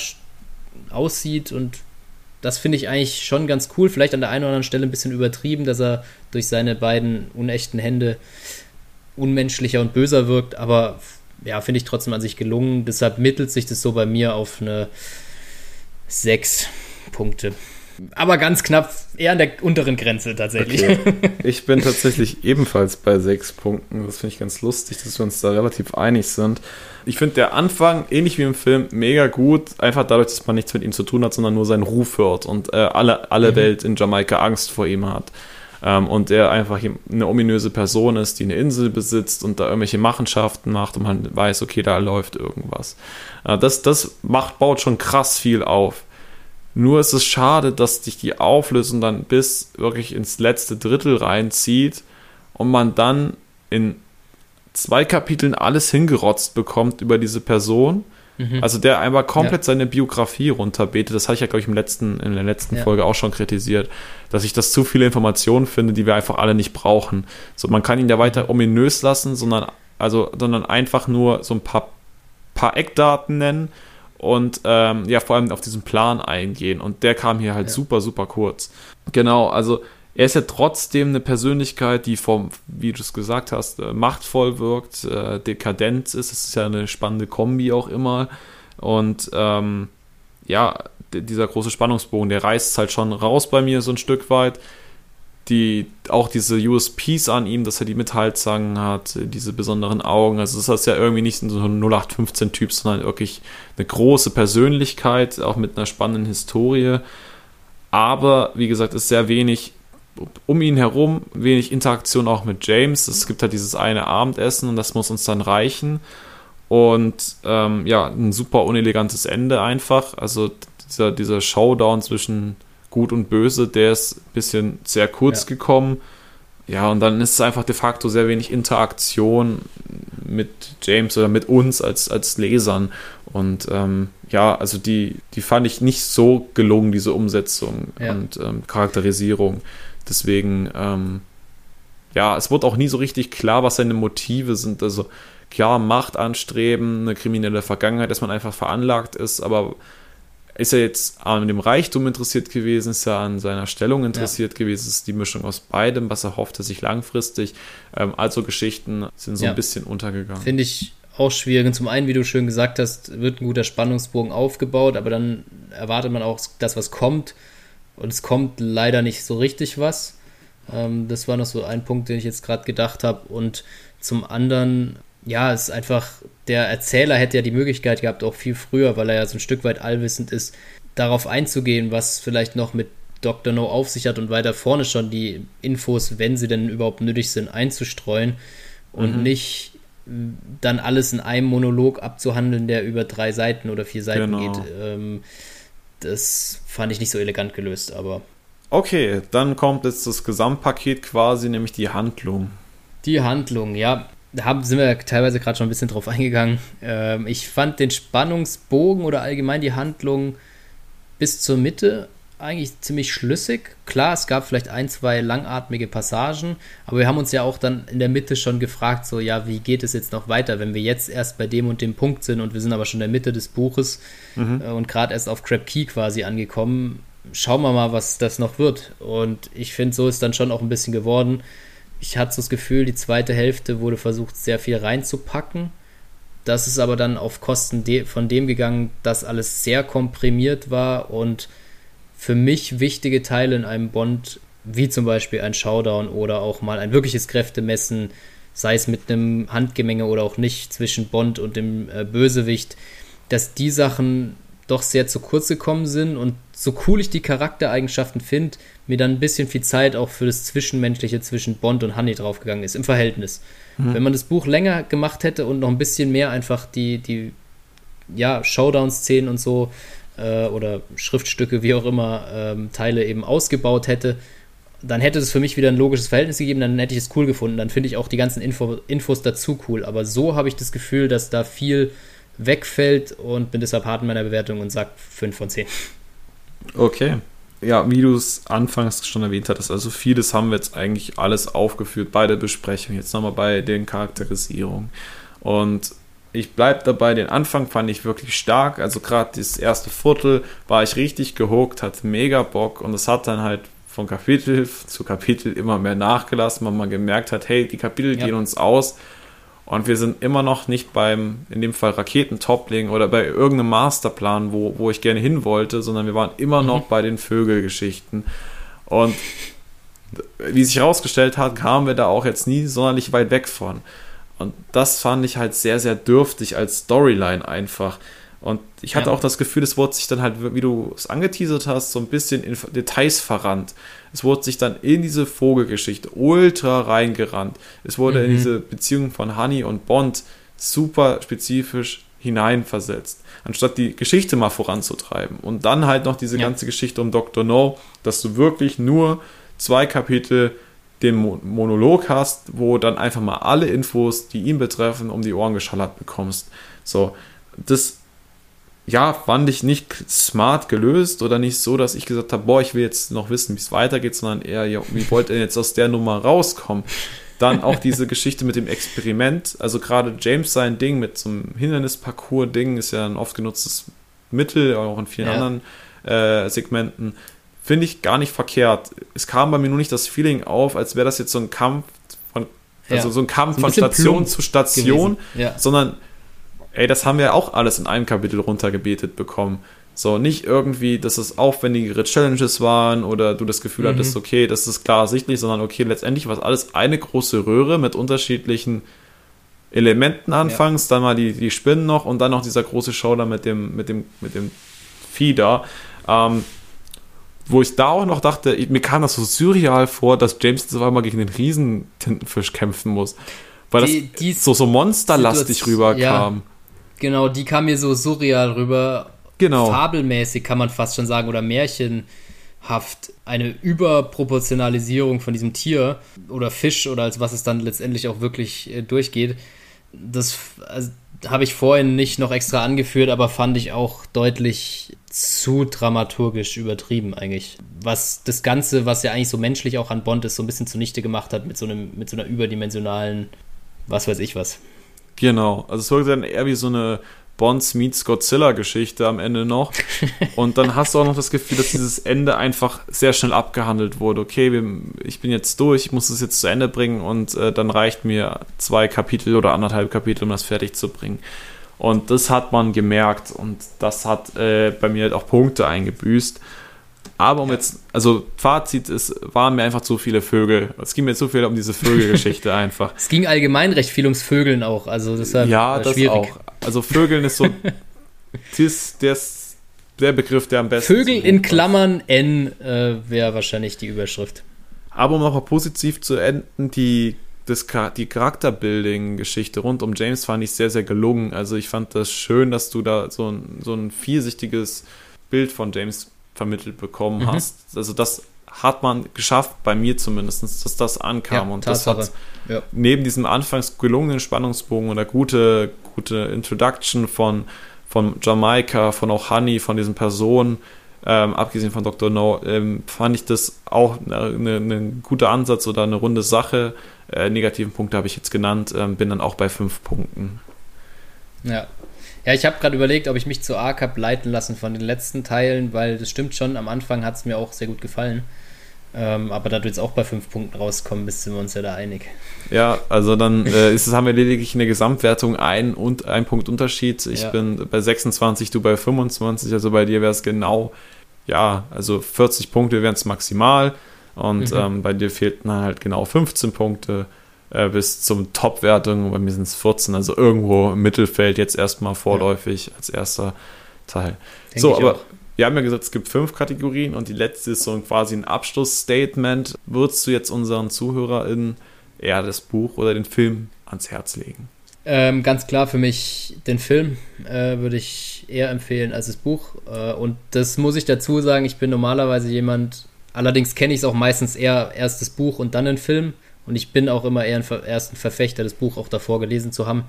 aussieht und das finde ich eigentlich schon ganz cool. Vielleicht an der einen oder anderen Stelle ein bisschen übertrieben, dass er durch seine beiden unechten Hände unmenschlicher und böser wirkt, aber ja, finde ich trotzdem an sich gelungen. Deshalb mittelt sich das so bei mir auf eine sechs Punkte. Aber ganz knapp, eher an der unteren Grenze tatsächlich. Okay. <laughs> Ich bin tatsächlich ebenfalls bei sechs Punkten. Das finde ich ganz lustig, dass wir uns da relativ einig sind. Ich finde der Anfang, ähnlich wie im Film, mega gut. Einfach dadurch, dass man nichts mit ihm zu tun hat, sondern nur seinen Ruf hört und äh, alle, alle mhm. Welt in Jamaika Angst vor ihm hat. Ähm, und er einfach eine ominöse Person ist, die eine Insel besitzt und da irgendwelche Machenschaften macht und man weiß, okay, da läuft irgendwas. Äh, das das macht, baut schon krass viel auf. Nur ist es schade, dass sich die Auflösung dann bis wirklich ins letzte Drittel reinzieht und man dann in zwei Kapiteln alles hingerotzt bekommt über diese Person. Mhm. Also der einfach komplett ja. seine Biografie runterbetet. Das hatte ich ja, glaube ich, im letzten, in der letzten ja. Folge auch schon kritisiert, dass ich das zu viele Informationen finde, die wir einfach alle nicht brauchen. So, man kann ihn ja weiter ominös lassen, sondern, also, sondern einfach nur so ein paar, paar Eckdaten nennen und ähm, ja, vor allem auf diesen Plan eingehen. Und der kam hier halt ja. super, super kurz. Genau, also er ist ja trotzdem eine Persönlichkeit, die vom, wie du es gesagt hast, äh, machtvoll wirkt, äh, dekadent ist. Das ist ja eine spannende Kombi auch immer. Und ähm, ja, dieser große Spannungsbogen, der reißt halt schon raus bei mir so ein Stück weit die, auch diese USPs an ihm, dass er die Metallzangen hat, diese besonderen Augen. Also das ist ja irgendwie nicht so ein 0815-Typ, sondern wirklich eine große Persönlichkeit, auch mit einer spannenden Historie. Aber, wie gesagt, ist sehr wenig um ihn herum, wenig Interaktion auch mit James. Es gibt halt dieses eine Abendessen und das muss uns dann reichen. Und ähm, ja, ein super unelegantes Ende einfach. Also dieser, dieser Showdown zwischen Gut und Böse, der ist ein bisschen sehr kurz ja. gekommen. Ja, und dann ist es einfach de facto sehr wenig Interaktion mit James oder mit uns als, als Lesern. Und ähm, ja, also die, die fand ich nicht so gelungen, diese Umsetzung ja. und ähm, Charakterisierung. Deswegen, ähm, ja, es wurde auch nie so richtig klar, was seine Motive sind. Also klar, Macht anstreben, eine kriminelle Vergangenheit, dass man einfach veranlagt ist, aber ist er jetzt an dem Reichtum interessiert gewesen, ist er an seiner Stellung interessiert ja. gewesen, ist die Mischung aus beidem, was er hoffte sich langfristig. Ähm, also Geschichten sind so ja. ein bisschen untergegangen. Finde ich auch schwierig. Und zum einen, wie du schön gesagt hast, wird ein guter Spannungsbogen aufgebaut, aber dann erwartet man auch das, was kommt. Und es kommt leider nicht so richtig was. Ähm, das war noch so ein Punkt, den ich jetzt gerade gedacht habe. Und zum anderen ja, es ist einfach, der Erzähler hätte ja die Möglichkeit gehabt, auch viel früher, weil er ja so ein Stück weit allwissend ist, darauf einzugehen, was vielleicht noch mit Dr. No auf sich hat und weiter vorne schon die Infos, wenn sie denn überhaupt nötig sind, einzustreuen und mhm. nicht dann alles in einem Monolog abzuhandeln, der über drei Seiten oder vier Seiten genau. geht. Ähm, das fand ich nicht so elegant gelöst, aber. Okay, dann kommt jetzt das Gesamtpaket quasi, nämlich die Handlung. Die Handlung, ja da haben, sind wir teilweise gerade schon ein bisschen drauf eingegangen. Ähm, ich fand den Spannungsbogen oder allgemein die Handlung bis zur Mitte eigentlich ziemlich schlüssig. Klar, es gab vielleicht ein, zwei langatmige Passagen, aber wir haben uns ja auch dann in der Mitte schon gefragt, so, ja, wie geht es jetzt noch weiter, wenn wir jetzt erst bei dem und dem Punkt sind und wir sind aber schon in der Mitte des Buches mhm. äh, und gerade erst auf Crab Key quasi angekommen. Schauen wir mal, was das noch wird. Und ich finde, so ist dann schon auch ein bisschen geworden ich hatte so das Gefühl, die zweite Hälfte wurde versucht, sehr viel reinzupacken. Das ist aber dann auf Kosten de von dem gegangen, dass alles sehr komprimiert war und für mich wichtige Teile in einem Bond, wie zum Beispiel ein Showdown oder auch mal ein wirkliches Kräftemessen, sei es mit einem Handgemenge oder auch nicht, zwischen Bond und dem äh, Bösewicht, dass die Sachen doch sehr zu kurz gekommen sind und so cool ich die Charaktereigenschaften finde, mir dann ein bisschen viel Zeit auch für das Zwischenmenschliche zwischen Bond und Honey draufgegangen ist, im Verhältnis. Mhm. Wenn man das Buch länger gemacht hätte und noch ein bisschen mehr einfach die, die ja, Showdown-Szenen und so äh, oder Schriftstücke, wie auch immer, ähm, Teile eben ausgebaut hätte, dann hätte es für mich wieder ein logisches Verhältnis gegeben, dann hätte ich es cool gefunden. Dann finde ich auch die ganzen Info Infos dazu cool. Aber so habe ich das Gefühl, dass da viel wegfällt und bin deshalb hart in meiner Bewertung und sage 5 von 10. Okay. Ja, wie du es anfangs schon erwähnt hattest, also vieles haben wir jetzt eigentlich alles aufgeführt bei der Besprechung, jetzt nochmal bei den Charakterisierungen. Und ich bleibe dabei, den Anfang fand ich wirklich stark. Also gerade das erste Viertel war ich richtig gehuckt, hatte mega Bock und es hat dann halt von Kapitel <laughs> zu Kapitel immer mehr nachgelassen, weil man gemerkt hat, hey, die Kapitel ja. gehen uns aus und wir sind immer noch nicht beim, in dem Fall Raketentopling oder bei irgendeinem Masterplan, wo, wo ich gerne hin wollte, sondern wir waren immer noch mhm. bei den Vögelgeschichten. Und wie sich herausgestellt hat, kamen wir da auch jetzt nie sonderlich weit weg von. Und das fand ich halt sehr, sehr dürftig als Storyline einfach. Und ich hatte ja. auch das Gefühl, es wurde sich dann halt, wie du es angeteasert hast, so ein bisschen in Details verrannt. Es wurde sich dann in diese Vogelgeschichte ultra reingerannt. Es wurde mhm. in diese Beziehung von Honey und Bond super spezifisch hineinversetzt, anstatt die Geschichte mal voranzutreiben. Und dann halt noch diese ja. ganze Geschichte um Dr. No, dass du wirklich nur zwei Kapitel den Monolog hast, wo dann einfach mal alle Infos, die ihn betreffen, um die Ohren geschallert bekommst. So, das ja, fand ich nicht smart gelöst oder nicht so, dass ich gesagt habe, boah, ich will jetzt noch wissen, wie es weitergeht, sondern eher, ja, wie wollt ihr jetzt aus der Nummer rauskommen? Dann auch diese Geschichte mit dem Experiment, also gerade James sein Ding mit so einem Hindernisparcours-Ding ist ja ein oft genutztes Mittel, auch in vielen ja. anderen äh, Segmenten, finde ich gar nicht verkehrt. Es kam bei mir nur nicht das Feeling auf, als wäre das jetzt so ein Kampf von, also ja. so ein Kampf ein von Station zu Station, ja. sondern ey, das haben wir auch alles in einem Kapitel runtergebetet bekommen. So, nicht irgendwie, dass es aufwendigere Challenges waren oder du das Gefühl mhm. hattest, okay, das ist klar ersichtlich, sondern okay, letztendlich war es alles eine große Röhre mit unterschiedlichen Elementen anfangs, ja. dann mal die, die Spinnen noch und dann noch dieser große Show da mit dem, mit dem, mit dem Vieh da. Ähm, wo ich da auch noch dachte, mir kam das so surreal vor, dass James auf einmal gegen den Riesentintenfisch kämpfen muss. Weil die, das so, so monsterlastig rüberkam. Ja. Genau, die kam mir so surreal rüber. Genau. Fabelmäßig kann man fast schon sagen oder Märchen. Haft eine Überproportionalisierung von diesem Tier oder Fisch oder als was es dann letztendlich auch wirklich äh, durchgeht. Das also, habe ich vorhin nicht noch extra angeführt, aber fand ich auch deutlich zu dramaturgisch übertrieben eigentlich. Was das Ganze, was ja eigentlich so menschlich auch an Bond ist, so ein bisschen zunichte gemacht hat mit so einem, mit so einer überdimensionalen, was weiß ich was. Genau, also es wirkt dann eher wie so eine Bonds meets Godzilla-Geschichte am Ende noch. <laughs> Und dann hast du auch noch das Gefühl, dass dieses Ende einfach sehr schnell abgehandelt wurde. Okay, wir, ich bin jetzt durch, ich muss es jetzt zu Ende bringen und äh, dann reicht mir zwei Kapitel oder anderthalb Kapitel, um das fertig zu bringen. Und das hat man gemerkt und das hat äh, bei mir halt auch Punkte eingebüßt. Aber um ja. jetzt, also Fazit, es waren mir einfach zu viele Vögel. Es ging mir zu viel um diese Vögelgeschichte <laughs> einfach. Es ging allgemein recht viel ums Vögeln auch, also deshalb ja, das schwierig. auch. Also Vögeln ist so <laughs> ist der, der Begriff, der am besten Vögel in Klammern N äh, wäre wahrscheinlich die Überschrift. Aber um nochmal positiv zu enden, die, das, die Charakterbuilding-Geschichte rund um James fand ich sehr, sehr gelungen. Also ich fand das schön, dass du da so ein, so ein viersichtiges Bild von James vermittelt bekommen mhm. hast. Also das hat man geschafft, bei mir zumindest, dass das ankam. Ja, und Tatsache. das hat ja. neben diesem anfangs gelungenen Spannungsbogen oder gute, gute Introduction von, von Jamaika, von auch Honey, von diesen Personen, ähm, abgesehen von Dr. No, ähm, fand ich das auch ein ne, ne guter Ansatz oder eine runde Sache. Äh, negativen Punkte habe ich jetzt genannt, ähm, bin dann auch bei fünf Punkten. Ja, ja, ich habe gerade überlegt, ob ich mich zu habe leiten lassen von den letzten Teilen, weil das stimmt schon, am Anfang hat es mir auch sehr gut gefallen. Ähm, aber da du jetzt auch bei fünf Punkten rauskommen bist, sind wir uns ja da einig. Ja, also dann äh, ist es, haben wir lediglich in der Gesamtwertung ein und ein Punkt Unterschied. Ich ja. bin bei 26, du bei 25, also bei dir wäre es genau, ja, also 40 Punkte wären es maximal und mhm. ähm, bei dir fehlten halt genau 15 Punkte äh, bis zum Top-Wertung. Bei mir sind es 14, also irgendwo im Mittelfeld jetzt erstmal vorläufig ja. als erster Teil. Denk so, aber auch. wir haben ja gesagt, es gibt fünf Kategorien und die letzte ist so quasi ein Abschlussstatement. Würdest du jetzt unseren ZuhörerInnen eher das Buch oder den Film ans Herz legen? Ähm, ganz klar für mich den Film äh, würde ich eher empfehlen als das Buch. Äh, und das muss ich dazu sagen, ich bin normalerweise jemand, allerdings kenne ich es auch meistens eher erst das Buch und dann den Film. Und ich bin auch immer eher ein ersten Verfechter, das Buch auch davor gelesen zu haben.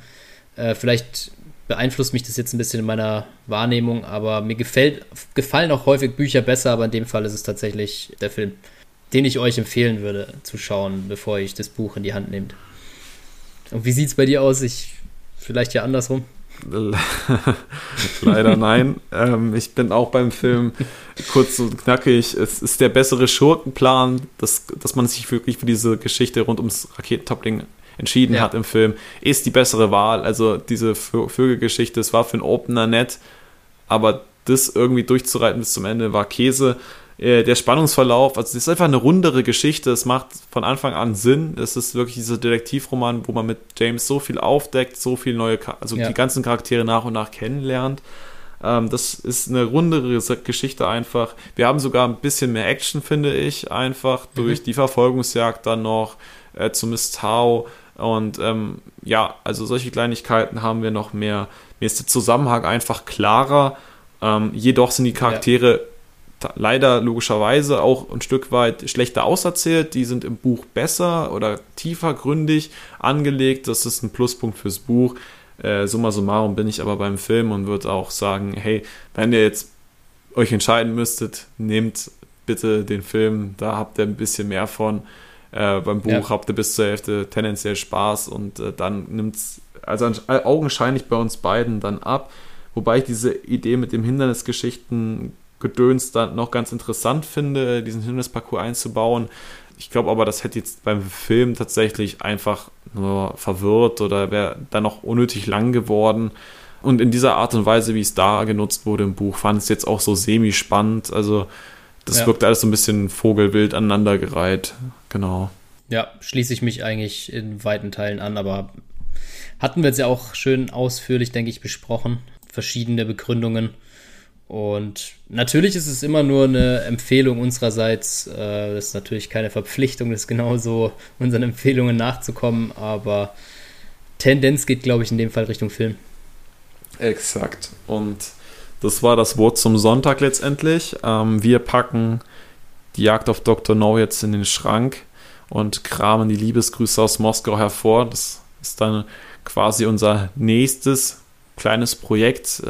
Äh, vielleicht beeinflusst mich das jetzt ein bisschen in meiner Wahrnehmung, aber mir gefällt, gefallen auch häufig Bücher besser, aber in dem Fall ist es tatsächlich der Film, den ich euch empfehlen würde zu schauen, bevor ich das Buch in die Hand nehmt. Und wie sieht es bei dir aus? Ich, vielleicht ja andersrum. <laughs> Leider nein. ähm, ich bin auch beim Film kurz und knackig. Es ist der bessere Schurkenplan, dass, dass man sich wirklich für diese Geschichte rund ums Raketentopling entschieden ja. hat im Film, ist die bessere Wahl. Also diese Vögelgeschichte, es war für einen Opener nett, aber das irgendwie durchzureiten bis zum Ende war Käse. Äh, der Spannungsverlauf, also es ist einfach eine rundere Geschichte, es macht von Anfang an Sinn. Es ist wirklich dieser Detektivroman, wo man mit James so viel aufdeckt, so viel neue, also ja. die ganzen Charaktere nach und nach kennenlernt. Ähm, das ist eine rundere Geschichte einfach. Wir haben sogar ein bisschen mehr Action, finde ich, einfach mhm. durch die Verfolgungsjagd dann noch äh, zu Miss Tau. Und ähm, ja, also solche Kleinigkeiten haben wir noch mehr. Mir ist der Zusammenhang einfach klarer. Ähm, jedoch sind die Charaktere ja leider logischerweise auch ein Stück weit schlechter auserzählt. Die sind im Buch besser oder tiefer gründig angelegt. Das ist ein Pluspunkt fürs Buch. Äh, summa summarum bin ich aber beim Film und würde auch sagen, hey, wenn ihr jetzt euch entscheiden müsstet, nehmt bitte den Film, da habt ihr ein bisschen mehr von. Äh, beim Buch ja. habt ihr bis zur Hälfte tendenziell Spaß und äh, dann nimmt es also augenscheinlich bei uns beiden dann ab. Wobei ich diese Idee mit dem Hindernisgeschichten Gedöns dann noch ganz interessant finde, diesen Hindernisparcours einzubauen. Ich glaube aber, das hätte jetzt beim Film tatsächlich einfach nur verwirrt oder wäre dann noch unnötig lang geworden. Und in dieser Art und Weise, wie es da genutzt wurde im Buch, fand es jetzt auch so semi-spannend. Also, das ja. wirkt alles so ein bisschen vogelwild aneinandergereiht. Genau. Ja, schließe ich mich eigentlich in weiten Teilen an, aber hatten wir jetzt ja auch schön ausführlich, denke ich, besprochen. Verschiedene Begründungen. Und natürlich ist es immer nur eine Empfehlung unsererseits. Äh, das ist natürlich keine Verpflichtung, das genauso unseren Empfehlungen nachzukommen, aber Tendenz geht, glaube ich, in dem Fall Richtung Film. Exakt. Und das war das Wort zum Sonntag letztendlich. Ähm, wir packen die Jagd auf Dr. No jetzt in den Schrank und kramen die Liebesgrüße aus Moskau hervor. Das ist dann quasi unser nächstes kleines Projekt.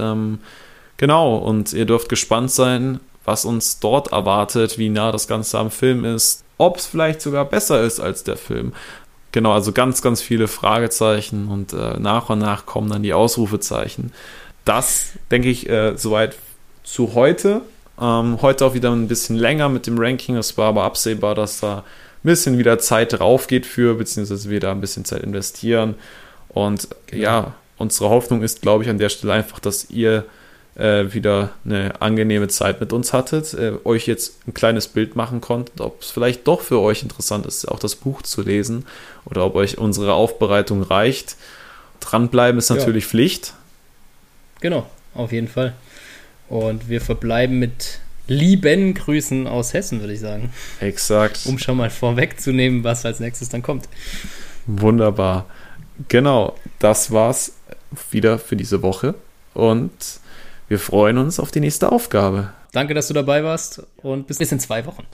Genau, und ihr dürft gespannt sein, was uns dort erwartet, wie nah das Ganze am Film ist, ob es vielleicht sogar besser ist als der Film. Genau, also ganz, ganz viele Fragezeichen und äh, nach und nach kommen dann die Ausrufezeichen. Das, denke ich, äh, soweit zu heute. Ähm, heute auch wieder ein bisschen länger mit dem Ranking. Es war aber absehbar, dass da ein bisschen wieder Zeit drauf geht für, beziehungsweise wir da ein bisschen Zeit investieren. Und genau. ja, unsere Hoffnung ist, glaube ich, an der Stelle einfach, dass ihr äh, wieder eine angenehme Zeit mit uns hattet, äh, euch jetzt ein kleines Bild machen konntet, ob es vielleicht doch für euch interessant ist, auch das Buch zu lesen oder ob euch unsere Aufbereitung reicht. Dranbleiben ist natürlich ja. Pflicht. Genau, auf jeden Fall. Und wir verbleiben mit lieben Grüßen aus Hessen, würde ich sagen. Exakt. Um schon mal vorwegzunehmen, was als nächstes dann kommt. Wunderbar. Genau, das war's wieder für diese Woche. Und wir freuen uns auf die nächste Aufgabe. Danke, dass du dabei warst und bis in zwei Wochen.